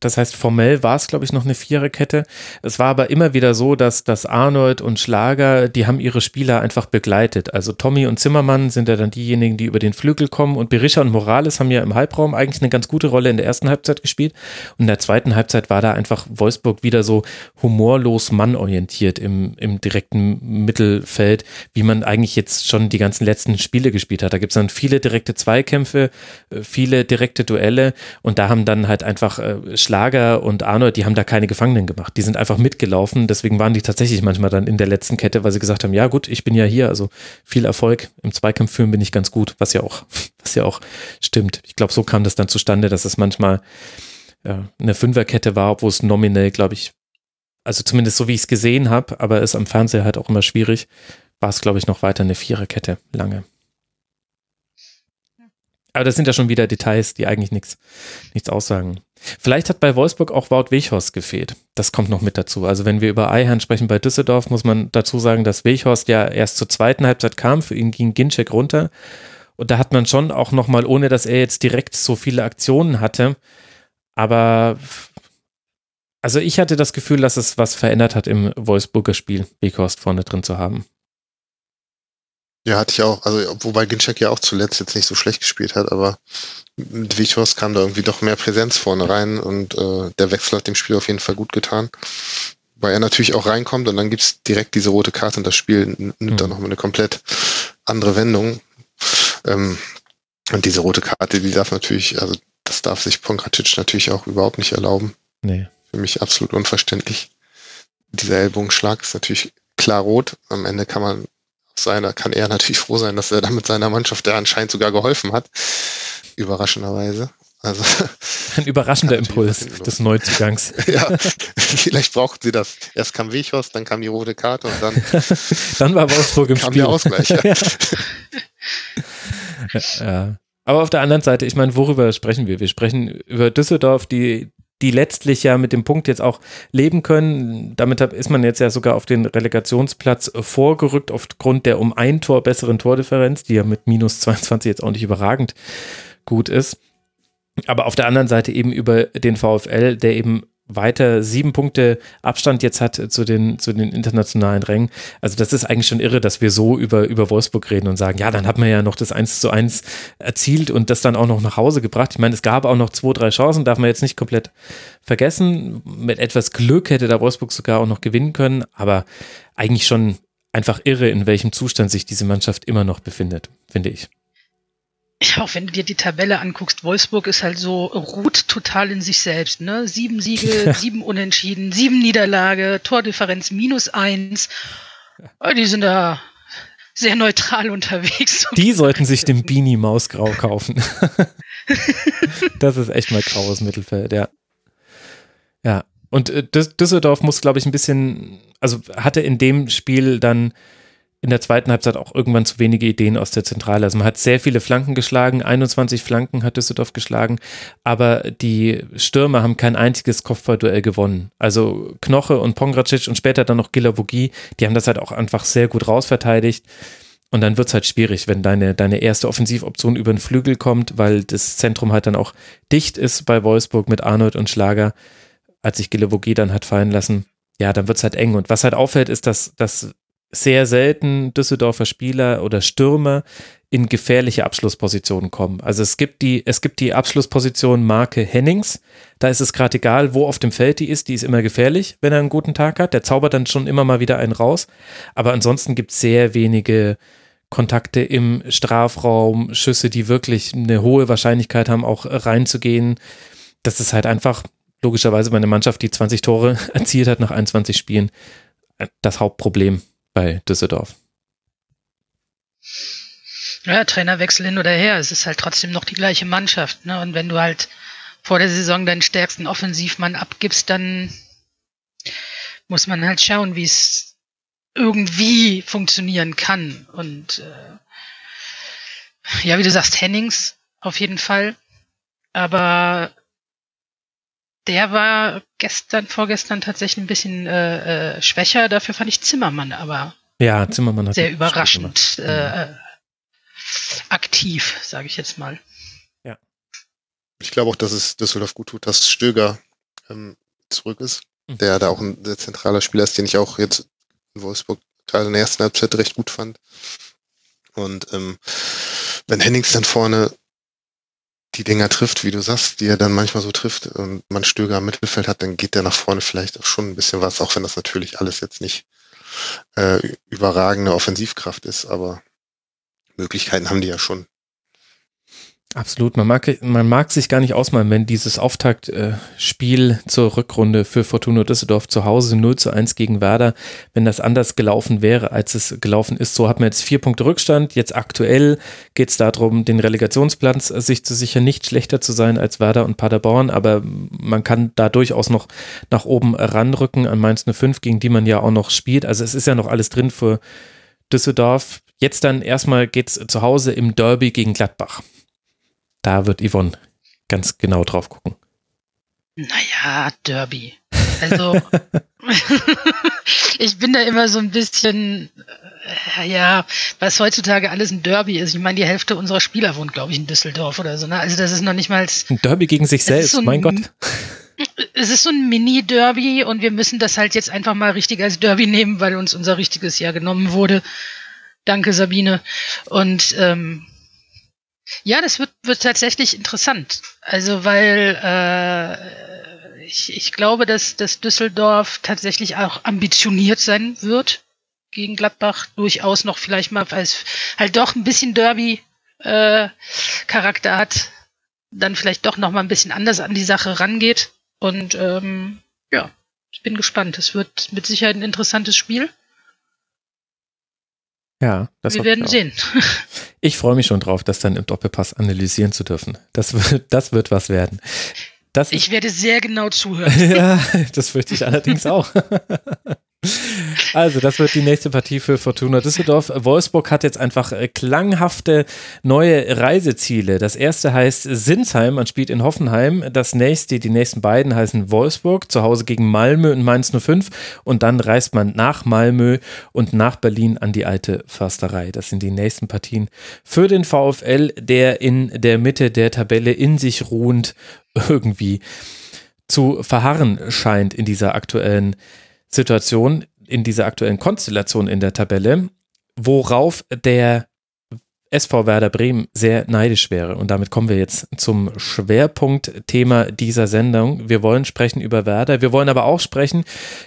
Das heißt, formell war es, glaube ich, noch eine Viererkette. Es war aber immer wieder so, dass, dass Arnold und Schlager, die haben ihre Spieler einfach begleitet. Also Tommy und Zimmermann sind ja dann diejenigen, die über den Flügel kommen und Berisha und Morales haben ja im Halbraum eigentlich eine ganz gute Rolle in der ersten Halbzeit gespielt. Und in der zweiten Halbzeit war da einfach Wolfsburg wieder so humorlos mannorientiert im, im direkten Mittelfeld, wie man eigentlich jetzt schon die ganzen letzten Spiele gespielt hat. Da gibt es dann viele direkte Zweikämpfe, äh, viele direkte Duelle und da haben dann halt einfach äh, Schlager und Arnold, die haben da keine Gefangenen gemacht. Die sind einfach mitgelaufen. Deswegen waren die tatsächlich manchmal dann in der letzten Kette, weil sie gesagt haben, ja gut, ich bin ja hier, also viel Erfolg. Im Zweikampf führen bin ich ganz gut, was ja auch, [LAUGHS] was ja auch stimmt. Ich glaube, so kam das dann zustande, dass es manchmal ja, eine Fünferkette war, obwohl es nominell, glaube ich, also zumindest so wie ich es gesehen habe, aber ist am Fernseher halt auch immer schwierig, war es, glaube ich, noch weiter eine Viererkette lange. Aber das sind ja schon wieder Details, die eigentlich nichts nichts aussagen. Vielleicht hat bei Wolfsburg auch Wout Weghorst gefehlt. Das kommt noch mit dazu. Also wenn wir über Eihahn sprechen bei Düsseldorf, muss man dazu sagen, dass Weghorst ja erst zur zweiten Halbzeit kam. Für ihn ging Ginczek runter. Und da hat man schon auch nochmal, ohne dass er jetzt direkt so viele Aktionen hatte, aber also ich hatte das Gefühl, dass es was verändert hat im Wolfsburger Spiel, Weghorst vorne drin zu haben. Ja, hatte ich auch. Also, wobei Ginczek ja auch zuletzt jetzt nicht so schlecht gespielt hat, aber mit Vichos kam da irgendwie doch mehr Präsenz vorne rein und äh, der Wechsel hat dem Spiel auf jeden Fall gut getan. Weil er natürlich auch reinkommt und dann gibt's direkt diese rote Karte und das Spiel nimmt mhm. dann nochmal eine komplett andere Wendung. Ähm, und diese rote Karte, die darf natürlich, also das darf sich Pongratic natürlich auch überhaupt nicht erlauben. Nee. Für mich absolut unverständlich. Dieser Ellbogenschlag ist natürlich klar rot. Am Ende kann man seiner kann er natürlich froh sein, dass er damit seiner Mannschaft der anscheinend sogar geholfen hat. Überraschenderweise. Also [LAUGHS] ein überraschender Impuls des Neuzugangs. [LAUGHS] ja, vielleicht brauchten sie das. Erst kam Wichhorst, dann kam die rote Karte und dann [LAUGHS] dann war Wolfsburg im kam Spiel. der Ausgleich. Ja. ja. Aber auf der anderen Seite, ich meine, worüber sprechen wir? Wir sprechen über Düsseldorf, die die letztlich ja mit dem Punkt jetzt auch leben können. Damit ist man jetzt ja sogar auf den Relegationsplatz vorgerückt, aufgrund der um ein Tor besseren Tordifferenz, die ja mit minus 22 jetzt auch nicht überragend gut ist. Aber auf der anderen Seite eben über den VfL, der eben weiter sieben Punkte Abstand jetzt hat zu den, zu den internationalen Rängen. Also das ist eigentlich schon irre, dass wir so über, über Wolfsburg reden und sagen, ja, dann hat man ja noch das 1 zu 1 erzielt und das dann auch noch nach Hause gebracht. Ich meine, es gab auch noch zwei, drei Chancen, darf man jetzt nicht komplett vergessen. Mit etwas Glück hätte da Wolfsburg sogar auch noch gewinnen können, aber eigentlich schon einfach irre, in welchem Zustand sich diese Mannschaft immer noch befindet, finde ich ja, auch wenn du dir die Tabelle anguckst, Wolfsburg ist halt so, ruht total in sich selbst, ne? Sieben Siege, [LAUGHS] sieben Unentschieden, sieben Niederlage, Tordifferenz minus eins. Die sind da sehr neutral unterwegs. [LAUGHS] Die sollten sich den Beanie Mausgrau kaufen. [LAUGHS] das ist echt mal graues Mittelfeld, ja. Ja. Und äh, Düsseldorf muss, glaube ich, ein bisschen, also hatte in dem Spiel dann in der zweiten Halbzeit auch irgendwann zu wenige Ideen aus der Zentrale. Also man hat sehr viele Flanken geschlagen, 21 Flanken hat Düsseldorf geschlagen, aber die Stürmer haben kein einziges Kopfballduell gewonnen. Also Knoche und Pongracic und später dann noch Gilavogi, die haben das halt auch einfach sehr gut rausverteidigt. Und dann wird es halt schwierig, wenn deine, deine erste Offensivoption über den Flügel kommt, weil das Zentrum halt dann auch dicht ist bei Wolfsburg mit Arnold und Schlager, als sich Gilavogi dann hat fallen lassen. Ja, dann wird es halt eng. Und was halt auffällt, ist, dass, dass sehr selten Düsseldorfer Spieler oder Stürmer in gefährliche Abschlusspositionen kommen. Also es gibt die, es gibt die Abschlussposition Marke Hennings. Da ist es gerade egal, wo auf dem Feld die ist. Die ist immer gefährlich, wenn er einen guten Tag hat. Der zaubert dann schon immer mal wieder einen raus. Aber ansonsten gibt es sehr wenige Kontakte im Strafraum, Schüsse, die wirklich eine hohe Wahrscheinlichkeit haben, auch reinzugehen. Das ist halt einfach logischerweise bei einer Mannschaft, die 20 Tore [LAUGHS] erzielt hat nach 21 Spielen, das Hauptproblem bei Düsseldorf. Ja, Trainerwechsel hin oder her, es ist halt trotzdem noch die gleiche Mannschaft. Ne? Und wenn du halt vor der Saison deinen stärksten Offensivmann abgibst, dann muss man halt schauen, wie es irgendwie funktionieren kann. Und äh, ja, wie du sagst, Hennings auf jeden Fall. Aber der war gestern, vorgestern tatsächlich ein bisschen äh, äh, schwächer. Dafür fand ich Zimmermann aber ja, Zimmermann hat sehr überraschend äh, aktiv, sage ich jetzt mal. Ja. Ich glaube auch, dass es Düsseldorf gut tut, dass Stöger ähm, zurück ist, mhm. der da auch ein sehr zentraler Spieler ist, den ich auch jetzt in Wolfsburg gerade in der ersten Halbzeit recht gut fand. Und ähm, wenn Hennings dann vorne die Dinger trifft, wie du sagst, die er dann manchmal so trifft und man Stöger am Mittelfeld hat, dann geht der nach vorne vielleicht auch schon ein bisschen was, auch wenn das natürlich alles jetzt nicht äh, überragende Offensivkraft ist, aber Möglichkeiten haben die ja schon. Absolut. Man mag, man mag sich gar nicht ausmalen, wenn dieses Auftaktspiel zur Rückrunde für Fortuna Düsseldorf zu Hause 0 zu 1 gegen Werder, wenn das anders gelaufen wäre, als es gelaufen ist. So hat man jetzt vier Punkte Rückstand. Jetzt aktuell geht es darum, den Relegationsplatz sich zu sichern, nicht schlechter zu sein als Werder und Paderborn, aber man kann da durchaus noch nach oben ranrücken an Mainz 05, gegen die man ja auch noch spielt. Also es ist ja noch alles drin für Düsseldorf. Jetzt dann erstmal geht's zu Hause im Derby gegen Gladbach. Da wird Yvonne ganz genau drauf gucken. Naja, Derby. Also, [LAUGHS] ich bin da immer so ein bisschen, äh, ja, was heutzutage alles ein Derby ist. Ich meine, die Hälfte unserer Spieler wohnt, glaube ich, in Düsseldorf oder so. Ne? Also, das ist noch nicht mal. Ein Derby gegen sich selbst, so ein, mein Gott. Es ist so ein Mini-Derby und wir müssen das halt jetzt einfach mal richtig als Derby nehmen, weil uns unser richtiges Jahr genommen wurde. Danke, Sabine. Und ähm, ja, das wird, wird tatsächlich interessant. Also weil äh, ich, ich glaube, dass, dass Düsseldorf tatsächlich auch ambitioniert sein wird gegen Gladbach. Durchaus noch vielleicht mal, weil es halt doch ein bisschen Derby-Charakter äh, hat, dann vielleicht doch noch mal ein bisschen anders an die Sache rangeht. Und ähm, ja, ich bin gespannt. Es wird mit Sicherheit ein interessantes Spiel. Ja, das wir werden sehen. [LAUGHS] Ich freue mich schon drauf, das dann im Doppelpass analysieren zu dürfen. Das wird, das wird was werden. Das ich werde sehr genau zuhören. [LAUGHS] ja, das fürchte ich allerdings auch. [LAUGHS] Also, das wird die nächste Partie für Fortuna Düsseldorf. Wolfsburg hat jetzt einfach äh, klanghafte neue Reiseziele. Das erste heißt Sinsheim, man spielt in Hoffenheim. Das nächste, die nächsten beiden heißen Wolfsburg, zu Hause gegen Malmö und Mainz 05. Und dann reist man nach Malmö und nach Berlin an die alte Försterei. Das sind die nächsten Partien für den VfL, der in der Mitte der Tabelle in sich ruhend irgendwie zu verharren scheint in dieser aktuellen Situation, in dieser aktuellen Konstellation in der Tabelle, worauf der SV Werder Bremen sehr neidisch wäre. Und damit kommen wir jetzt zum Schwerpunktthema dieser Sendung. Wir wollen sprechen über Werder, wir wollen aber auch sprechen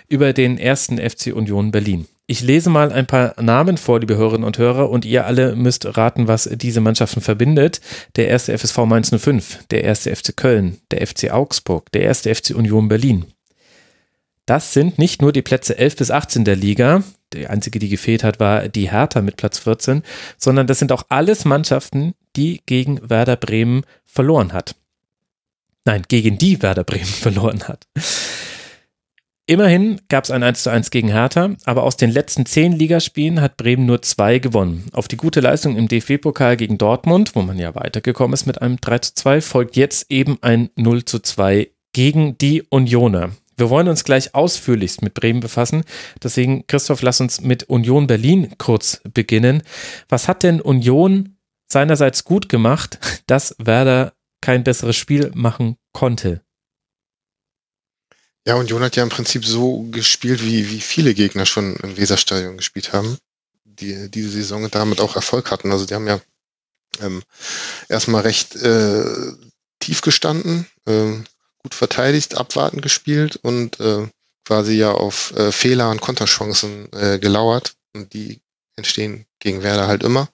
über den ersten FC Union Berlin. Ich lese mal ein paar Namen vor, liebe Hörerinnen und Hörer, und ihr alle müsst raten, was diese Mannschaften verbindet. Der erste FSV Mainz 05, der erste FC Köln, der FC Augsburg, der erste FC Union Berlin, das sind nicht nur die Plätze 11 bis 18 der Liga, die einzige, die gefehlt hat, war die Hertha mit Platz 14, sondern das sind auch alles Mannschaften, die gegen Werder Bremen verloren hat. Nein, gegen die Werder Bremen [LAUGHS] verloren hat. Immerhin gab es ein 1 zu 1 gegen Hertha, aber aus den letzten zehn Ligaspielen hat Bremen nur zwei gewonnen. Auf die gute Leistung im DFB-Pokal gegen Dortmund, wo man ja weitergekommen ist mit einem 3 zu 2, folgt jetzt eben ein 0 zu 2 gegen die Unioner. Wir wollen uns gleich ausführlichst mit Bremen befassen. Deswegen, Christoph, lass uns mit Union Berlin kurz beginnen. Was hat denn Union seinerseits gut gemacht, [LAUGHS] dass Werder kein besseres Spiel machen konnte? Ja, Union hat ja im Prinzip so gespielt, wie, wie viele Gegner schon im Weserstadion gespielt haben, die diese Saison damit auch Erfolg hatten. Also die haben ja ähm, erstmal recht äh, tief gestanden, ähm, gut verteidigt, abwarten gespielt und äh, quasi ja auf äh, Fehler und Konterchancen äh, gelauert. Und die entstehen gegen Werder halt immer.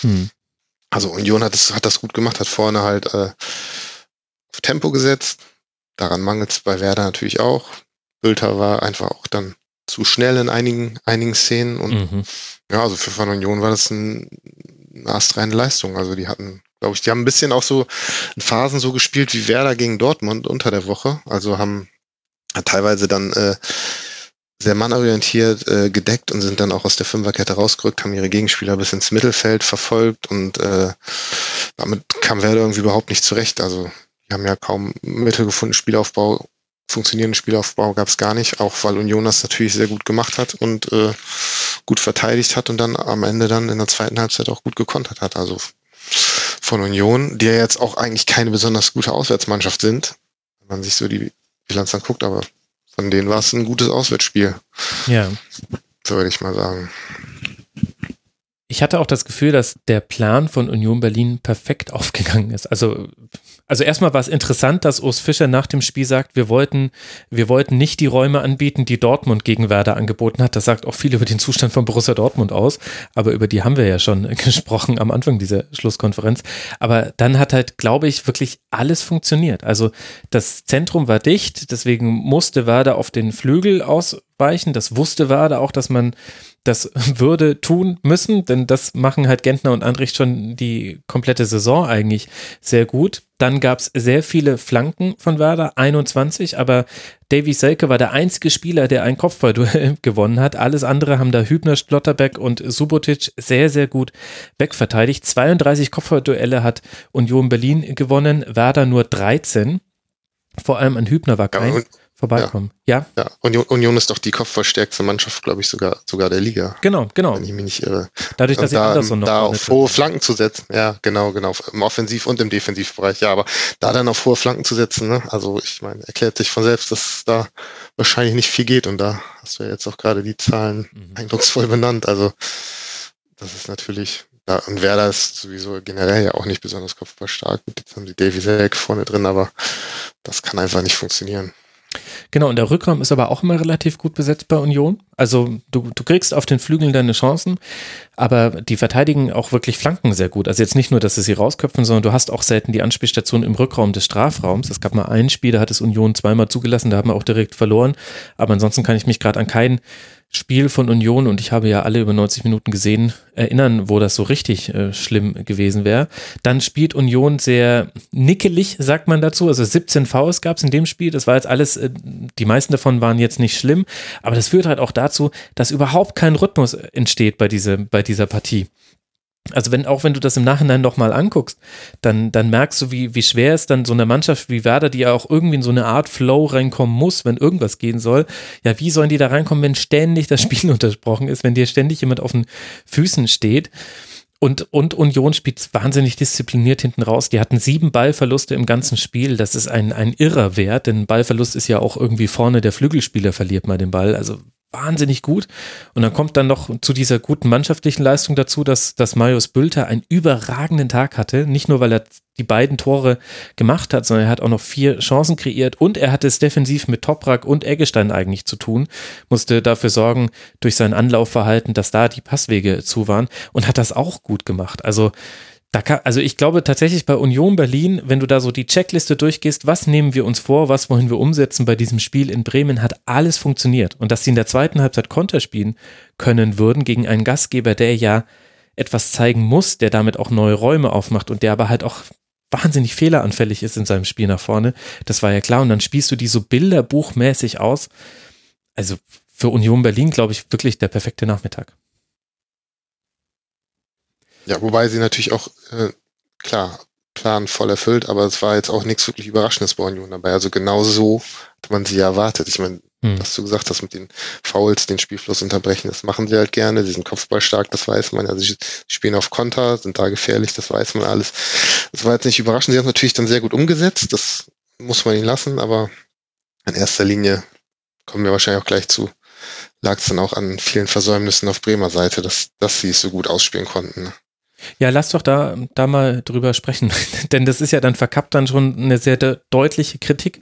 Hm. Also Union hat, das, hat das gut gemacht, hat vorne halt äh, auf Tempo gesetzt. Daran mangelt es bei Werder natürlich auch. Bülter war einfach auch dann zu schnell in einigen, einigen Szenen und mhm. ja, also für Von Union war das ein, eine astreine Leistung. Also die hatten glaube ich. Die haben ein bisschen auch so in Phasen so gespielt wie Werder gegen Dortmund unter der Woche. Also haben teilweise dann äh, sehr mannorientiert äh, gedeckt und sind dann auch aus der Fünferkette rausgerückt, haben ihre Gegenspieler bis ins Mittelfeld verfolgt und äh, damit kam Werder irgendwie überhaupt nicht zurecht. Also die haben ja kaum Mittel gefunden, Spielaufbau, funktionierenden Spielaufbau gab es gar nicht, auch weil Union das natürlich sehr gut gemacht hat und äh, gut verteidigt hat und dann am Ende dann in der zweiten Halbzeit auch gut gekontert hat. Also von Union, die ja jetzt auch eigentlich keine besonders gute Auswärtsmannschaft sind. Wenn man sich so die Bilanz dann guckt, aber von denen war es ein gutes Auswärtsspiel. Ja. So würde ich mal sagen. Ich hatte auch das Gefühl, dass der Plan von Union Berlin perfekt [LAUGHS] aufgegangen ist. Also, also erstmal war es interessant, dass Urs Fischer nach dem Spiel sagt, wir wollten, wir wollten nicht die Räume anbieten, die Dortmund gegen Werder angeboten hat. Das sagt auch viel über den Zustand von Borussia Dortmund aus. Aber über die haben wir ja schon [LAUGHS] gesprochen am Anfang dieser Schlusskonferenz. Aber dann hat halt, glaube ich, wirklich alles funktioniert. Also das Zentrum war dicht, deswegen musste Werder auf den Flügel ausweichen. Das wusste Werder auch, dass man das [LAUGHS] würde tun müssen, denn das machen halt Gentner und Andrich schon die komplette Saison eigentlich sehr gut. Dann gab es sehr viele Flanken von Werder, 21, aber Davy Selke war der einzige Spieler, der ein Kopfballduell [LAUGHS] gewonnen hat. Alles andere haben da Hübner, Schlotterbeck und Subotic sehr, sehr gut wegverteidigt. 32 Kopfballduelle hat Union Berlin gewonnen, Werder nur 13. Vor allem an Hübner war kein. Ja, vorbeikommen. Ja. Ja, Union, Union ist doch die kopfverstärkste Mannschaft, glaube ich, sogar, sogar der Liga. Genau, genau. Wenn ich mich nicht irre. Dadurch, dass und da, Anderson noch da auf hohe Flanken zu setzen. Ja, genau, genau. Im Offensiv- und im Defensivbereich. Ja, aber da dann auf hohe Flanken zu setzen, ne? Also, ich meine, erklärt sich von selbst, dass da wahrscheinlich nicht viel geht. Und da hast du ja jetzt auch gerade die Zahlen mhm. eindrucksvoll benannt. Also, das ist natürlich, ja, und Werder ist sowieso generell ja auch nicht besonders kopfballstark. Jetzt haben sie Davy Selk vorne drin, aber das kann einfach nicht funktionieren. Genau, und der Rückraum ist aber auch immer relativ gut besetzt bei Union. Also du, du kriegst auf den Flügeln deine Chancen, aber die verteidigen auch wirklich Flanken sehr gut. Also jetzt nicht nur, dass sie sie rausköpfen, sondern du hast auch selten die Anspielstation im Rückraum des Strafraums. Es gab mal ein Spiel, da hat es Union zweimal zugelassen, da haben wir auch direkt verloren. Aber ansonsten kann ich mich gerade an keinen Spiel von Union, und ich habe ja alle über 90 Minuten gesehen, erinnern, wo das so richtig äh, schlimm gewesen wäre. Dann spielt Union sehr nickelig, sagt man dazu. Also 17 Fouls gab es in dem Spiel. Das war jetzt alles, äh, die meisten davon waren jetzt nicht schlimm, aber das führt halt auch dazu, dass überhaupt kein Rhythmus entsteht bei, diese, bei dieser Partie. Also wenn, auch wenn du das im Nachhinein nochmal anguckst, dann, dann merkst du, wie, wie schwer es dann so eine Mannschaft wie Werder, die ja auch irgendwie in so eine Art Flow reinkommen muss, wenn irgendwas gehen soll. Ja, wie sollen die da reinkommen, wenn ständig das Spiel [LAUGHS] unterbrochen ist, wenn dir ständig jemand auf den Füßen steht? Und, und Union spielt wahnsinnig diszipliniert hinten raus. Die hatten sieben Ballverluste im ganzen Spiel. Das ist ein, ein irrer Wert, denn Ballverlust ist ja auch irgendwie vorne der Flügelspieler verliert mal den Ball. Also wahnsinnig gut. Und dann kommt dann noch zu dieser guten mannschaftlichen Leistung dazu, dass, dass Marius Bülter einen überragenden Tag hatte. Nicht nur, weil er die beiden Tore gemacht hat, sondern er hat auch noch vier Chancen kreiert und er hatte es defensiv mit Toprak und Eggestein eigentlich zu tun, musste dafür sorgen durch sein Anlaufverhalten, dass da die Passwege zu waren und hat das auch gut gemacht. Also kann, also ich glaube tatsächlich bei Union Berlin, wenn du da so die Checkliste durchgehst, was nehmen wir uns vor, was wollen wir umsetzen bei diesem Spiel in Bremen, hat alles funktioniert. Und dass sie in der zweiten Halbzeit Konter spielen können würden gegen einen Gastgeber, der ja etwas zeigen muss, der damit auch neue Räume aufmacht und der aber halt auch wahnsinnig fehleranfällig ist in seinem Spiel nach vorne. Das war ja klar. Und dann spielst du die so bilderbuchmäßig aus. Also für Union Berlin, glaube ich, wirklich der perfekte Nachmittag. Ja, wobei sie natürlich auch, äh, klar, Plan voll erfüllt, aber es war jetzt auch nichts wirklich Überraschendes bei Union dabei. Also genau so hat man sie erwartet. Ich meine, hm. was du gesagt hast mit den Fouls, den Spielfluss unterbrechen, das machen sie halt gerne. Sie sind kopfballstark, das weiß man. Also sie spielen auf Konter, sind da gefährlich, das weiß man alles. Das war jetzt nicht überraschend. Sie haben es natürlich dann sehr gut umgesetzt. Das muss man ihnen lassen, aber in erster Linie kommen wir wahrscheinlich auch gleich zu. Lag es dann auch an vielen Versäumnissen auf Bremer Seite, dass, dass sie es so gut ausspielen konnten. Ja, lass doch da, da mal drüber sprechen, [LAUGHS] denn das ist ja dann verkappt dann schon eine sehr de deutliche Kritik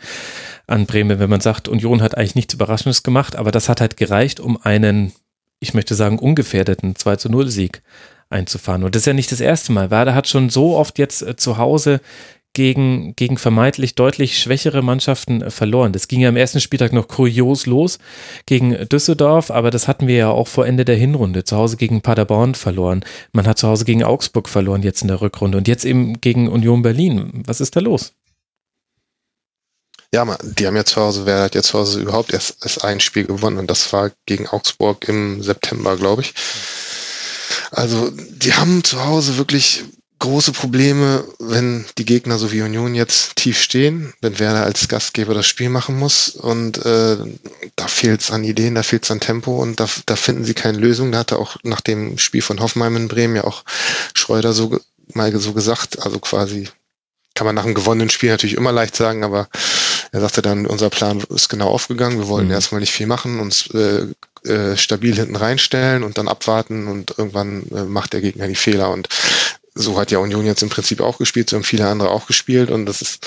an Bremen, wenn man sagt, Union hat eigentlich nichts Überraschendes gemacht, aber das hat halt gereicht, um einen, ich möchte sagen, ungefährdeten 2 zu 0 Sieg einzufahren. Und das ist ja nicht das erste Mal. Werder hat schon so oft jetzt äh, zu Hause gegen, gegen vermeintlich deutlich schwächere Mannschaften äh, verloren. Das ging ja am ersten Spieltag noch kurios los gegen Düsseldorf, aber das hatten wir ja auch vor Ende der Hinrunde. Zu Hause gegen Paderborn verloren. Man hat zu Hause gegen Augsburg verloren jetzt in der Rückrunde und jetzt eben gegen Union Berlin. Was ist da los? Ja, die haben ja zu Hause, wer hat ja zu Hause überhaupt erst, erst ein Spiel gewonnen und das war gegen Augsburg im September, glaube ich. Also die haben zu Hause wirklich große Probleme, wenn die Gegner so wie Union jetzt tief stehen, wenn Werder als Gastgeber das Spiel machen muss und äh, da fehlt es an Ideen, da fehlt es an Tempo und da, da finden sie keine Lösung. Da hatte auch nach dem Spiel von Hoffenheim in Bremen ja auch Schreuder so mal so gesagt, also quasi kann man nach einem gewonnenen Spiel natürlich immer leicht sagen, aber er sagte dann, unser Plan ist genau aufgegangen. Wir wollten mhm. erstmal nicht viel machen, uns äh, äh, stabil hinten reinstellen und dann abwarten und irgendwann äh, macht der Gegner die Fehler. Und so hat ja Union jetzt im Prinzip auch gespielt, so haben viele andere auch gespielt und das ist,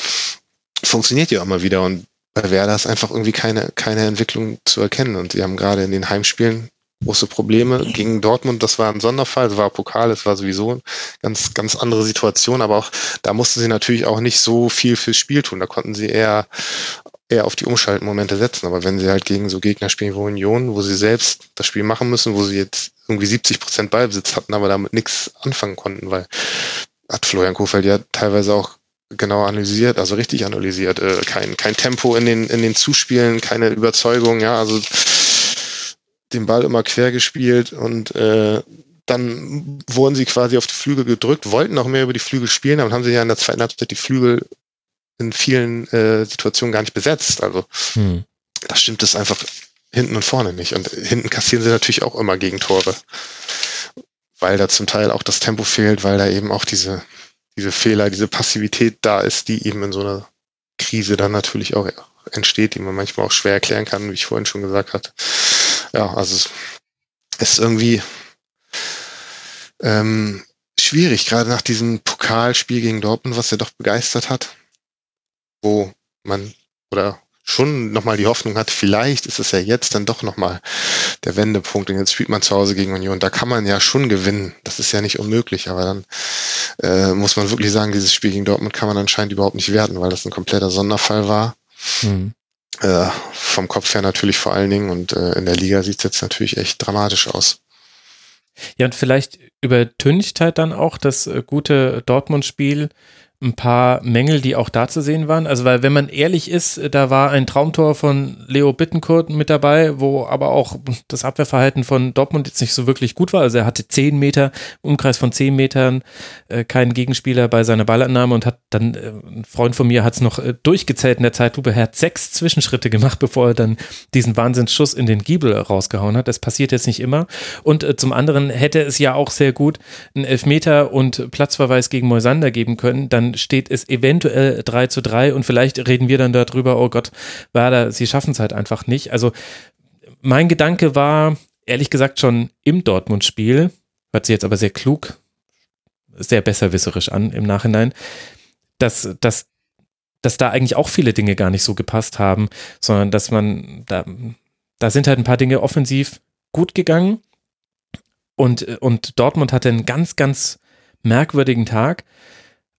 funktioniert ja immer wieder. Und bei Werder ist einfach irgendwie keine, keine Entwicklung zu erkennen. Und sie haben gerade in den Heimspielen große Probleme gegen Dortmund. Das war ein Sonderfall, es war Pokal, es war sowieso eine ganz, ganz andere Situation, aber auch da mussten sie natürlich auch nicht so viel fürs Spiel tun. Da konnten sie eher eher auf die Umschaltmomente setzen. Aber wenn sie halt gegen so Gegner spielen wie Union, wo sie selbst das Spiel machen müssen, wo sie jetzt irgendwie 70 Prozent Ballbesitz hatten, aber damit nichts anfangen konnten, weil hat Florian Kofeld ja teilweise auch genau analysiert, also richtig analysiert, äh, kein, kein Tempo in den, in den Zuspielen, keine Überzeugung, ja, also den Ball immer quer gespielt und äh, dann wurden sie quasi auf die Flügel gedrückt, wollten auch mehr über die Flügel spielen, aber haben sie ja in der zweiten Halbzeit die Flügel in vielen äh, Situationen gar nicht besetzt. Also hm. da stimmt es einfach hinten und vorne nicht. Und hinten kassieren sie natürlich auch immer Gegentore, weil da zum Teil auch das Tempo fehlt, weil da eben auch diese, diese Fehler, diese Passivität da ist, die eben in so einer Krise dann natürlich auch entsteht, die man manchmal auch schwer erklären kann, wie ich vorhin schon gesagt hatte ja, also es ist irgendwie ähm, schwierig, gerade nach diesem Pokalspiel gegen Dortmund, was er doch begeistert hat, wo man oder schon nochmal die Hoffnung hat, vielleicht ist es ja jetzt dann doch nochmal der Wendepunkt und jetzt spielt man zu Hause gegen Union. Da kann man ja schon gewinnen. Das ist ja nicht unmöglich, aber dann äh, muss man wirklich sagen, dieses Spiel gegen Dortmund kann man anscheinend überhaupt nicht werten, weil das ein kompletter Sonderfall war. Mhm. Äh, vom Kopf her natürlich vor allen Dingen und äh, in der Liga sieht es jetzt natürlich echt dramatisch aus. Ja, und vielleicht übertüncht halt dann auch das äh, gute Dortmund-Spiel ein paar Mängel, die auch da zu sehen waren. Also, weil, wenn man ehrlich ist, da war ein Traumtor von Leo Bittencourt mit dabei, wo aber auch das Abwehrverhalten von Dortmund jetzt nicht so wirklich gut war. Also, er hatte zehn Meter, Umkreis von zehn Metern, äh, keinen Gegenspieler bei seiner Ballannahme und hat dann, äh, ein Freund von mir hat es noch äh, durchgezählt in der Zeitlupe, er hat sechs Zwischenschritte gemacht, [LAUGHS] bevor er dann diesen Wahnsinnsschuss in den Giebel rausgehauen hat. Das passiert jetzt nicht immer. Und äh, zum anderen hätte es ja auch sehr gut einen Elfmeter und Platzverweis gegen Moisander geben können. Dann steht es eventuell 3 zu 3 und vielleicht reden wir dann darüber, oh Gott, Werder, sie schaffen es halt einfach nicht. Also mein Gedanke war, ehrlich gesagt, schon im Dortmund-Spiel, hört sich jetzt aber sehr klug, sehr besserwisserisch an im Nachhinein, dass, dass, dass da eigentlich auch viele Dinge gar nicht so gepasst haben, sondern dass man, da, da sind halt ein paar Dinge offensiv gut gegangen und, und Dortmund hatte einen ganz, ganz merkwürdigen Tag.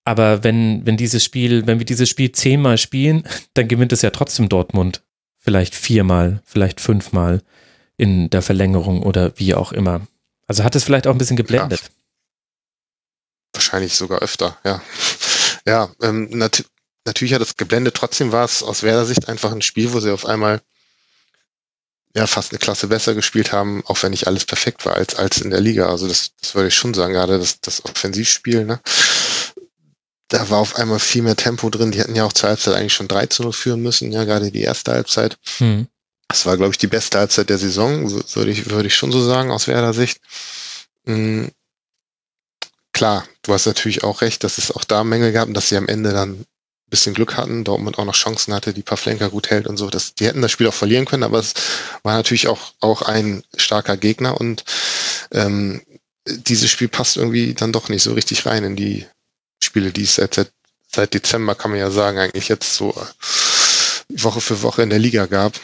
Aber wenn, wenn dieses Spiel, wenn wir dieses Spiel zehnmal spielen, [LAUGHS] dann gewinnt es ja trotzdem Dortmund. Vielleicht viermal, vielleicht fünfmal in der Verlängerung oder wie auch immer. Also hat es vielleicht auch ein bisschen geblendet. Ja. Wahrscheinlich sogar öfter, ja. [LAUGHS] Ja, ähm, nat natürlich hat es geblendet. Trotzdem war es aus Werder Sicht einfach ein Spiel, wo sie auf einmal ja fast eine Klasse besser gespielt haben, auch wenn nicht alles perfekt war als, als in der Liga. Also das, das würde ich schon sagen, gerade das, das Offensivspiel, ne? Da war auf einmal viel mehr Tempo drin. Die hätten ja auch zur Halbzeit eigentlich schon 3 zu 0 führen müssen, ja, gerade die erste Halbzeit. Mhm. Das war, glaube ich, die beste Halbzeit der Saison, würde ich, würde ich schon so sagen, aus Werder Sicht. Mhm. Klar, du hast natürlich auch recht, dass es auch da Mängel gab und dass sie am Ende dann ein bisschen Glück hatten, Dortmund auch noch Chancen hatte, die Pavlenka gut hält und so. Das, die hätten das Spiel auch verlieren können, aber es war natürlich auch, auch ein starker Gegner und ähm, dieses Spiel passt irgendwie dann doch nicht so richtig rein in die Spiele, die es seit, seit Dezember, kann man ja sagen, eigentlich jetzt so Woche für Woche in der Liga gab.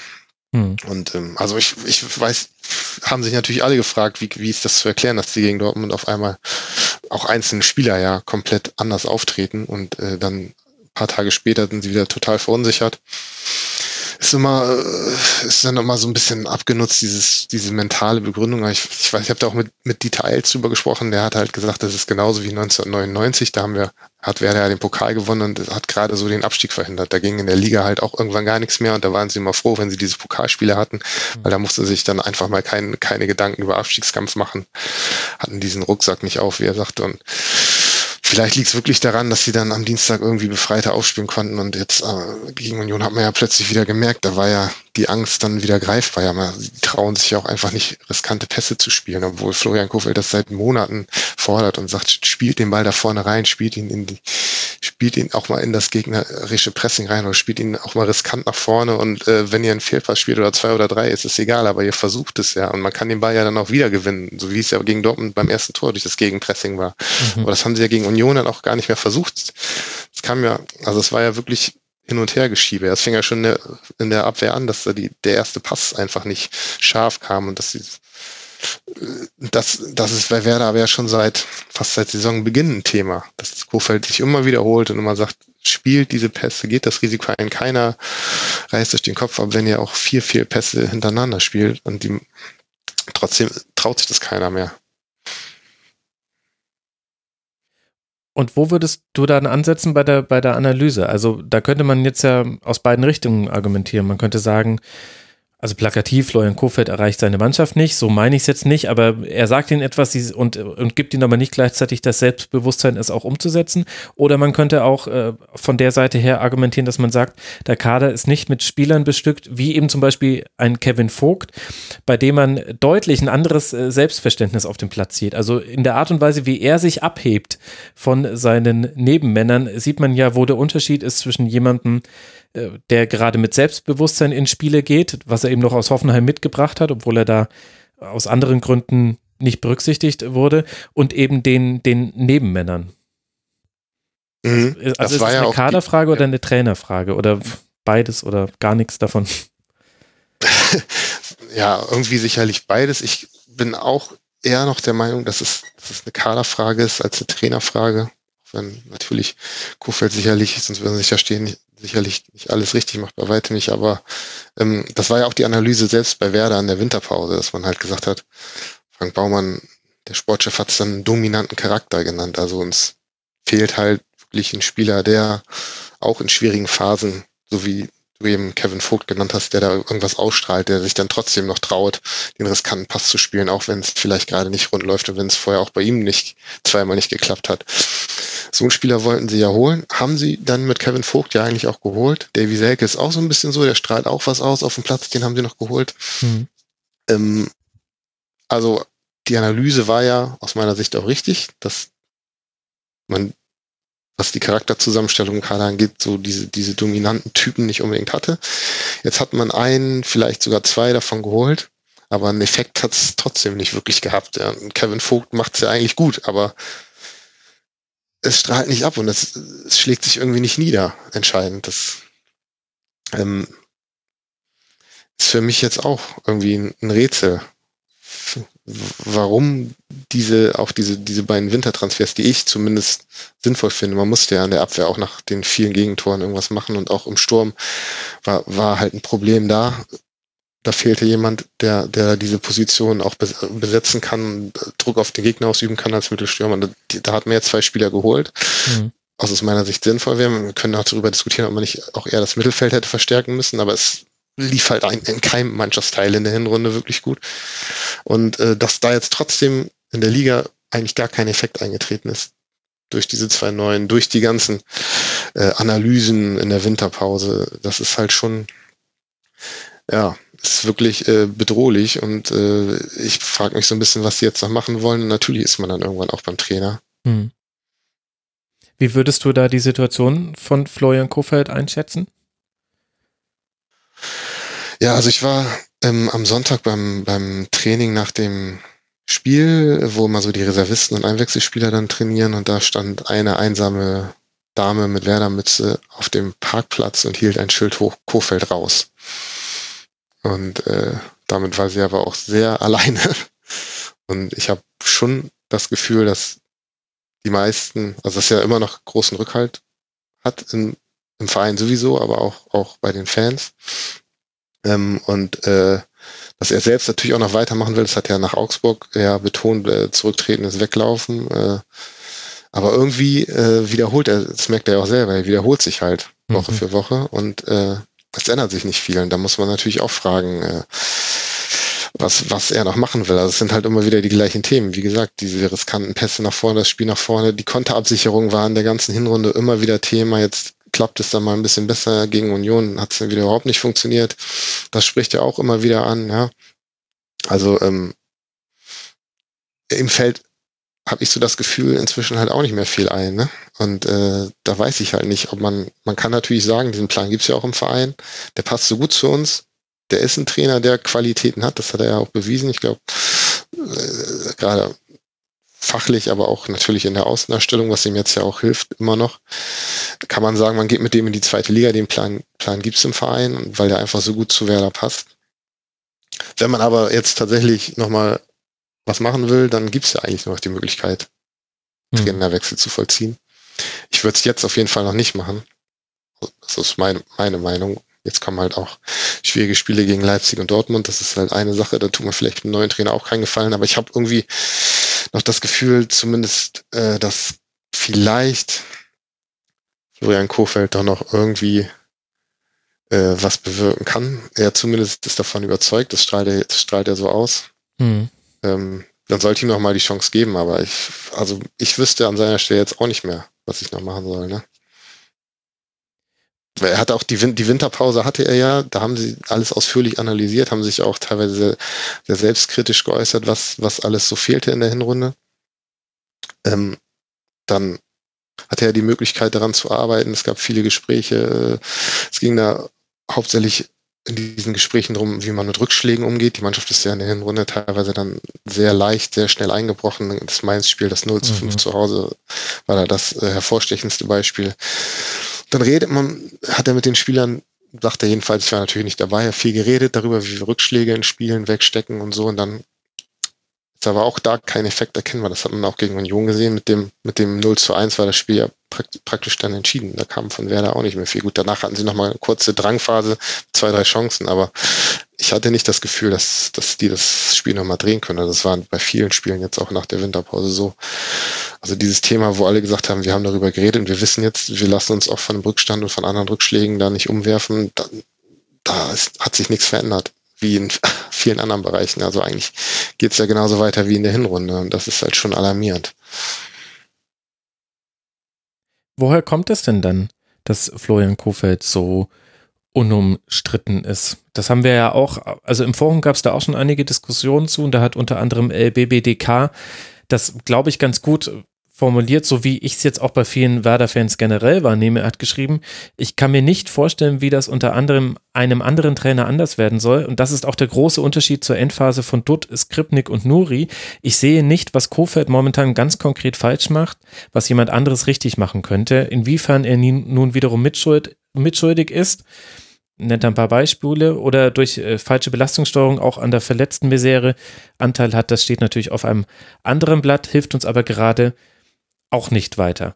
Hm. Und ähm, also ich, ich weiß, haben sich natürlich alle gefragt, wie, wie ist das zu erklären, dass die gegen Dortmund auf einmal auch einzelne Spieler ja komplett anders auftreten und äh, dann ein paar Tage später sind sie wieder total verunsichert ist immer, äh, ist dann immer so ein bisschen abgenutzt, dieses, diese mentale Begründung. Ich, ich weiß, ich habe da auch mit, mit Dieter Eils drüber gesprochen, der hat halt gesagt, das ist genauso wie 1999, da haben wir, hat Werder ja den Pokal gewonnen und hat gerade so den Abstieg verhindert. Da ging in der Liga halt auch irgendwann gar nichts mehr und da waren sie immer froh, wenn sie diese Pokalspiele hatten, mhm. weil da musste sich dann einfach mal kein, keine Gedanken über Abstiegskampf machen, hatten diesen Rucksack nicht auf, wie er sagte und Vielleicht liegt es wirklich daran, dass sie dann am Dienstag irgendwie befreiter aufspielen konnten und jetzt äh, gegen Union hat man ja plötzlich wieder gemerkt, da war ja die Angst dann wieder greifbar. Ja, man, sie trauen sich ja auch einfach nicht riskante Pässe zu spielen, obwohl Florian Kofeld das seit Monaten fordert und sagt, spielt den Ball da vorne rein, spielt ihn in die, spielt ihn auch mal in das gegnerische Pressing rein oder spielt ihn auch mal riskant nach vorne und äh, wenn ihr einen Fehlpass spielt oder zwei oder drei, ist es egal, aber ihr versucht es ja und man kann den Ball ja dann auch wieder gewinnen, so wie es ja gegen Dortmund beim ersten Tor durch das Gegenpressing war. Mhm. Aber das haben sie ja gegen Union dann auch gar nicht mehr versucht. Es kam ja, also es war ja wirklich hin und her geschiebe. Es fing ja schon in der, in der Abwehr an, dass da die, der erste Pass einfach nicht scharf kam und dass sie das, das ist bei Werder aber ja schon seit fast seit Saisonbeginn ein Thema, dass das Kofeld sich immer wiederholt und immer sagt, spielt diese Pässe, geht das Risiko ein, keiner reißt euch den Kopf ab, wenn ihr auch vier, vier Pässe hintereinander spielt und die trotzdem traut sich das keiner mehr. Und wo würdest du dann ansetzen bei der, bei der Analyse? Also da könnte man jetzt ja aus beiden Richtungen argumentieren. Man könnte sagen, also plakativ, Florian Kofeld erreicht seine Mannschaft nicht, so meine ich es jetzt nicht, aber er sagt ihnen etwas und, und gibt ihnen aber nicht gleichzeitig das Selbstbewusstsein, es auch umzusetzen. Oder man könnte auch äh, von der Seite her argumentieren, dass man sagt, der Kader ist nicht mit Spielern bestückt, wie eben zum Beispiel ein Kevin Vogt, bei dem man deutlich ein anderes äh, Selbstverständnis auf dem Platz sieht. Also in der Art und Weise, wie er sich abhebt von seinen Nebenmännern, sieht man ja, wo der Unterschied ist zwischen jemandem, der gerade mit Selbstbewusstsein in Spiele geht, was er eben noch aus Hoffenheim mitgebracht hat, obwohl er da aus anderen Gründen nicht berücksichtigt wurde, und eben den, den Nebenmännern. Mhm. Also, also ist es ja eine Kaderfrage die, oder eine Trainerfrage oder beides oder gar nichts davon? [LAUGHS] ja, irgendwie sicherlich beides. Ich bin auch eher noch der Meinung, dass es, dass es eine Kaderfrage ist als eine Trainerfrage. Wenn natürlich Kofeld sicherlich, sonst würden sie sich ja stehen, sicherlich nicht alles richtig macht, bei weitem nicht, aber ähm, das war ja auch die Analyse selbst bei Werder an der Winterpause, dass man halt gesagt hat, Frank Baumann, der Sportchef hat es dann einen dominanten Charakter genannt. Also uns fehlt halt wirklich ein Spieler, der auch in schwierigen Phasen, so wie du eben Kevin Vogt genannt hast, der da irgendwas ausstrahlt, der sich dann trotzdem noch traut, den riskanten Pass zu spielen, auch wenn es vielleicht gerade nicht rund läuft und wenn es vorher auch bei ihm nicht zweimal nicht geklappt hat. So einen Spieler wollten sie ja holen, haben sie dann mit Kevin Vogt ja eigentlich auch geholt. Davy Selke ist auch so ein bisschen so, der strahlt auch was aus auf dem Platz, den haben sie noch geholt. Mhm. Ähm, also die Analyse war ja aus meiner Sicht auch richtig, dass man was die Charakterzusammenstellung im Kader angeht, so diese, diese dominanten Typen nicht unbedingt hatte. Jetzt hat man einen, vielleicht sogar zwei davon geholt, aber einen Effekt hat es trotzdem nicht wirklich gehabt. Ja. Kevin Vogt macht es ja eigentlich gut, aber es strahlt nicht ab und es, es schlägt sich irgendwie nicht nieder, entscheidend. Das ähm, ist für mich jetzt auch irgendwie ein, ein Rätsel warum diese, auch diese, diese beiden Wintertransfers, die ich zumindest sinnvoll finde, man musste ja an der Abwehr auch nach den vielen Gegentoren irgendwas machen und auch im Sturm war, war halt ein Problem da. Da fehlte jemand, der, der diese Position auch besetzen kann, Druck auf den Gegner ausüben kann als Mittelstürmer. Da, da hat man jetzt zwei Spieler geholt. Mhm. Was aus meiner Sicht sinnvoll wäre. Wir können auch darüber diskutieren, ob man nicht auch eher das Mittelfeld hätte verstärken müssen, aber es lief halt ein, in keinem Mannschaftsteil in der Hinrunde wirklich gut. Und äh, dass da jetzt trotzdem in der Liga eigentlich gar kein Effekt eingetreten ist. Durch diese zwei neuen, durch die ganzen äh, Analysen in der Winterpause, das ist halt schon, ja, ist wirklich äh, bedrohlich und äh, ich frage mich so ein bisschen, was sie jetzt noch machen wollen. Und natürlich ist man dann irgendwann auch beim Trainer. Hm. Wie würdest du da die Situation von Florian Kofeld einschätzen? Ja, also ich war ähm, am Sonntag beim, beim Training nach dem Spiel, wo mal so die Reservisten und Einwechselspieler dann trainieren und da stand eine einsame Dame mit Werdermütze auf dem Parkplatz und hielt ein Schild hoch, Kofeld raus. Und äh, damit war sie aber auch sehr [LAUGHS] alleine. Und ich habe schon das Gefühl, dass die meisten, also dass er immer noch großen Rückhalt hat in, im Verein sowieso, aber auch, auch bei den Fans. Ähm, und äh, dass er selbst natürlich auch noch weitermachen will, das hat er nach Augsburg ja betont, äh, zurücktreten ist weglaufen. Äh, aber irgendwie äh, wiederholt er, das merkt er ja auch selber, er wiederholt sich halt Woche mhm. für Woche und äh, es ändert sich nicht viel. Und da muss man natürlich auch fragen, äh, was, was er noch machen will. Also es sind halt immer wieder die gleichen Themen. Wie gesagt, diese riskanten Pässe nach vorne, das Spiel nach vorne, die Konterabsicherung war in der ganzen Hinrunde immer wieder Thema. Jetzt klappt es dann mal ein bisschen besser. Gegen Union hat es dann wieder überhaupt nicht funktioniert. Das spricht er auch immer wieder an, ja. Also ähm, ihm fällt habe ich so das Gefühl inzwischen halt auch nicht mehr viel ein. Ne? Und äh, da weiß ich halt nicht, ob man, man kann natürlich sagen, diesen Plan gibt's ja auch im Verein, der passt so gut zu uns, der ist ein Trainer, der Qualitäten hat, das hat er ja auch bewiesen. Ich glaube, äh, gerade fachlich, aber auch natürlich in der Außenerstellung, was ihm jetzt ja auch hilft, immer noch, kann man sagen, man geht mit dem in die zweite Liga, den Plan, Plan gibt's im Verein, weil der einfach so gut zu Werder passt. Wenn man aber jetzt tatsächlich nochmal was machen will, dann gibt's ja eigentlich nur noch die Möglichkeit, hm. Trainerwechsel zu vollziehen. Ich würde es jetzt auf jeden Fall noch nicht machen. Das ist meine, meine Meinung. Jetzt kommen halt auch schwierige Spiele gegen Leipzig und Dortmund. Das ist halt eine Sache, da tut man vielleicht dem neuen Trainer auch keinen Gefallen. Aber ich habe irgendwie noch das Gefühl, zumindest, äh, dass vielleicht Florian Kofeld doch noch irgendwie äh, was bewirken kann. Er zumindest ist davon überzeugt, das strahlt er, das strahlt er so aus. Mhm. Ähm, dann sollte ihm noch mal die Chance geben, aber ich, also ich wüsste an seiner Stelle jetzt auch nicht mehr, was ich noch machen soll, ne? Er hat auch die, Win die Winterpause hatte er ja, da haben sie alles ausführlich analysiert, haben sich auch teilweise sehr, sehr selbstkritisch geäußert, was, was alles so fehlte in der Hinrunde. Ähm, dann hatte er die Möglichkeit daran zu arbeiten. Es gab viele Gespräche. Es ging da hauptsächlich in diesen Gesprächen drum, wie man mit Rückschlägen umgeht. Die Mannschaft ist ja in der Hinrunde teilweise dann sehr leicht, sehr schnell eingebrochen. Das Mainz-Spiel, das 0 zu 5 mhm. zu Hause, war da das äh, hervorstechendste Beispiel. Dann redet man, hat er mit den Spielern, sagt er jedenfalls, ich war natürlich nicht dabei, viel geredet darüber, wie wir Rückschläge in Spielen wegstecken und so. Und dann ist aber auch da kein Effekt erkennbar. Das hat man auch gegen Union gesehen. Mit dem, mit dem 0 zu 1 war das Spiel ja praktisch dann entschieden. Da kam von Werder auch nicht mehr viel. Gut, danach hatten sie nochmal eine kurze Drangphase, zwei, drei Chancen, aber ich hatte nicht das Gefühl, dass, dass die das Spiel nochmal drehen können. Also das war bei vielen Spielen jetzt auch nach der Winterpause so. Also dieses Thema, wo alle gesagt haben, wir haben darüber geredet und wir wissen jetzt, wir lassen uns auch von dem Rückstand und von anderen Rückschlägen da nicht umwerfen, da, da ist, hat sich nichts verändert wie in vielen anderen Bereichen. Also eigentlich geht es ja genauso weiter wie in der Hinrunde und das ist halt schon alarmierend. Woher kommt es denn dann, dass Florian Kofeld so unumstritten ist? Das haben wir ja auch, also im Forum gab es da auch schon einige Diskussionen zu und da hat unter anderem LBBDK das, glaube ich, ganz gut formuliert, so wie ich es jetzt auch bei vielen Werder-Fans generell wahrnehme. Er hat geschrieben, ich kann mir nicht vorstellen, wie das unter anderem einem anderen Trainer anders werden soll. Und das ist auch der große Unterschied zur Endphase von Dutt, Skripnik und Nuri. Ich sehe nicht, was Kofeld momentan ganz konkret falsch macht, was jemand anderes richtig machen könnte. Inwiefern er nun wiederum mitschuld, mitschuldig ist nennt ein paar Beispiele oder durch äh, falsche Belastungssteuerung auch an der verletzten Misere Anteil hat, das steht natürlich auf einem anderen Blatt, hilft uns aber gerade auch nicht weiter.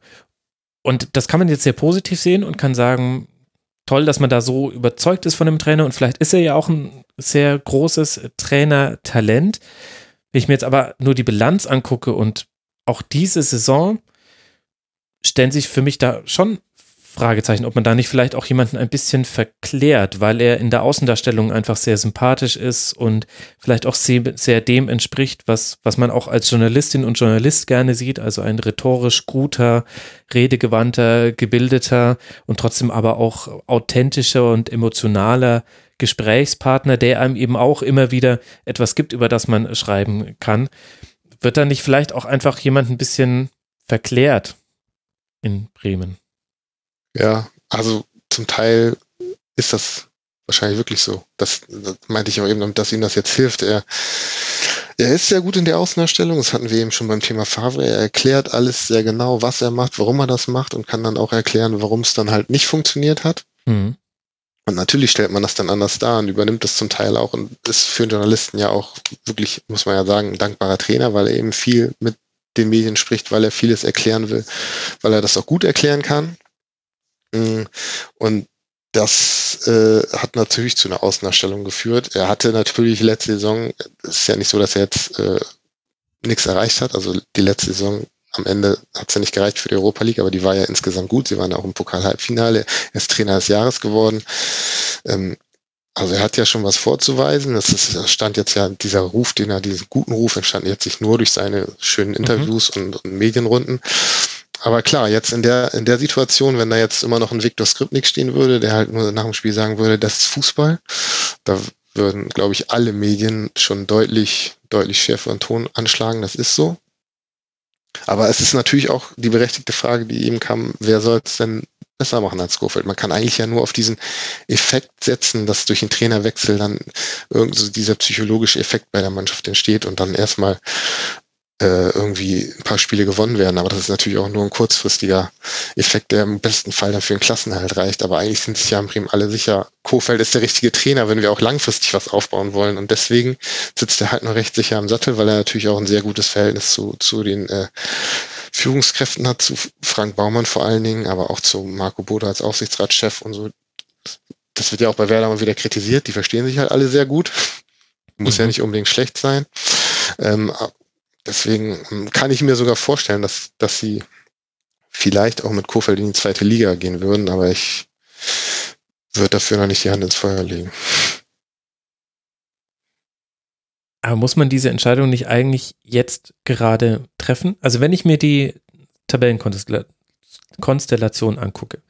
Und das kann man jetzt sehr positiv sehen und kann sagen, toll, dass man da so überzeugt ist von dem Trainer und vielleicht ist er ja auch ein sehr großes Trainertalent. Wenn ich mir jetzt aber nur die Bilanz angucke und auch diese Saison stellen sich für mich da schon Fragezeichen, ob man da nicht vielleicht auch jemanden ein bisschen verklärt, weil er in der Außendarstellung einfach sehr sympathisch ist und vielleicht auch sehr, sehr dem entspricht, was, was man auch als Journalistin und Journalist gerne sieht, also ein rhetorisch guter, redegewandter, gebildeter und trotzdem aber auch authentischer und emotionaler Gesprächspartner, der einem eben auch immer wieder etwas gibt, über das man schreiben kann. Wird da nicht vielleicht auch einfach jemand ein bisschen verklärt in Bremen? Ja, also zum Teil ist das wahrscheinlich wirklich so. Das, das meinte ich auch eben, dass ihm das jetzt hilft. Er, er ist sehr gut in der Außenerstellung. Das hatten wir eben schon beim Thema Favre. Er erklärt alles sehr genau, was er macht, warum er das macht und kann dann auch erklären, warum es dann halt nicht funktioniert hat. Mhm. Und natürlich stellt man das dann anders dar und übernimmt das zum Teil auch und ist für einen Journalisten ja auch wirklich, muss man ja sagen, ein dankbarer Trainer, weil er eben viel mit den Medien spricht, weil er vieles erklären will, weil er das auch gut erklären kann. Und das äh, hat natürlich zu einer Außenerstellung geführt. Er hatte natürlich letzte Saison, es ist ja nicht so, dass er jetzt äh, nichts erreicht hat. Also die letzte Saison am Ende hat es ja nicht gereicht für die Europa League, aber die war ja insgesamt gut. Sie waren auch im Pokal-Halbfinale. Er ist Trainer des Jahres geworden. Ähm, also er hat ja schon was vorzuweisen. Das ist, stand jetzt ja dieser Ruf, den er, diesen guten Ruf entstand jetzt nicht nur durch seine schönen mhm. Interviews mhm. und, und Medienrunden, aber klar, jetzt in der, in der Situation, wenn da jetzt immer noch ein Viktor Skripnik stehen würde, der halt nur nach dem Spiel sagen würde, das ist Fußball, da würden, glaube ich, alle Medien schon deutlich, deutlich schärferen Ton anschlagen. Das ist so. Aber es ist natürlich auch die berechtigte Frage, die eben kam, wer soll es denn besser machen als Kofeld? Man kann eigentlich ja nur auf diesen Effekt setzen, dass durch den Trainerwechsel dann irgendwie so dieser psychologische Effekt bei der Mannschaft entsteht und dann erstmal äh, irgendwie ein paar Spiele gewonnen werden. Aber das ist natürlich auch nur ein kurzfristiger Effekt, der im besten Fall dann für den Klassenerhalt reicht. Aber eigentlich sind sich ja im Bremen alle sicher, Kofeld ist der richtige Trainer, wenn wir auch langfristig was aufbauen wollen. Und deswegen sitzt er halt noch recht sicher im Sattel, weil er natürlich auch ein sehr gutes Verhältnis zu, zu den äh, Führungskräften hat, zu Frank Baumann vor allen Dingen, aber auch zu Marco Boda als Aufsichtsratschef und so. Das wird ja auch bei Werder mal wieder kritisiert. Die verstehen sich halt alle sehr gut. Muss mhm. ja nicht unbedingt schlecht sein. Ähm, Deswegen ähm, kann ich mir sogar vorstellen, dass, dass sie vielleicht auch mit Kofeld in die zweite Liga gehen würden, aber ich würde dafür noch nicht die Hand ins Feuer legen. Aber muss man diese Entscheidung nicht eigentlich jetzt gerade treffen? Also wenn ich mir die Tabellenkonstellation angucke,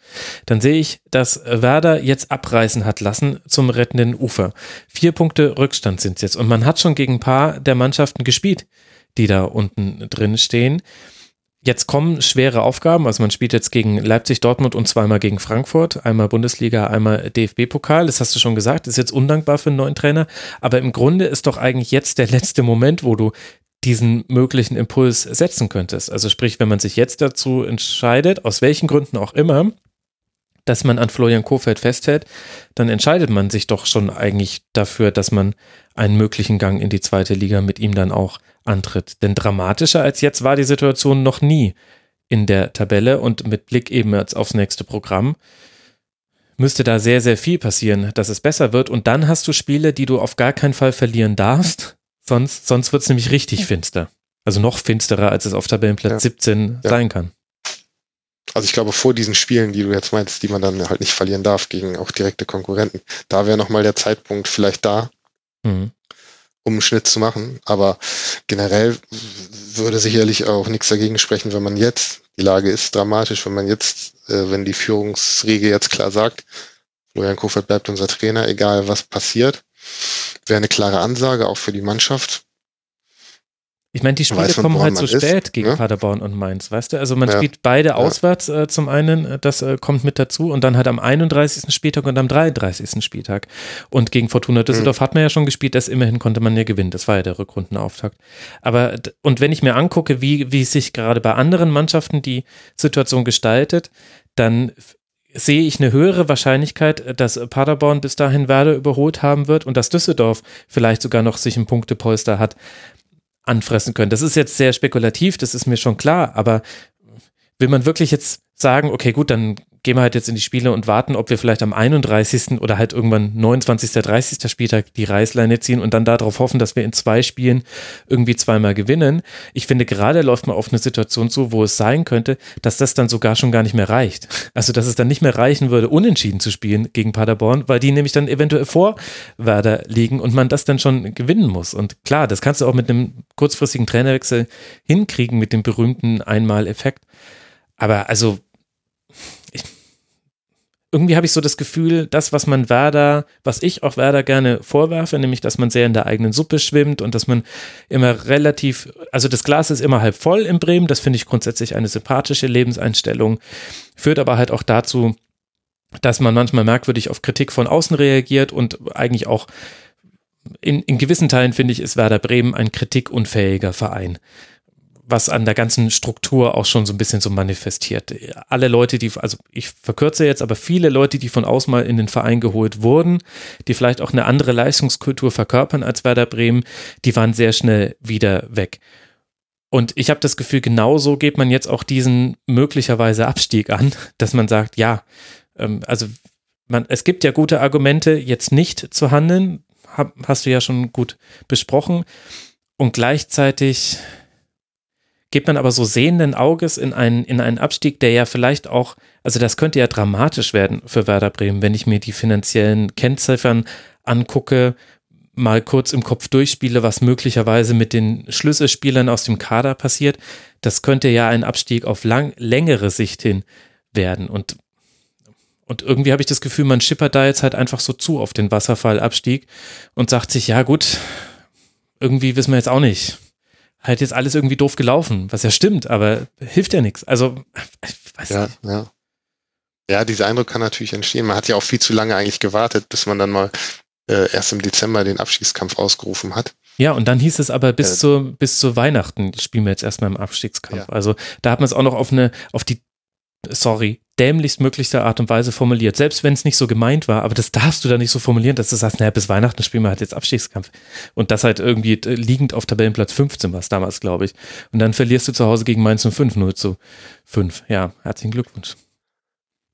dann sehe ich, dass Werder jetzt abreißen hat lassen zum rettenden Ufer. Vier Punkte Rückstand sind es jetzt und man hat schon gegen ein paar der Mannschaften gespielt, die da unten drin stehen. Jetzt kommen schwere Aufgaben. Also man spielt jetzt gegen Leipzig, Dortmund und zweimal gegen Frankfurt. Einmal Bundesliga, einmal DFB-Pokal. Das hast du schon gesagt. Ist jetzt undankbar für einen neuen Trainer. Aber im Grunde ist doch eigentlich jetzt der letzte Moment, wo du diesen möglichen Impuls setzen könntest. Also sprich, wenn man sich jetzt dazu entscheidet, aus welchen Gründen auch immer, dass man an Florian Kofeld festhält, dann entscheidet man sich doch schon eigentlich dafür, dass man einen möglichen Gang in die zweite Liga mit ihm dann auch antritt. Denn dramatischer als jetzt war die Situation noch nie in der Tabelle und mit Blick eben jetzt aufs nächste Programm müsste da sehr, sehr viel passieren, dass es besser wird. Und dann hast du Spiele, die du auf gar keinen Fall verlieren darfst, sonst, sonst wird es nämlich richtig finster. Also noch finsterer, als es auf Tabellenplatz ja. 17 ja. sein kann. Also ich glaube, vor diesen Spielen, die du jetzt meinst, die man dann halt nicht verlieren darf gegen auch direkte Konkurrenten, da wäre nochmal der Zeitpunkt vielleicht da, mhm um einen Schnitt zu machen. Aber generell würde sicherlich auch nichts dagegen sprechen, wenn man jetzt, die Lage ist dramatisch, wenn man jetzt, äh, wenn die Führungsriege jetzt klar sagt, Florian Kofeld bleibt unser Trainer, egal was passiert, wäre eine klare Ansage auch für die Mannschaft. Ich meine, die Spiele Weiß, kommen halt so spät gegen ne? Paderborn und Mainz, weißt du? Also man ja. spielt beide ja. auswärts äh, zum einen, äh, das äh, kommt mit dazu und dann halt am 31. Spieltag und am 33. Spieltag. Und gegen Fortuna Düsseldorf mhm. hat man ja schon gespielt, das immerhin konnte man ja gewinnen. Das war ja der Rückrundenauftakt. Aber und wenn ich mir angucke, wie, wie sich gerade bei anderen Mannschaften die Situation gestaltet, dann sehe ich eine höhere Wahrscheinlichkeit, dass Paderborn bis dahin Werder überholt haben wird und dass Düsseldorf vielleicht sogar noch sich ein Punktepolster hat, anfressen können. Das ist jetzt sehr spekulativ, das ist mir schon klar, aber will man wirklich jetzt sagen, okay, gut, dann gehen wir halt jetzt in die Spiele und warten, ob wir vielleicht am 31. oder halt irgendwann 29., 30. Spieltag die Reißleine ziehen und dann darauf hoffen, dass wir in zwei Spielen irgendwie zweimal gewinnen. Ich finde, gerade läuft man auf eine Situation zu, wo es sein könnte, dass das dann sogar schon gar nicht mehr reicht. Also, dass es dann nicht mehr reichen würde, unentschieden zu spielen gegen Paderborn, weil die nämlich dann eventuell vor Werder liegen und man das dann schon gewinnen muss. Und klar, das kannst du auch mit einem kurzfristigen Trainerwechsel hinkriegen, mit dem berühmten Einmal-Effekt. Aber also, irgendwie habe ich so das Gefühl, das, was man Werder, was ich auch Werder gerne vorwerfe, nämlich, dass man sehr in der eigenen Suppe schwimmt und dass man immer relativ, also das Glas ist immer halb voll in Bremen, das finde ich grundsätzlich eine sympathische Lebenseinstellung, führt aber halt auch dazu, dass man manchmal merkwürdig auf Kritik von außen reagiert und eigentlich auch in, in gewissen Teilen, finde ich, ist Werder Bremen ein kritikunfähiger Verein was an der ganzen Struktur auch schon so ein bisschen so manifestiert. Alle Leute, die, also ich verkürze jetzt, aber viele Leute, die von außen mal in den Verein geholt wurden, die vielleicht auch eine andere Leistungskultur verkörpern als Werder Bremen, die waren sehr schnell wieder weg. Und ich habe das Gefühl, genauso geht man jetzt auch diesen möglicherweise Abstieg an, [LAUGHS] dass man sagt, ja, ähm, also man, es gibt ja gute Argumente, jetzt nicht zu handeln, hab, hast du ja schon gut besprochen. Und gleichzeitig geht man aber so sehenden Auges in einen, in einen Abstieg, der ja vielleicht auch, also das könnte ja dramatisch werden für Werder Bremen, wenn ich mir die finanziellen Kennziffern angucke, mal kurz im Kopf durchspiele, was möglicherweise mit den Schlüsselspielern aus dem Kader passiert. Das könnte ja ein Abstieg auf lang, längere Sicht hin werden. Und, und irgendwie habe ich das Gefühl, man schippert da jetzt halt einfach so zu auf den Wasserfallabstieg und sagt sich, ja gut, irgendwie wissen wir jetzt auch nicht halt jetzt alles irgendwie doof gelaufen, was ja stimmt, aber hilft ja nichts. Also, ich weiß ja, nicht. Ja. Ja, dieser Eindruck kann natürlich entstehen. Man hat ja auch viel zu lange eigentlich gewartet, bis man dann mal äh, erst im Dezember den Abstiegskampf ausgerufen hat. Ja, und dann hieß es aber bis äh, zu bis zu Weihnachten spielen wir jetzt erstmal im Abstiegskampf. Ja. Also da hat man es auch noch auf eine auf die sorry dämlichst möglichste Art und Weise formuliert. Selbst wenn es nicht so gemeint war, aber das darfst du da nicht so formulieren, dass du sagst, naja, bis Weihnachten spielen wir halt jetzt Abstiegskampf. Und das halt irgendwie äh, liegend auf Tabellenplatz 15 war es damals, glaube ich. Und dann verlierst du zu Hause gegen Mainz 05 0 zu 5. Ja, herzlichen Glückwunsch.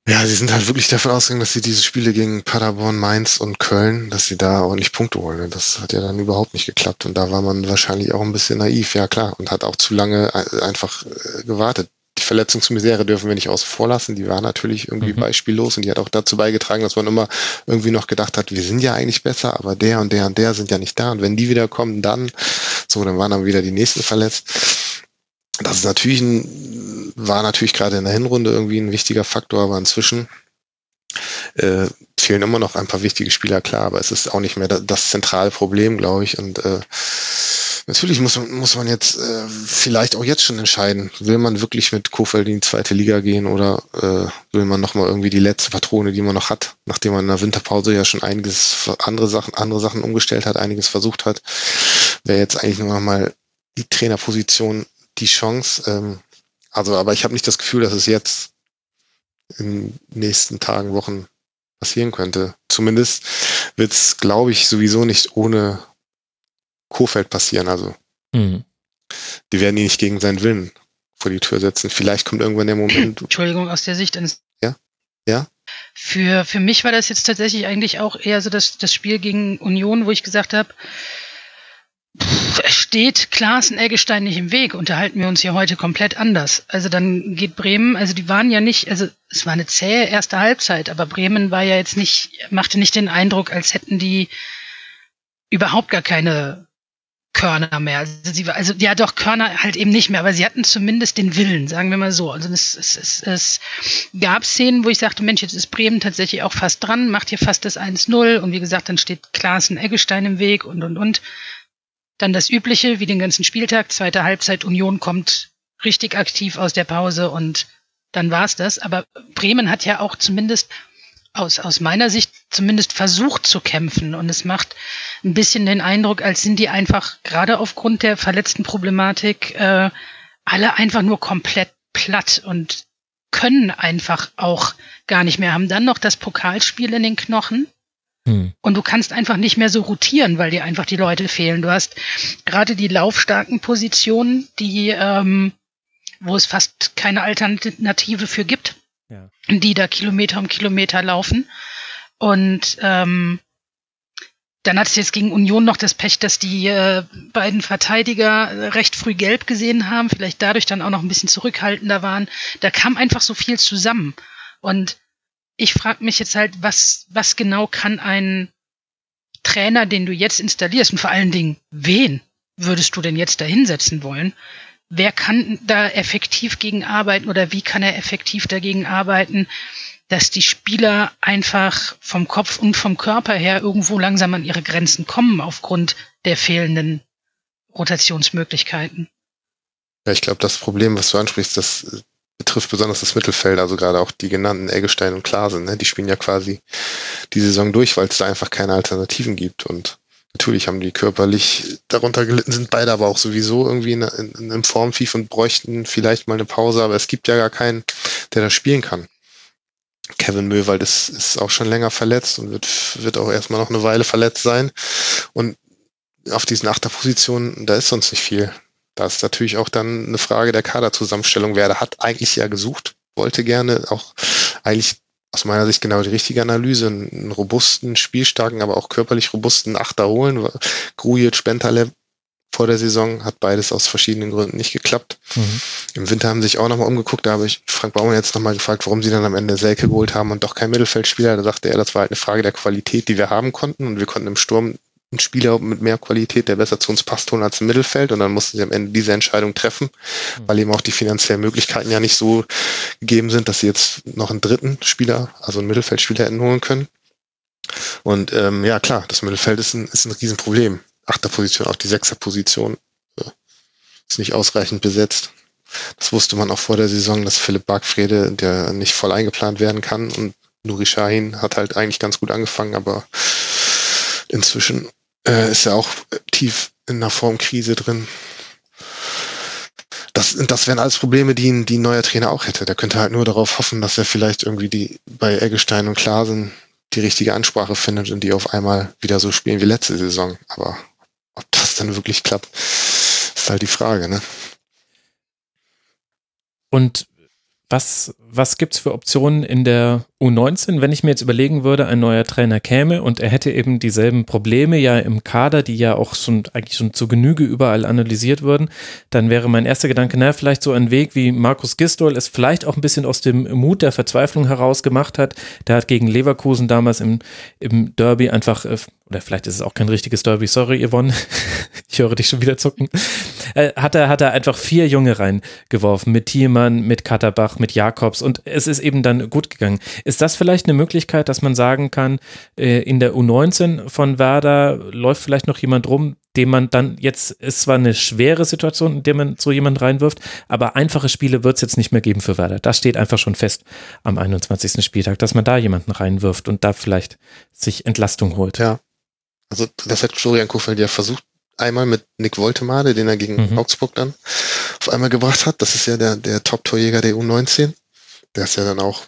Ja, sie sind halt wirklich davon ausgegangen, dass sie diese Spiele gegen Paderborn, Mainz und Köln, dass sie da ordentlich Punkte holen. Das hat ja dann überhaupt nicht geklappt. Und da war man wahrscheinlich auch ein bisschen naiv, ja klar, und hat auch zu lange einfach äh, gewartet. Verletzungsmisere dürfen wir nicht außen vor lassen. Die war natürlich irgendwie mhm. beispiellos und die hat auch dazu beigetragen, dass man immer irgendwie noch gedacht hat, wir sind ja eigentlich besser, aber der und der und der sind ja nicht da. Und wenn die wieder kommen, dann, so, dann waren dann wieder die nächsten verletzt das ist natürlich ein, war natürlich gerade in der Hinrunde irgendwie ein wichtiger Faktor, aber inzwischen äh, fehlen immer noch ein paar wichtige Spieler, klar, aber es ist auch nicht mehr das, das zentrale Problem, glaube ich. Und äh, natürlich muss, muss man jetzt äh, vielleicht auch jetzt schon entscheiden, will man wirklich mit Kofeld in die zweite Liga gehen oder äh, will man nochmal irgendwie die letzte Patrone, die man noch hat, nachdem man in der Winterpause ja schon einiges andere Sachen, andere Sachen umgestellt hat, einiges versucht hat, wäre jetzt eigentlich nur noch mal die Trainerposition die Chance. Ähm, also, aber ich habe nicht das Gefühl, dass es jetzt in nächsten Tagen, Wochen passieren könnte. Zumindest wird es, glaube ich, sowieso nicht ohne Kofeld passieren. Also mhm. die werden ihn nicht gegen seinen Willen vor die Tür setzen. Vielleicht kommt irgendwann der Moment. [CLEARS THROAT] Entschuldigung, aus der Sicht eines. Ja? Ja? Für, für mich war das jetzt tatsächlich eigentlich auch eher so das, das Spiel gegen Union, wo ich gesagt habe, steht Klaassen Eggestein nicht im Weg, unterhalten wir uns hier heute komplett anders. Also dann geht Bremen, also die waren ja nicht, also es war eine zähe erste Halbzeit, aber Bremen war ja jetzt nicht, machte nicht den Eindruck, als hätten die überhaupt gar keine Körner mehr. Also, sie, also ja doch Körner halt eben nicht mehr, aber sie hatten zumindest den Willen, sagen wir mal so. Also es, es, es, es gab Szenen, wo ich sagte, Mensch, jetzt ist Bremen tatsächlich auch fast dran, macht hier fast das 1-0 und wie gesagt, dann steht Klaassen Eggestein im Weg und und und. Dann das Übliche, wie den ganzen Spieltag, zweite Halbzeit, Union kommt richtig aktiv aus der Pause und dann war's das. Aber Bremen hat ja auch zumindest aus, aus meiner Sicht zumindest versucht zu kämpfen. Und es macht ein bisschen den Eindruck, als sind die einfach gerade aufgrund der verletzten Problematik äh, alle einfach nur komplett platt und können einfach auch gar nicht mehr. Haben dann noch das Pokalspiel in den Knochen. Hm. Und du kannst einfach nicht mehr so rotieren, weil dir einfach die Leute fehlen. Du hast gerade die laufstarken Positionen, die, ähm, wo es fast keine Alternative für gibt, ja. die da Kilometer um Kilometer laufen. Und ähm, dann hat es jetzt gegen Union noch das Pech, dass die äh, beiden Verteidiger recht früh gelb gesehen haben, vielleicht dadurch dann auch noch ein bisschen zurückhaltender waren. Da kam einfach so viel zusammen. Und ich frage mich jetzt halt, was, was genau kann ein Trainer, den du jetzt installierst und vor allen Dingen, wen würdest du denn jetzt da hinsetzen wollen? Wer kann da effektiv gegen arbeiten oder wie kann er effektiv dagegen arbeiten, dass die Spieler einfach vom Kopf und vom Körper her irgendwo langsam an ihre Grenzen kommen aufgrund der fehlenden Rotationsmöglichkeiten? Ja, ich glaube, das Problem, was du ansprichst, das betrifft besonders das Mittelfeld, also gerade auch die genannten Eggestein und Klaasen, ne? die spielen ja quasi die Saison durch, weil es da einfach keine Alternativen gibt und natürlich haben die körperlich darunter gelitten, sind beide aber auch sowieso irgendwie in, in, in einem Formfief und bräuchten vielleicht mal eine Pause, aber es gibt ja gar keinen, der das spielen kann. Kevin Möwald ist, ist auch schon länger verletzt und wird, wird auch erstmal noch eine Weile verletzt sein. Und auf diesen Achterpositionen, da ist sonst nicht viel. Da ist natürlich auch dann eine Frage der Kaderzusammenstellung. Wer hat eigentlich ja gesucht, wollte gerne auch eigentlich aus meiner Sicht genau die richtige Analyse, einen robusten, spielstarken, aber auch körperlich robusten Achter holen. Grujic, Spentale vor der Saison hat beides aus verschiedenen Gründen nicht geklappt. Mhm. Im Winter haben sie sich auch nochmal umgeguckt, da habe ich Frank Baumann jetzt nochmal gefragt, warum sie dann am Ende Selke geholt haben und doch kein Mittelfeldspieler. Da sagte er, das war halt eine Frage der Qualität, die wir haben konnten und wir konnten im Sturm einen Spieler mit mehr Qualität, der besser zu uns passt, holen als im Mittelfeld. Und dann mussten sie am Ende diese Entscheidung treffen, mhm. weil eben auch die finanziellen Möglichkeiten ja nicht so gegeben sind, dass sie jetzt noch einen dritten Spieler, also einen Mittelfeldspieler hätten holen können. Und ähm, ja, klar, das Mittelfeld ist ein, ist ein Riesenproblem. Achterposition, auch die Sechserposition. ist nicht ausreichend besetzt. Das wusste man auch vor der Saison, dass Philipp Bargfrede, der nicht voll eingeplant werden kann und Nuri Shahin hat halt eigentlich ganz gut angefangen, aber inzwischen äh, ist er auch tief in einer Formkrise drin. Das, das wären alles Probleme, die die ein neuer Trainer auch hätte. Der könnte halt nur darauf hoffen, dass er vielleicht irgendwie die bei Eggestein und Klasen die richtige Ansprache findet und die auf einmal wieder so spielen wie letzte Saison. Aber dann wirklich klappt, ist halt die Frage, ne? Und was, was gibt's für Optionen in der U19, wenn ich mir jetzt überlegen würde, ein neuer Trainer käme und er hätte eben dieselben Probleme ja im Kader, die ja auch schon eigentlich schon zu Genüge überall analysiert würden, dann wäre mein erster Gedanke, na, vielleicht so ein Weg, wie Markus Gistol es vielleicht auch ein bisschen aus dem Mut der Verzweiflung heraus gemacht hat. Der hat gegen Leverkusen damals im, im Derby einfach, äh, oder vielleicht ist es auch kein richtiges Derby, sorry Yvonne, [LAUGHS] ich höre dich schon wieder zucken, äh, hat er, hat er einfach vier Junge reingeworfen, mit Thielmann, mit Katterbach, mit Jakobs und es ist eben dann gut gegangen. Ist das vielleicht eine Möglichkeit, dass man sagen kann, äh, in der U19 von Werder läuft vielleicht noch jemand rum, dem man dann jetzt, ist zwar eine schwere Situation, in der man so jemand reinwirft, aber einfache Spiele wird es jetzt nicht mehr geben für Werder. Das steht einfach schon fest am 21. Spieltag, dass man da jemanden reinwirft und da vielleicht sich Entlastung holt. Ja. Also das hat Florian Kofeld ja versucht, einmal mit Nick Woltemade, den er gegen mhm. Augsburg dann auf einmal gebracht hat. Das ist ja der, der Top-Torjäger der U19. Der ist ja dann auch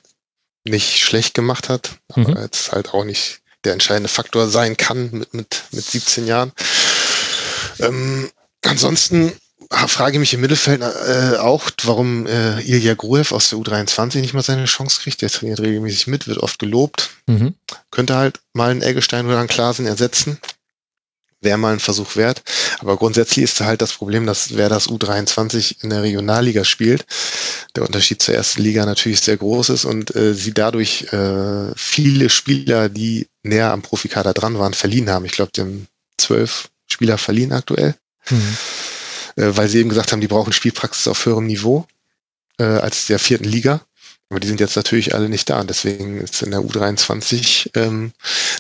nicht schlecht gemacht hat, aber mhm. jetzt halt auch nicht der entscheidende Faktor sein kann mit, mit, mit 17 Jahren. Ähm, ansonsten frage ich mich im Mittelfeld äh, auch, warum äh, Ilja Gruev aus der U23 nicht mal seine Chance kriegt. Der trainiert regelmäßig mit, wird oft gelobt. Mhm. Könnte halt mal einen Eggestein oder einen Klasen ersetzen wäre mal ein Versuch wert. Aber grundsätzlich ist halt das Problem, dass wer das U23 in der Regionalliga spielt, der Unterschied zur ersten Liga natürlich sehr groß ist und äh, sie dadurch äh, viele Spieler, die näher am Profikader dran waren, verliehen haben. Ich glaube, die haben zwölf Spieler verliehen aktuell, mhm. äh, weil sie eben gesagt haben, die brauchen Spielpraxis auf höherem Niveau äh, als der vierten Liga. Aber die sind jetzt natürlich alle nicht da. Deswegen ist in der U23, ähm,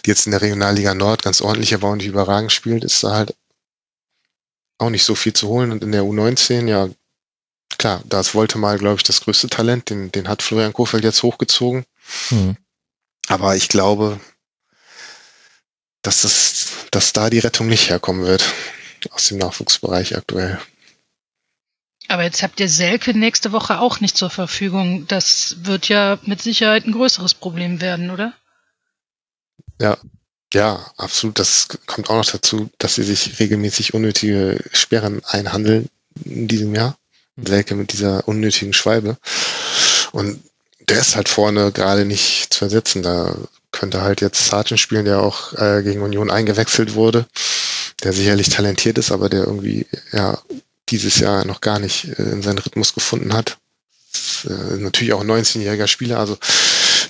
die jetzt in der Regionalliga Nord ganz ordentlich, aber auch nicht überragend spielt, ist da halt auch nicht so viel zu holen. Und in der U19, ja, klar, das wollte mal, glaube ich, das größte Talent. Den, den hat Florian Kofeld jetzt hochgezogen. Mhm. Aber ich glaube, dass, das, dass da die Rettung nicht herkommen wird aus dem Nachwuchsbereich aktuell. Aber jetzt habt ihr Selke nächste Woche auch nicht zur Verfügung. Das wird ja mit Sicherheit ein größeres Problem werden, oder? Ja, ja, absolut. Das kommt auch noch dazu, dass sie sich regelmäßig unnötige Sperren einhandeln in diesem Jahr. Mhm. Selke mit dieser unnötigen Schwalbe. Und der ist halt vorne gerade nicht zu ersetzen. Da könnte halt jetzt Sargent spielen, der auch äh, gegen Union eingewechselt wurde, der sicherlich talentiert ist, aber der irgendwie ja dieses Jahr noch gar nicht äh, in seinen Rhythmus gefunden hat. Ist, äh, natürlich auch ein 19-jähriger Spieler, also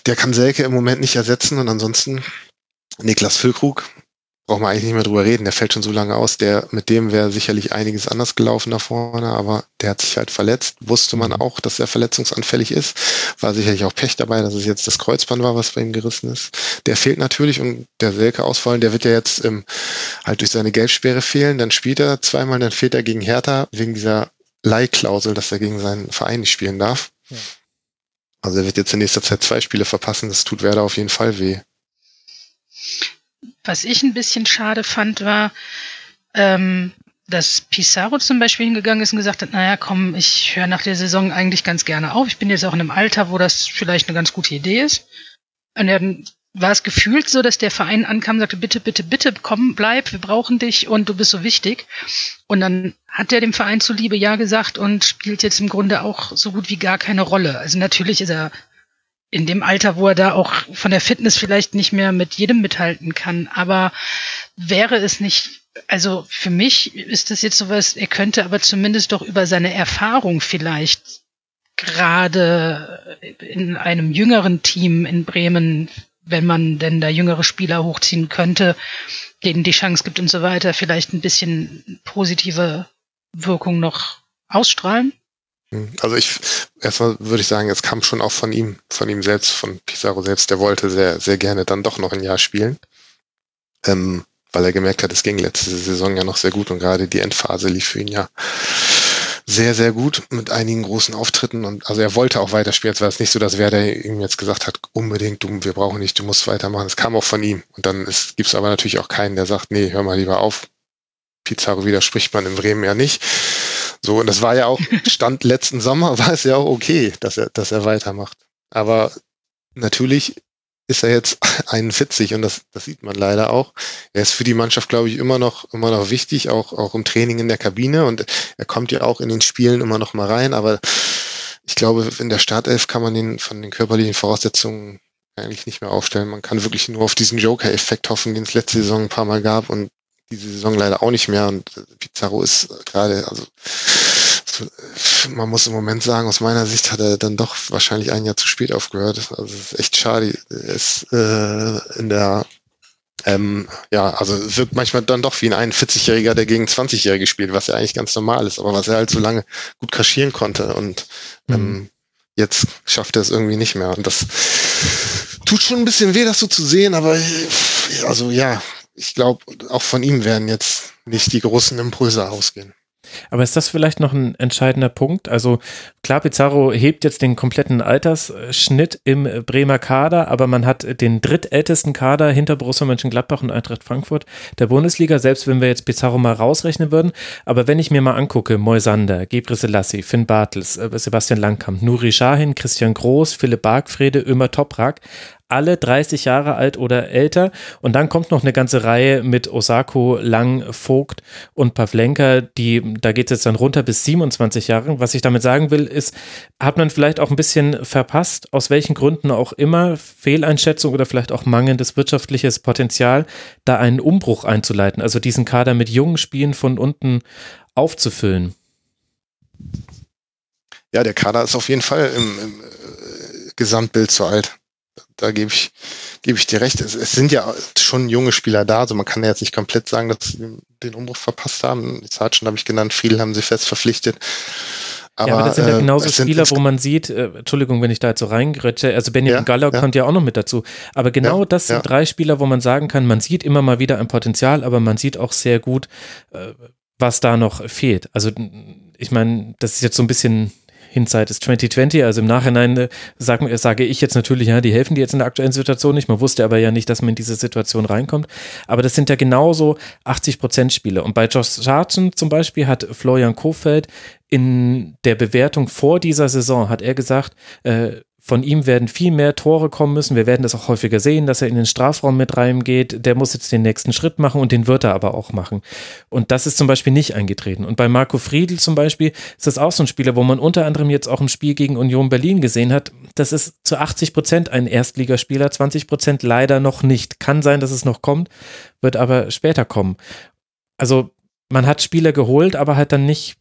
der kann Selke im Moment nicht ersetzen und ansonsten Niklas Füllkrug, braucht man eigentlich nicht mehr drüber reden, der fällt schon so lange aus, der, mit dem wäre sicherlich einiges anders gelaufen da vorne, aber der hat sich halt verletzt, wusste man auch, dass er verletzungsanfällig ist, war sicherlich auch Pech dabei, dass es jetzt das Kreuzband war, was bei ihm gerissen ist. Der fehlt natürlich und der Selke ausfallen, der wird ja jetzt ähm, halt durch seine Gelbsperre fehlen, dann spielt er zweimal, dann fehlt er gegen Hertha wegen dieser Leihklausel, dass er gegen seinen Verein nicht spielen darf. Ja. Also er wird jetzt in nächster Zeit zwei Spiele verpassen, das tut Werder auf jeden Fall weh. Was ich ein bisschen schade fand, war, ähm, dass Pizarro zum Beispiel hingegangen ist und gesagt hat, naja, komm, ich höre nach der Saison eigentlich ganz gerne auf. Ich bin jetzt auch in einem Alter, wo das vielleicht eine ganz gute Idee ist. Und dann war es gefühlt so, dass der Verein ankam und sagte, bitte, bitte, bitte, komm, bleib, wir brauchen dich und du bist so wichtig. Und dann hat er dem Verein zuliebe Ja gesagt und spielt jetzt im Grunde auch so gut wie gar keine Rolle. Also natürlich ist er in dem Alter, wo er da auch von der Fitness vielleicht nicht mehr mit jedem mithalten kann. Aber wäre es nicht, also für mich ist das jetzt sowas, er könnte aber zumindest doch über seine Erfahrung vielleicht gerade in einem jüngeren Team in Bremen, wenn man denn da jüngere Spieler hochziehen könnte, denen die Chance gibt und so weiter, vielleicht ein bisschen positive Wirkung noch ausstrahlen? Also ich, erstmal würde ich sagen, es kam schon auch von ihm, von ihm selbst, von Pizarro selbst, der wollte sehr, sehr gerne dann doch noch ein Jahr spielen. Ähm, weil er gemerkt hat, es ging letzte Saison ja noch sehr gut und gerade die Endphase lief für ihn ja sehr, sehr gut mit einigen großen Auftritten und also er wollte auch weiterspielen. Es war es nicht so, dass Werder ihm jetzt gesagt hat, unbedingt, du, wir brauchen nicht, du musst weitermachen. Es kam auch von ihm. Und dann gibt es aber natürlich auch keinen, der sagt, nee, hör mal lieber auf. Pizarro widerspricht man in Bremen ja nicht. So, und das war ja auch, Stand [LAUGHS] letzten Sommer, war es ja auch okay, dass er, dass er weitermacht. Aber natürlich ist er jetzt [LAUGHS] 41 und das, das sieht man leider auch. Er ist für die Mannschaft, glaube ich, immer noch, immer noch wichtig, auch, auch im Training in der Kabine und er kommt ja auch in den Spielen immer noch mal rein, aber ich glaube, in der Startelf kann man ihn von den körperlichen Voraussetzungen eigentlich nicht mehr aufstellen. Man kann wirklich nur auf diesen Joker-Effekt hoffen, den es letzte Saison ein paar Mal gab und diese Saison leider auch nicht mehr und Pizarro ist gerade, also man muss im Moment sagen, aus meiner Sicht hat er dann doch wahrscheinlich ein Jahr zu spät aufgehört. Also es ist echt schade. Er ist äh, in der ähm, ja, also es wirkt manchmal dann doch wie ein 41-Jähriger, der gegen 20-Jährige spielt, was ja eigentlich ganz normal ist, aber was er halt so lange gut kaschieren konnte und mhm. ähm, jetzt schafft er es irgendwie nicht mehr. Und das tut schon ein bisschen weh, das so zu sehen, aber also ja, ich glaube, auch von ihm werden jetzt nicht die großen Impulse ausgehen. Aber ist das vielleicht noch ein entscheidender Punkt? Also klar, Pizarro hebt jetzt den kompletten Altersschnitt im Bremer Kader, aber man hat den drittältesten Kader hinter Borussia Mönchengladbach und Eintracht Frankfurt der Bundesliga, selbst wenn wir jetzt Pizarro mal rausrechnen würden. Aber wenn ich mir mal angucke, Moisander, Gebre Selassie, Finn Bartels, äh, Sebastian Langkamp, Nuri Sahin, Christian Groß, Philipp Bargfrede, Ömer Toprak, alle 30 Jahre alt oder älter. Und dann kommt noch eine ganze Reihe mit Osako, Lang, Vogt und Pavlenka, die, da geht es jetzt dann runter bis 27 Jahre. Was ich damit sagen will, ist, hat man vielleicht auch ein bisschen verpasst, aus welchen Gründen auch immer, Fehleinschätzung oder vielleicht auch mangelndes wirtschaftliches Potenzial, da einen Umbruch einzuleiten, also diesen Kader mit jungen Spielen von unten aufzufüllen. Ja, der Kader ist auf jeden Fall im, im äh, Gesamtbild zu alt da gebe ich, gebe ich dir recht. Es, es, sind ja schon junge Spieler da, also man kann ja jetzt nicht komplett sagen, dass sie den Umbruch verpasst haben. Sargent habe ich genannt, Friedel haben sie fest verpflichtet. Aber, ja, aber das sind ja äh, genauso äh, Spieler, wo man sieht, äh, Entschuldigung, wenn ich da jetzt so reingritsche, also Benjamin ja, Galler ja. kommt ja auch noch mit dazu. Aber genau ja, das sind drei Spieler, wo man sagen kann, man sieht immer mal wieder ein Potenzial, aber man sieht auch sehr gut, äh, was da noch fehlt. Also ich meine, das ist jetzt so ein bisschen Hindsight ist 2020, also im Nachhinein äh, sage, sage ich jetzt natürlich, ja, die helfen dir jetzt in der aktuellen Situation nicht. Man wusste aber ja nicht, dass man in diese Situation reinkommt. Aber das sind ja genauso 80 Prozent Spiele. Und bei Josh Sargent zum Beispiel hat Florian Kofeld in der Bewertung vor dieser Saison hat er gesagt, äh, von ihm werden viel mehr Tore kommen müssen. Wir werden das auch häufiger sehen, dass er in den Strafraum mit reingeht. Der muss jetzt den nächsten Schritt machen und den wird er aber auch machen. Und das ist zum Beispiel nicht eingetreten. Und bei Marco Friedl zum Beispiel ist das auch so ein Spieler, wo man unter anderem jetzt auch im Spiel gegen Union Berlin gesehen hat, das ist zu 80 Prozent ein Erstligaspieler, 20 Prozent leider noch nicht. Kann sein, dass es noch kommt, wird aber später kommen. Also man hat Spieler geholt, aber halt dann nicht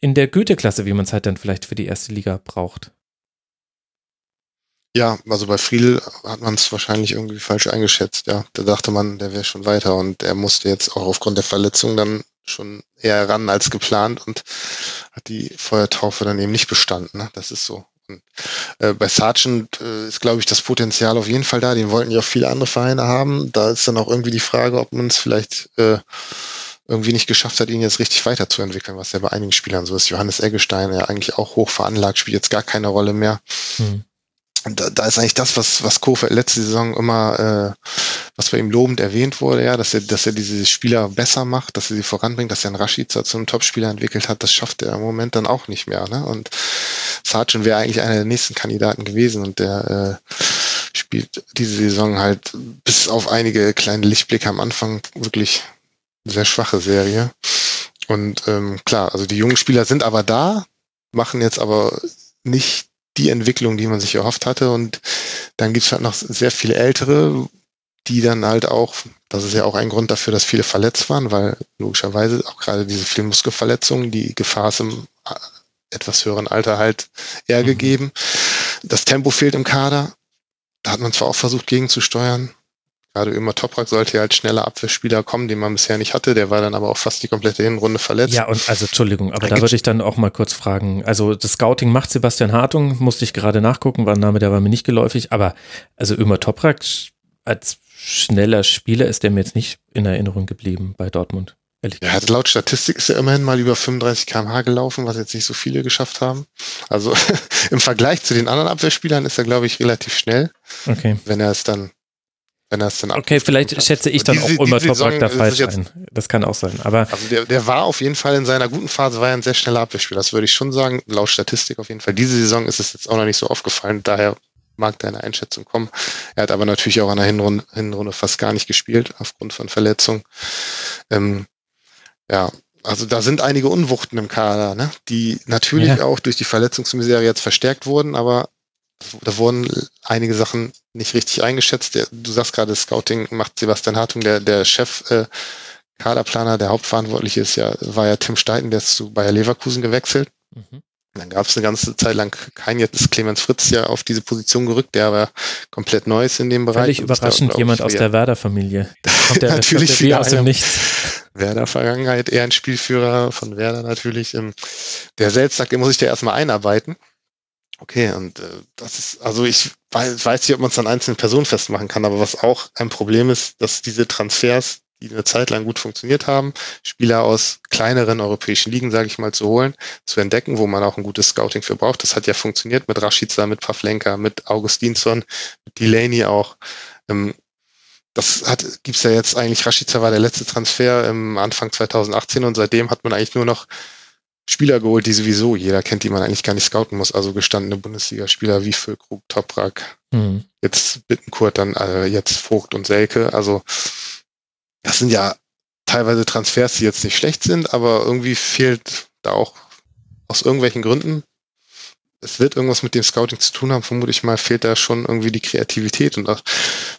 in der Güteklasse, wie man es halt dann vielleicht für die erste Liga braucht. Ja, also bei Friedl hat man es wahrscheinlich irgendwie falsch eingeschätzt, ja. Da dachte man, der wäre schon weiter und er musste jetzt auch aufgrund der Verletzung dann schon eher ran als geplant und hat die Feuertaufe dann eben nicht bestanden. Ne? Das ist so. Und, äh, bei Sargent äh, ist, glaube ich, das Potenzial auf jeden Fall da. Den wollten ja auch viele andere Vereine haben. Da ist dann auch irgendwie die Frage, ob man es vielleicht äh, irgendwie nicht geschafft hat, ihn jetzt richtig weiterzuentwickeln, was ja bei einigen Spielern so ist. Johannes Eggestein ja eigentlich auch hoch veranlagt, spielt jetzt gar keine Rolle mehr. Hm. Und da, da ist eigentlich das, was, was Kofeld letzte Saison immer, äh, was bei ihm lobend erwähnt wurde, ja, dass er, dass er diese Spieler besser macht, dass er sie voranbringt, dass er einen Rashica einem Topspieler entwickelt hat, das schafft er im Moment dann auch nicht mehr. Ne? Und Sargent wäre eigentlich einer der nächsten Kandidaten gewesen und der äh, spielt diese Saison halt bis auf einige kleine Lichtblicke am Anfang wirklich sehr schwache Serie. Und ähm, klar, also die jungen Spieler sind aber da, machen jetzt aber nicht die Entwicklung, die man sich erhofft hatte. Und dann gibt's halt noch sehr viele ältere, die dann halt auch, das ist ja auch ein Grund dafür, dass viele verletzt waren, weil logischerweise auch gerade diese vielen Muskelverletzungen, die Gefahr ist im äh, etwas höheren Alter halt eher mhm. gegeben. Das Tempo fehlt im Kader. Da hat man zwar auch versucht gegenzusteuern, Gerade immer Toprak sollte ja als schneller Abwehrspieler kommen, den man bisher nicht hatte. Der war dann aber auch fast die komplette Hinrunde verletzt. Ja, und also Entschuldigung, aber da würde ich dann auch mal kurz fragen. Also das Scouting macht Sebastian Hartung, musste ich gerade nachgucken, war ein Name, der war mir nicht geläufig. Aber also immer Toprak als schneller Spieler ist der mir jetzt nicht in Erinnerung geblieben bei Dortmund. Er hat laut Statistik ist er immerhin mal über 35 km/h gelaufen, was jetzt nicht so viele geschafft haben. Also [LAUGHS] im Vergleich zu den anderen Abwehrspielern ist er, glaube ich, relativ schnell. Okay. Wenn er es dann, wenn er es dann Okay, vielleicht schätze ich dann diese, auch immer da falsch ein. Das kann auch sein. Aber also der, der war auf jeden Fall in seiner guten Phase war er ein sehr schneller Abwehrspieler. Das würde ich schon sagen, laut Statistik auf jeden Fall. Diese Saison ist es jetzt auch noch nicht so aufgefallen. Daher mag deine Einschätzung kommen. Er hat aber natürlich auch an der Hinrunde, Hinrunde fast gar nicht gespielt aufgrund von Verletzungen. Ähm, ja, also da sind einige Unwuchten im Kader, ne? die natürlich ja. auch durch die Verletzungsmisere jetzt verstärkt wurden, aber da wurden einige Sachen nicht richtig eingeschätzt. Der, du sagst gerade, Scouting macht Sebastian Hartung, der, der Chef äh, Kaderplaner, der Hauptverantwortliche ist ja, war ja Tim Steiten, der ist zu Bayer Leverkusen gewechselt. Mhm. Dann gab es eine ganze Zeit lang kein, jetzt ist Clemens Fritz ja auf diese Position gerückt, der aber komplett neu ist in dem Bereich. Völlig überraschend, [LAUGHS] da, jemand aus der Werder-Familie. Der natürlich wie aus dem Nichts. Werder-Vergangenheit, eher ein Spielführer von Werder natürlich. Ähm, der selbst sagt, muss ich da erstmal einarbeiten. Okay, und äh, das ist, also ich weiß, weiß nicht, ob man es an einzelnen Personen festmachen kann, aber was auch ein Problem ist, dass diese Transfers, die eine Zeit lang gut funktioniert haben, Spieler aus kleineren europäischen Ligen, sage ich mal, zu holen, zu entdecken, wo man auch ein gutes Scouting für braucht. Das hat ja funktioniert mit Rashica, mit Pavlenka, mit Augustinsson, mit Delaney auch. Ähm, das hat, gibt's ja jetzt eigentlich, Rashica war der letzte Transfer im Anfang 2018 und seitdem hat man eigentlich nur noch Spieler geholt, die sowieso jeder kennt, die man eigentlich gar nicht scouten muss. Also gestandene Bundesligaspieler wie Füllkrug, Toprak, mhm. jetzt Bittenkurt, dann äh, jetzt Vogt und Selke. Also das sind ja teilweise Transfers, die jetzt nicht schlecht sind, aber irgendwie fehlt da auch aus irgendwelchen Gründen es wird irgendwas mit dem Scouting zu tun haben, vermute ich mal, fehlt da schon irgendwie die Kreativität und auch,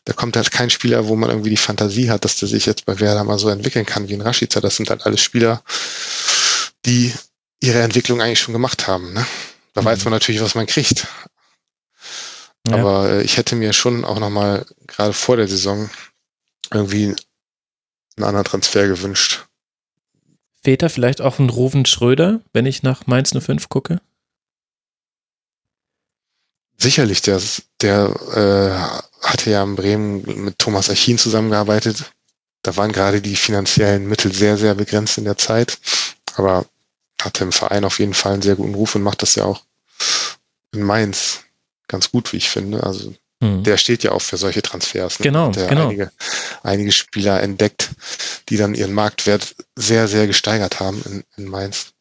da kommt halt kein Spieler, wo man irgendwie die Fantasie hat, dass der sich jetzt bei Werder mal so entwickeln kann wie ein Rashica. Das sind halt alles Spieler, die ihre Entwicklung eigentlich schon gemacht haben. Ne? Da mhm. weiß man natürlich, was man kriegt. Ja. Aber äh, ich hätte mir schon auch nochmal gerade vor der Saison irgendwie einen anderen Transfer gewünscht. Fehlt da vielleicht auch ein Ruven Schröder, wenn ich nach Mainz 05 gucke? Sicherlich, der, der äh, hatte ja in Bremen mit Thomas Achin zusammengearbeitet. Da waren gerade die finanziellen Mittel sehr, sehr begrenzt in der Zeit. Aber hatte im Verein auf jeden Fall einen sehr guten Ruf und macht das ja auch in Mainz ganz gut, wie ich finde. Also hm. der steht ja auch für solche Transfers. Ne? Genau, der genau. Einige, einige Spieler entdeckt, die dann ihren Marktwert sehr, sehr gesteigert haben in, in Mainz.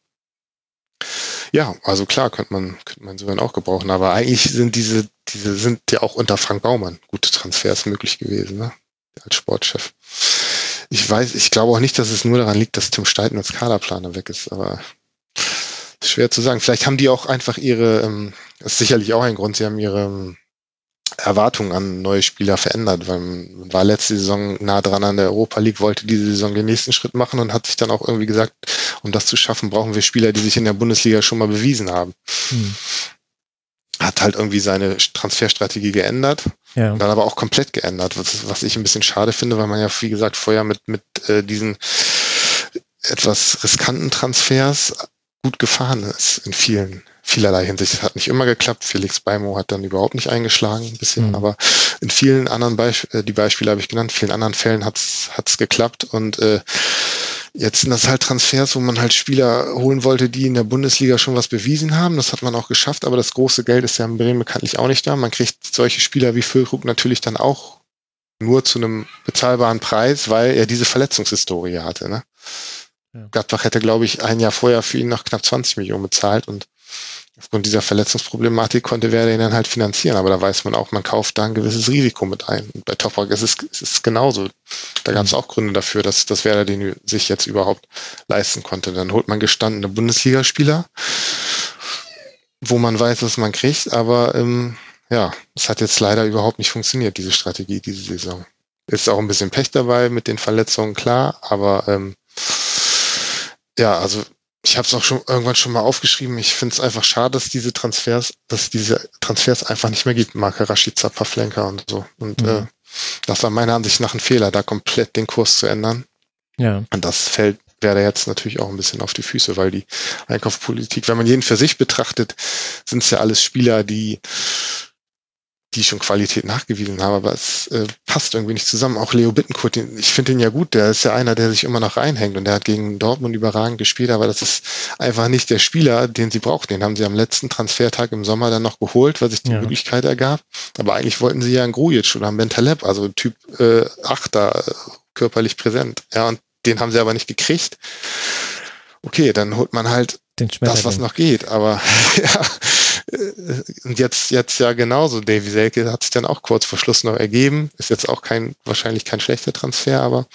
Ja, also klar, könnte man, könnte man sogar auch gebrauchen, aber eigentlich sind diese, diese sind ja auch unter Frank Baumann gute Transfers möglich gewesen, ne? Als Sportchef. Ich weiß, ich glaube auch nicht, dass es nur daran liegt, dass Tim Steiten als Kaderplaner weg ist, aber schwer zu sagen. Vielleicht haben die auch einfach ihre, ähm, das ist sicherlich auch ein Grund, sie haben ihre ähm, Erwartungen an neue Spieler verändert, weil man war letzte Saison nah dran an der Europa League, wollte diese Saison den nächsten Schritt machen und hat sich dann auch irgendwie gesagt, um das zu schaffen, brauchen wir Spieler, die sich in der Bundesliga schon mal bewiesen haben. Hm. Hat halt irgendwie seine Transferstrategie geändert, ja. dann aber auch komplett geändert, was, was ich ein bisschen schade finde, weil man ja, wie gesagt, vorher mit, mit äh, diesen etwas riskanten Transfers gut gefahren ist in vielen vielerlei Hinsicht. Es hat nicht immer geklappt. Felix Beimo hat dann überhaupt nicht eingeschlagen, ein bisschen, mhm. aber in vielen anderen Beispielen, äh, die Beispiele habe ich genannt, vielen anderen Fällen hat es geklappt und äh, Jetzt sind das halt Transfers, wo man halt Spieler holen wollte, die in der Bundesliga schon was bewiesen haben. Das hat man auch geschafft, aber das große Geld ist ja in Bremen bekanntlich auch nicht da. Man kriegt solche Spieler wie Füllkrug natürlich dann auch nur zu einem bezahlbaren Preis, weil er diese Verletzungshistorie hatte. Ne? Ja. Gladbach hätte, glaube ich, ein Jahr vorher für ihn noch knapp 20 Millionen bezahlt und aufgrund dieser Verletzungsproblematik konnte Werder ihn dann halt finanzieren. Aber da weiß man auch, man kauft da ein gewisses Risiko mit ein. Und bei Toprak ist es, ist es genauso. Da gab es mhm. auch Gründe dafür, dass, dass Werder den sich jetzt überhaupt leisten konnte. Dann holt man gestandene Bundesligaspieler, wo man weiß, was man kriegt. Aber ähm, ja, es hat jetzt leider überhaupt nicht funktioniert, diese Strategie, diese Saison. Ist auch ein bisschen Pech dabei mit den Verletzungen, klar. Aber ähm, ja, also ich habe es auch schon irgendwann schon mal aufgeschrieben. Ich finde es einfach schade, dass diese Transfers, dass diese Transfers einfach nicht mehr gibt. Marke Rashica, Pavlenka und so. Und mhm. äh, das war meiner Ansicht nach ein Fehler, da komplett den Kurs zu ändern. Ja. Und das fällt wäre jetzt natürlich auch ein bisschen auf die Füße, weil die Einkaufspolitik, wenn man jeden für sich betrachtet, sind es ja alles Spieler, die die schon Qualität nachgewiesen haben, aber es äh, passt irgendwie nicht zusammen. Auch Leo Bittenkurt, den, ich finde ihn ja gut, der ist ja einer, der sich immer noch reinhängt und der hat gegen Dortmund überragend gespielt, aber das ist einfach nicht der Spieler, den sie brauchen. Den haben sie am letzten Transfertag im Sommer dann noch geholt, weil sich die ja. Möglichkeit ergab. Aber eigentlich wollten sie ja einen Grujic oder einen Bentaleb, also Typ äh, Achter, äh, körperlich präsent. Ja, und den haben sie aber nicht gekriegt. Okay, dann holt man halt das, was noch geht. Aber [LAUGHS] ja, und jetzt, jetzt ja genauso. Davy Selke hat sich dann auch kurz vor Schluss noch ergeben. Ist jetzt auch kein, wahrscheinlich kein schlechter Transfer, aber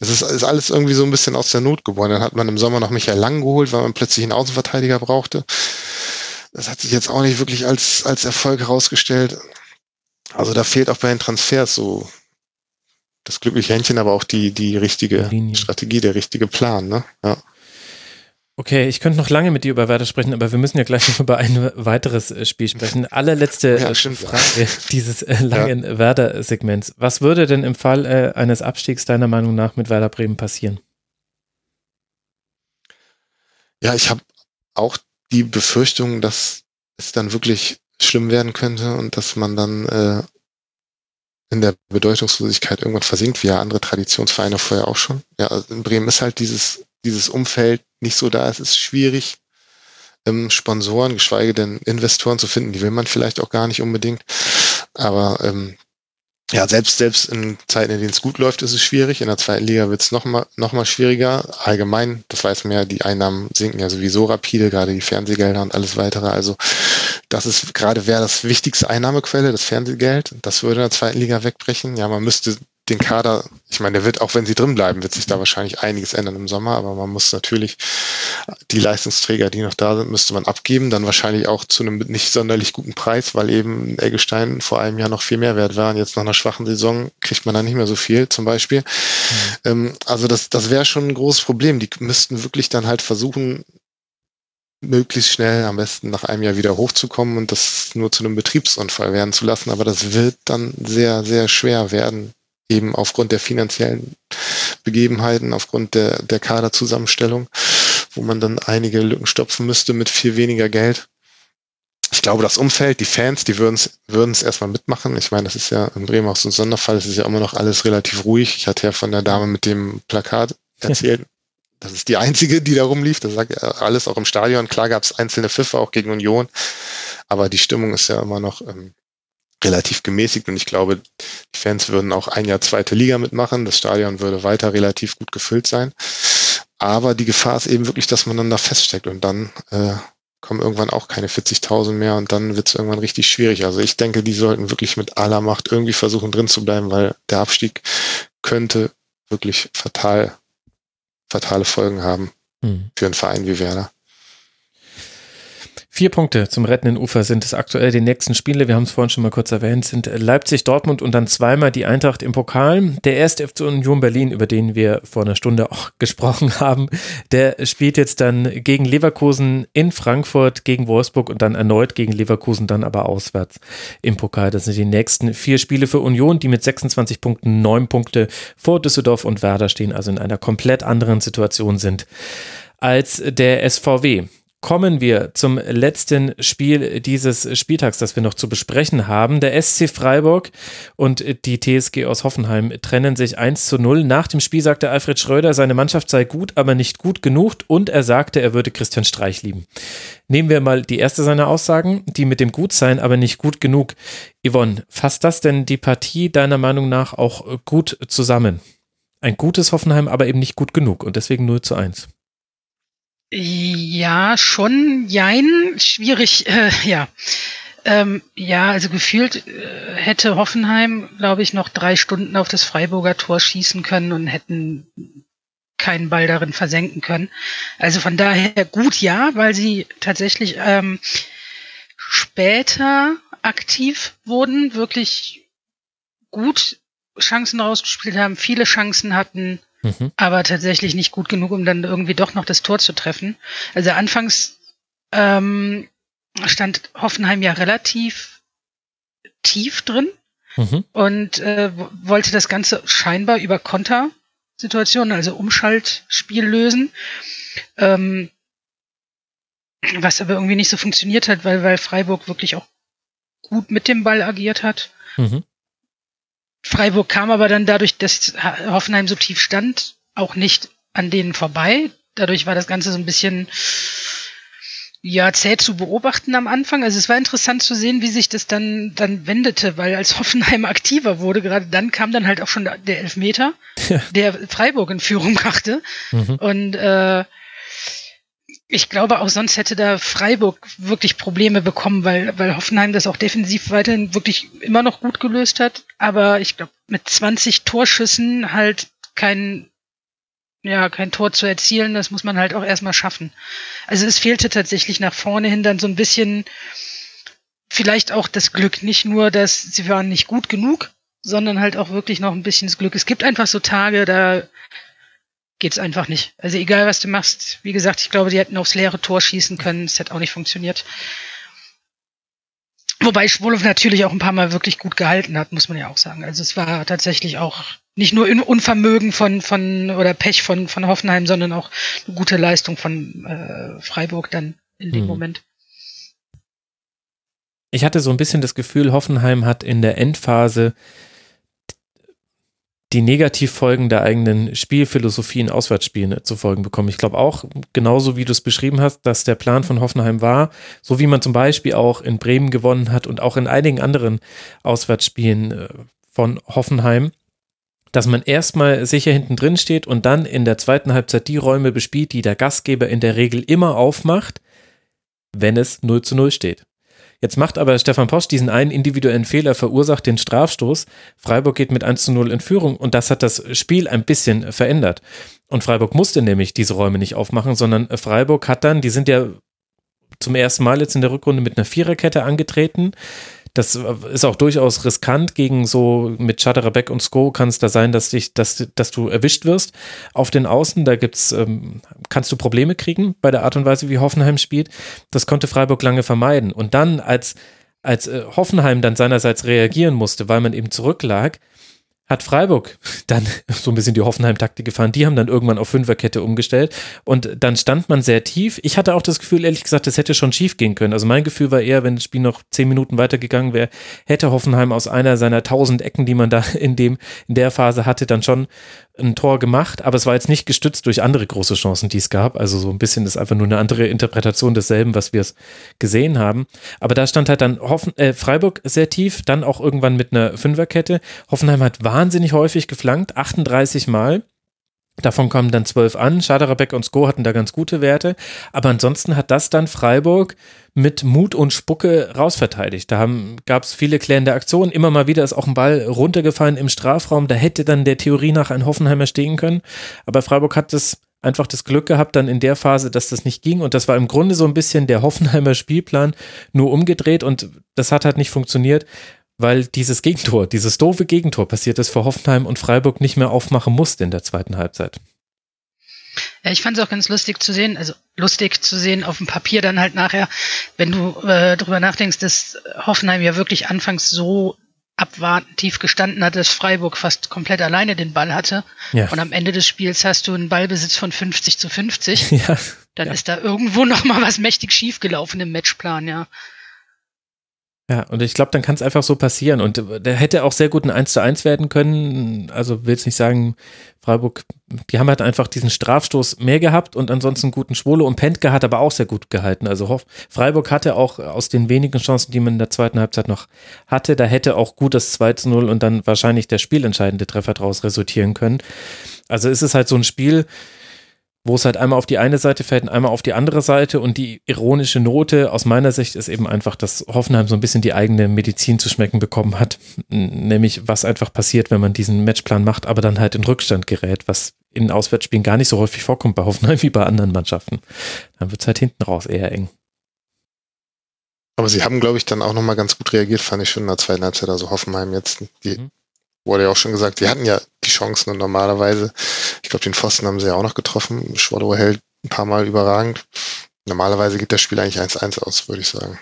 es ist, ist alles irgendwie so ein bisschen aus der Not geboren. Dann hat man im Sommer noch Michael Lang geholt, weil man plötzlich einen Außenverteidiger brauchte. Das hat sich jetzt auch nicht wirklich als, als Erfolg herausgestellt. Also da fehlt auch bei den Transfers so das glückliche Händchen, aber auch die, die richtige Linie. Strategie, der richtige Plan, ne? Ja. Okay, ich könnte noch lange mit dir über Werder sprechen, aber wir müssen ja gleich noch über ein weiteres äh, Spiel sprechen. Allerletzte ja, äh, Frage [LAUGHS] dieses äh, langen ja. Werder-Segments. Was würde denn im Fall äh, eines Abstiegs deiner Meinung nach mit Werder Bremen passieren? Ja, ich habe auch die Befürchtung, dass es dann wirklich schlimm werden könnte und dass man dann äh, in der Bedeutungslosigkeit irgendwann versinkt, wie ja andere Traditionsvereine vorher auch schon. Ja, also in Bremen ist halt dieses, dieses Umfeld nicht so da. Es ist schwierig, ähm, Sponsoren, geschweige denn Investoren zu finden. Die will man vielleicht auch gar nicht unbedingt. Aber ähm, ja, selbst, selbst in Zeiten, in denen es gut läuft, ist es schwierig. In der zweiten Liga wird es noch mal, noch mal schwieriger. Allgemein, das weiß man ja, die Einnahmen sinken ja sowieso rapide, gerade die Fernsehgelder und alles weitere. Also das ist gerade wäre das wichtigste Einnahmequelle, das Fernsehgeld. Das würde in der zweiten Liga wegbrechen. Ja, man müsste den Kader, ich meine, der wird, auch wenn sie drin bleiben, wird sich da wahrscheinlich einiges ändern im Sommer, aber man muss natürlich die Leistungsträger, die noch da sind, müsste man abgeben, dann wahrscheinlich auch zu einem nicht sonderlich guten Preis, weil eben Eggestein vor einem Jahr noch viel mehr wert war und jetzt nach einer schwachen Saison kriegt man da nicht mehr so viel zum Beispiel. Mhm. Also das, das wäre schon ein großes Problem. Die müssten wirklich dann halt versuchen, möglichst schnell am besten nach einem Jahr wieder hochzukommen und das nur zu einem Betriebsunfall werden zu lassen. Aber das wird dann sehr, sehr schwer werden, eben aufgrund der finanziellen Begebenheiten, aufgrund der, der Kaderzusammenstellung, wo man dann einige Lücken stopfen müsste mit viel weniger Geld. Ich glaube, das Umfeld, die Fans, die würden es würden es erstmal mitmachen. Ich meine, das ist ja in Bremen auch so ein Sonderfall. Es ist ja immer noch alles relativ ruhig. Ich hatte ja von der Dame mit dem Plakat [LAUGHS] erzählt. Das ist die einzige, die da rumlief. Das sagt alles auch im Stadion. Klar gab es einzelne Pfiffe auch gegen Union, aber die Stimmung ist ja immer noch ähm, relativ gemäßigt und ich glaube, die Fans würden auch ein Jahr zweite Liga mitmachen. Das Stadion würde weiter relativ gut gefüllt sein. Aber die Gefahr ist eben wirklich, dass man dann da feststeckt und dann äh, kommen irgendwann auch keine 40.000 mehr und dann wird es irgendwann richtig schwierig. Also ich denke, die sollten wirklich mit aller Macht irgendwie versuchen drin zu bleiben, weil der Abstieg könnte wirklich fatal, fatale Folgen haben hm. für einen Verein wie Werder. Vier Punkte zum rettenden Ufer sind es aktuell. Die nächsten Spiele, wir haben es vorhin schon mal kurz erwähnt, sind Leipzig, Dortmund und dann zweimal die Eintracht im Pokal. Der erste FC Union Berlin, über den wir vor einer Stunde auch [LAUGHS] gesprochen haben, der spielt jetzt dann gegen Leverkusen in Frankfurt, gegen Wolfsburg und dann erneut gegen Leverkusen, dann aber auswärts im Pokal. Das sind die nächsten vier Spiele für Union, die mit 26 Punkten neun Punkte vor Düsseldorf und Werder stehen, also in einer komplett anderen Situation sind als der SVW kommen wir zum letzten Spiel dieses Spieltags, das wir noch zu besprechen haben. Der SC Freiburg und die TSG aus Hoffenheim trennen sich 1 zu 0. Nach dem Spiel sagte Alfred Schröder, seine Mannschaft sei gut, aber nicht gut genug und er sagte, er würde Christian Streich lieben. Nehmen wir mal die erste seiner Aussagen, die mit dem Gutsein, aber nicht gut genug. Yvonne, fasst das denn die Partie deiner Meinung nach auch gut zusammen? Ein gutes Hoffenheim, aber eben nicht gut genug und deswegen 0 zu 1. Ja, schon, jein, schwierig, äh, ja. Ähm, ja, also gefühlt äh, hätte Hoffenheim, glaube ich, noch drei Stunden auf das Freiburger Tor schießen können und hätten keinen Ball darin versenken können. Also von daher gut, ja, weil sie tatsächlich ähm, später aktiv wurden, wirklich gut Chancen rausgespielt haben, viele Chancen hatten, Mhm. Aber tatsächlich nicht gut genug, um dann irgendwie doch noch das Tor zu treffen. Also anfangs ähm, stand Hoffenheim ja relativ tief drin mhm. und äh, wollte das Ganze scheinbar über Kontersituationen, also Umschaltspiel lösen. Ähm, was aber irgendwie nicht so funktioniert hat, weil, weil Freiburg wirklich auch gut mit dem Ball agiert hat. Mhm. Freiburg kam aber dann dadurch, dass Hoffenheim so tief stand, auch nicht an denen vorbei. Dadurch war das Ganze so ein bisschen ja zäh zu beobachten am Anfang. Also es war interessant zu sehen, wie sich das dann dann wendete, weil als Hoffenheim [LAUGHS] aktiver wurde, gerade dann kam dann halt auch schon der Elfmeter, ja. der Freiburg in Führung brachte. Mhm. Und äh, ich glaube, auch sonst hätte da Freiburg wirklich Probleme bekommen, weil, weil Hoffenheim das auch defensiv weiterhin wirklich immer noch gut gelöst hat. Aber ich glaube, mit 20 Torschüssen halt kein, ja, kein Tor zu erzielen, das muss man halt auch erstmal schaffen. Also es fehlte tatsächlich nach vorne hin dann so ein bisschen vielleicht auch das Glück. Nicht nur, dass sie waren nicht gut genug, sondern halt auch wirklich noch ein bisschen das Glück. Es gibt einfach so Tage, da geht's einfach nicht. Also egal, was du machst. Wie gesagt, ich glaube, die hätten aufs leere Tor schießen können. Es hätte auch nicht funktioniert. Wobei Schwolow natürlich auch ein paar Mal wirklich gut gehalten hat, muss man ja auch sagen. Also es war tatsächlich auch nicht nur Unvermögen von, von oder Pech von, von Hoffenheim, sondern auch eine gute Leistung von äh, Freiburg dann in dem hm. Moment. Ich hatte so ein bisschen das Gefühl, Hoffenheim hat in der Endphase die Negativfolgen der eigenen Spielphilosophie in Auswärtsspielen zu folgen bekommen. Ich glaube auch, genauso wie du es beschrieben hast, dass der Plan von Hoffenheim war, so wie man zum Beispiel auch in Bremen gewonnen hat und auch in einigen anderen Auswärtsspielen äh, von Hoffenheim, dass man erstmal sicher hinten drin steht und dann in der zweiten Halbzeit die Räume bespielt, die der Gastgeber in der Regel immer aufmacht, wenn es 0 zu 0 steht. Jetzt macht aber Stefan Posch diesen einen individuellen Fehler, verursacht den Strafstoß. Freiburg geht mit 1 zu 0 in Führung und das hat das Spiel ein bisschen verändert. Und Freiburg musste nämlich diese Räume nicht aufmachen, sondern Freiburg hat dann, die sind ja zum ersten Mal jetzt in der Rückrunde mit einer Viererkette angetreten. Das ist auch durchaus riskant gegen so mit Schatterbeck und Sko kann es da sein, dass dich, dass, dass du erwischt wirst auf den Außen. Da gibt's, ähm, kannst du Probleme kriegen bei der Art und Weise, wie Hoffenheim spielt. Das konnte Freiburg lange vermeiden. Und dann, als, als äh, Hoffenheim dann seinerseits reagieren musste, weil man eben zurücklag, hat Freiburg dann so ein bisschen die Hoffenheim-Taktik gefahren. Die haben dann irgendwann auf Fünferkette umgestellt und dann stand man sehr tief. Ich hatte auch das Gefühl, ehrlich gesagt, das hätte schon schief gehen können. Also mein Gefühl war eher, wenn das Spiel noch zehn Minuten weitergegangen wäre, hätte Hoffenheim aus einer seiner tausend Ecken, die man da [LAUGHS] in dem, in der Phase hatte, dann schon ein Tor gemacht, aber es war jetzt nicht gestützt durch andere große Chancen, die es gab. Also so ein bisschen ist einfach nur eine andere Interpretation desselben, was wir es gesehen haben. Aber da stand halt dann Hoffen, äh, Freiburg sehr tief, dann auch irgendwann mit einer Fünferkette. Hoffenheim hat wahnsinnig häufig geflankt, 38 Mal. Davon kommen dann zwölf an. Schaderabek und Sko hatten da ganz gute Werte. Aber ansonsten hat das dann Freiburg mit Mut und Spucke rausverteidigt. Da gab es viele klärende Aktionen. Immer mal wieder ist auch ein Ball runtergefallen im Strafraum. Da hätte dann der Theorie nach ein Hoffenheimer stehen können. Aber Freiburg hat das einfach das Glück gehabt dann in der Phase, dass das nicht ging. Und das war im Grunde so ein bisschen der Hoffenheimer Spielplan nur umgedreht. Und das hat halt nicht funktioniert weil dieses Gegentor, dieses doofe Gegentor passiert ist für Hoffenheim und Freiburg nicht mehr aufmachen musste in der zweiten Halbzeit. Ja, ich fand es auch ganz lustig zu sehen, also lustig zu sehen auf dem Papier dann halt nachher, wenn du äh, darüber nachdenkst, dass Hoffenheim ja wirklich anfangs so abwartend tief gestanden hat, dass Freiburg fast komplett alleine den Ball hatte. Ja. Und am Ende des Spiels hast du einen Ballbesitz von 50 zu 50. [LAUGHS] Ja. Dann ja. ist da irgendwo noch mal was mächtig schiefgelaufen im Matchplan, ja. Ja, und ich glaube, dann kann es einfach so passieren. Und der hätte auch sehr gut ein 1 zu 1 werden können. Also will jetzt nicht sagen, Freiburg, die haben halt einfach diesen Strafstoß mehr gehabt und ansonsten guten Schwole. Und Pentke hat aber auch sehr gut gehalten. Also Freiburg hatte auch aus den wenigen Chancen, die man in der zweiten Halbzeit noch hatte, da hätte auch gut das 2 zu 0 und dann wahrscheinlich der spielentscheidende Treffer daraus resultieren können. Also ist es halt so ein Spiel, wo es halt einmal auf die eine Seite fällt und einmal auf die andere Seite. Und die ironische Note aus meiner Sicht ist eben einfach, dass Hoffenheim so ein bisschen die eigene Medizin zu schmecken bekommen hat. Nämlich, was einfach passiert, wenn man diesen Matchplan macht, aber dann halt in Rückstand gerät, was in Auswärtsspielen gar nicht so häufig vorkommt bei Hoffenheim [LAUGHS] wie bei anderen Mannschaften. Dann wird es halt hinten raus eher eng. Aber sie haben, glaube ich, dann auch nochmal ganz gut reagiert, fand ich schon in der zweiten Halbzeit. Also Hoffenheim jetzt, die mhm wurde ja auch schon gesagt, die hatten ja die Chancen und normalerweise, ich glaube, den Pfosten haben sie ja auch noch getroffen. Schwadow hält ein paar Mal überragend. Normalerweise geht das Spiel eigentlich 1-1 aus, würde ich sagen.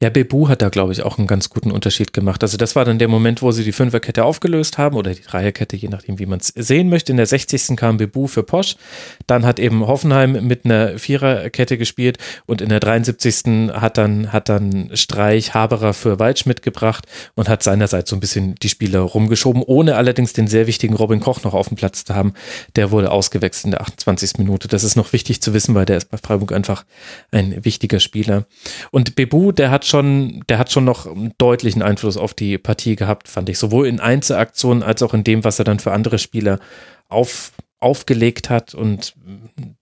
Ja, Bebu hat da, glaube ich, auch einen ganz guten Unterschied gemacht. Also das war dann der Moment, wo sie die Fünferkette aufgelöst haben oder die Dreierkette, je nachdem, wie man es sehen möchte. In der 60. kam Bebu für Posch. Dann hat eben Hoffenheim mit einer Viererkette gespielt und in der 73. hat dann, hat dann Streich Haberer für Waldschmidt gebracht und hat seinerseits so ein bisschen die Spieler rumgeschoben, ohne allerdings den sehr wichtigen Robin Koch noch auf dem Platz zu haben. Der wurde ausgewechselt in der 28. Minute. Das ist noch wichtig zu wissen, weil der ist bei Freiburg einfach ein wichtiger Spieler. Und Bebu, der hat schon, der hat schon noch einen deutlichen Einfluss auf die Partie gehabt, fand ich. Sowohl in Einzelaktionen als auch in dem, was er dann für andere Spieler auf, aufgelegt hat. Und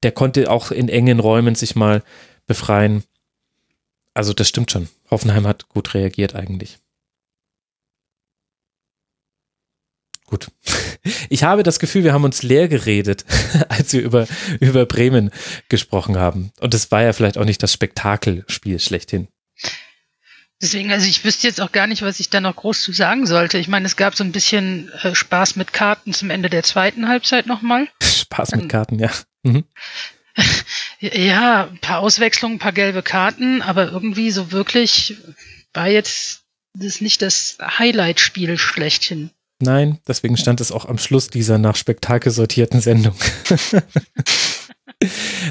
der konnte auch in engen Räumen sich mal befreien. Also das stimmt schon. Hoffenheim hat gut reagiert eigentlich. Gut. [LAUGHS] Ich habe das Gefühl, wir haben uns leer geredet, [LAUGHS] als wir über, über Bremen gesprochen haben. Und es war ja vielleicht auch nicht das Spektakelspiel schlechthin. Deswegen, also ich wüsste jetzt auch gar nicht, was ich da noch groß zu sagen sollte. Ich meine, es gab so ein bisschen äh, Spaß mit Karten zum Ende der zweiten Halbzeit nochmal. Spaß mit Karten, ja. Mhm. [LAUGHS] Ja, ein paar Auswechslungen, ein paar gelbe Karten, aber irgendwie so wirklich war jetzt das nicht das Highlight-Spiel schlechthin. Nein, deswegen stand es auch am Schluss dieser nach Spektakel sortierten Sendung. [LAUGHS]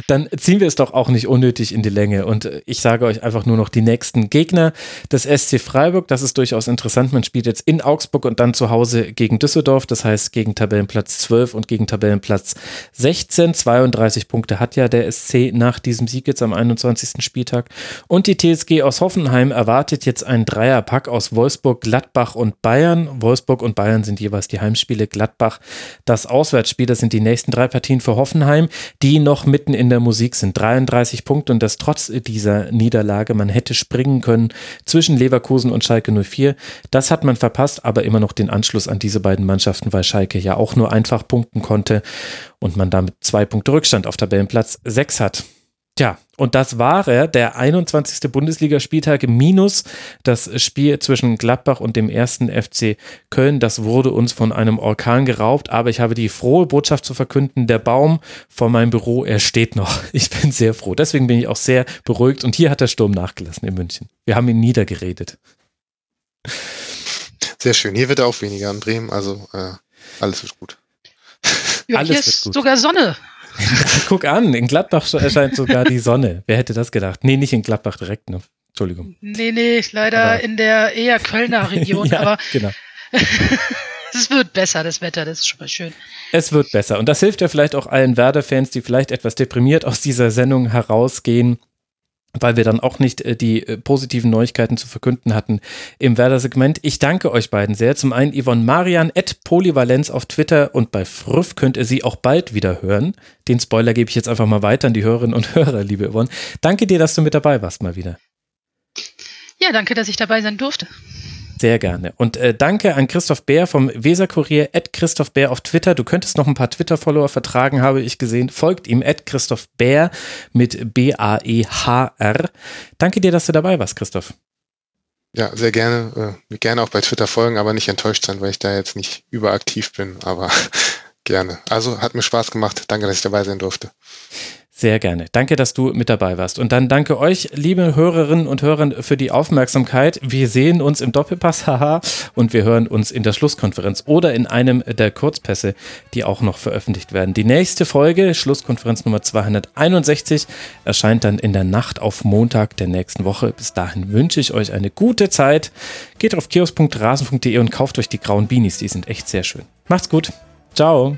Dann ziehen wir es doch auch nicht unnötig in die Länge. Und ich sage euch einfach nur noch die nächsten Gegner des SC Freiburg. Das ist durchaus interessant. Man spielt jetzt in Augsburg und dann zu Hause gegen Düsseldorf. Das heißt gegen Tabellenplatz 12 und gegen Tabellenplatz 16. 32 Punkte hat ja der SC nach diesem Sieg jetzt am 21. Spieltag. Und die TSG aus Hoffenheim erwartet jetzt einen Dreierpack aus Wolfsburg, Gladbach und Bayern. Wolfsburg und Bayern sind jeweils die Heimspiele. Gladbach das Auswärtsspiel. Das sind die nächsten drei Partien für Hoffenheim, die noch noch mitten in der Musik sind. 33 Punkte und das trotz dieser Niederlage. Man hätte springen können zwischen Leverkusen und Schalke 04. Das hat man verpasst, aber immer noch den Anschluss an diese beiden Mannschaften, weil Schalke ja auch nur einfach punkten konnte und man damit zwei Punkte Rückstand auf Tabellenplatz 6 hat. Tja, und das war er, der 21. Bundesligaspieltag minus das Spiel zwischen Gladbach und dem ersten FC Köln. Das wurde uns von einem Orkan geraubt, aber ich habe die frohe Botschaft zu verkünden, der Baum vor meinem Büro, er steht noch. [LAUGHS] Ich bin sehr froh. Deswegen bin ich auch sehr beruhigt und hier hat der Sturm nachgelassen in München. Wir haben ihn niedergeredet. Sehr schön. Hier wird er auch weniger in Bremen, also äh, alles wird gut. Ja, alles hier ist gut. sogar Sonne. [LAUGHS] Guck an, in Gladbach erscheint sogar die Sonne. Wer hätte das gedacht? Nee, nicht in Gladbach direkt, ne? Entschuldigung. Nee, nee, leider aber in der eher Kölner [LAUGHS] Region, ja, aber genau. [LAUGHS] es wird besser, das Wetter, das ist schon mal schön. Es wird besser. Und das hilft ja vielleicht auch allen Werder-Fans, die vielleicht etwas deprimiert aus dieser Sendung herausgehen weil wir dann auch nicht äh, die äh, positiven Neuigkeiten zu verkünden hatten im Werder-Segment. Ich danke euch beiden sehr. Zum einen Yvonne Marian at Polyvalenz auf Twitter und bei Früff könnt ihr sie auch bald wieder hören. Den Spoiler gebe ich jetzt einfach mal weiter an die Hörerinnen und Hörer, liebe Yvonne. Danke dir, dass du mit dabei warst mal wieder. Ja, danke, dass ich dabei sein durfte. Sehr gerne. Und äh, danke an Christoph Bär vom Weserkurier, at Christoph Bär auf Twitter. Du könntest noch ein paar Twitter-Follower vertragen, habe ich gesehen. Folgt ihm, at Christoph Bär mit B-A-E-H-R. Danke dir, dass du dabei warst, Christoph. Ja, sehr gerne. Äh, gerne auch bei Twitter folgen, aber nicht enttäuscht sein, weil ich da jetzt nicht überaktiv bin, aber [LAUGHS] gerne. Also hat mir Spaß gemacht. Danke, dass ich dabei sein durfte. Sehr gerne. Danke, dass du mit dabei warst. Und dann danke euch, liebe Hörerinnen und Hörer, für die Aufmerksamkeit. Wir sehen uns im Doppelpass, [LAUGHS] haha, und wir hören uns in der Schlusskonferenz oder in einem der Kurzpässe, die auch noch veröffentlicht werden. Die nächste Folge, Schlusskonferenz Nummer 261, erscheint dann in der Nacht auf Montag der nächsten Woche. Bis dahin wünsche ich euch eine gute Zeit. Geht auf kiosk.rasen.de und kauft euch die grauen Beanies. Die sind echt sehr schön. Macht's gut. Ciao.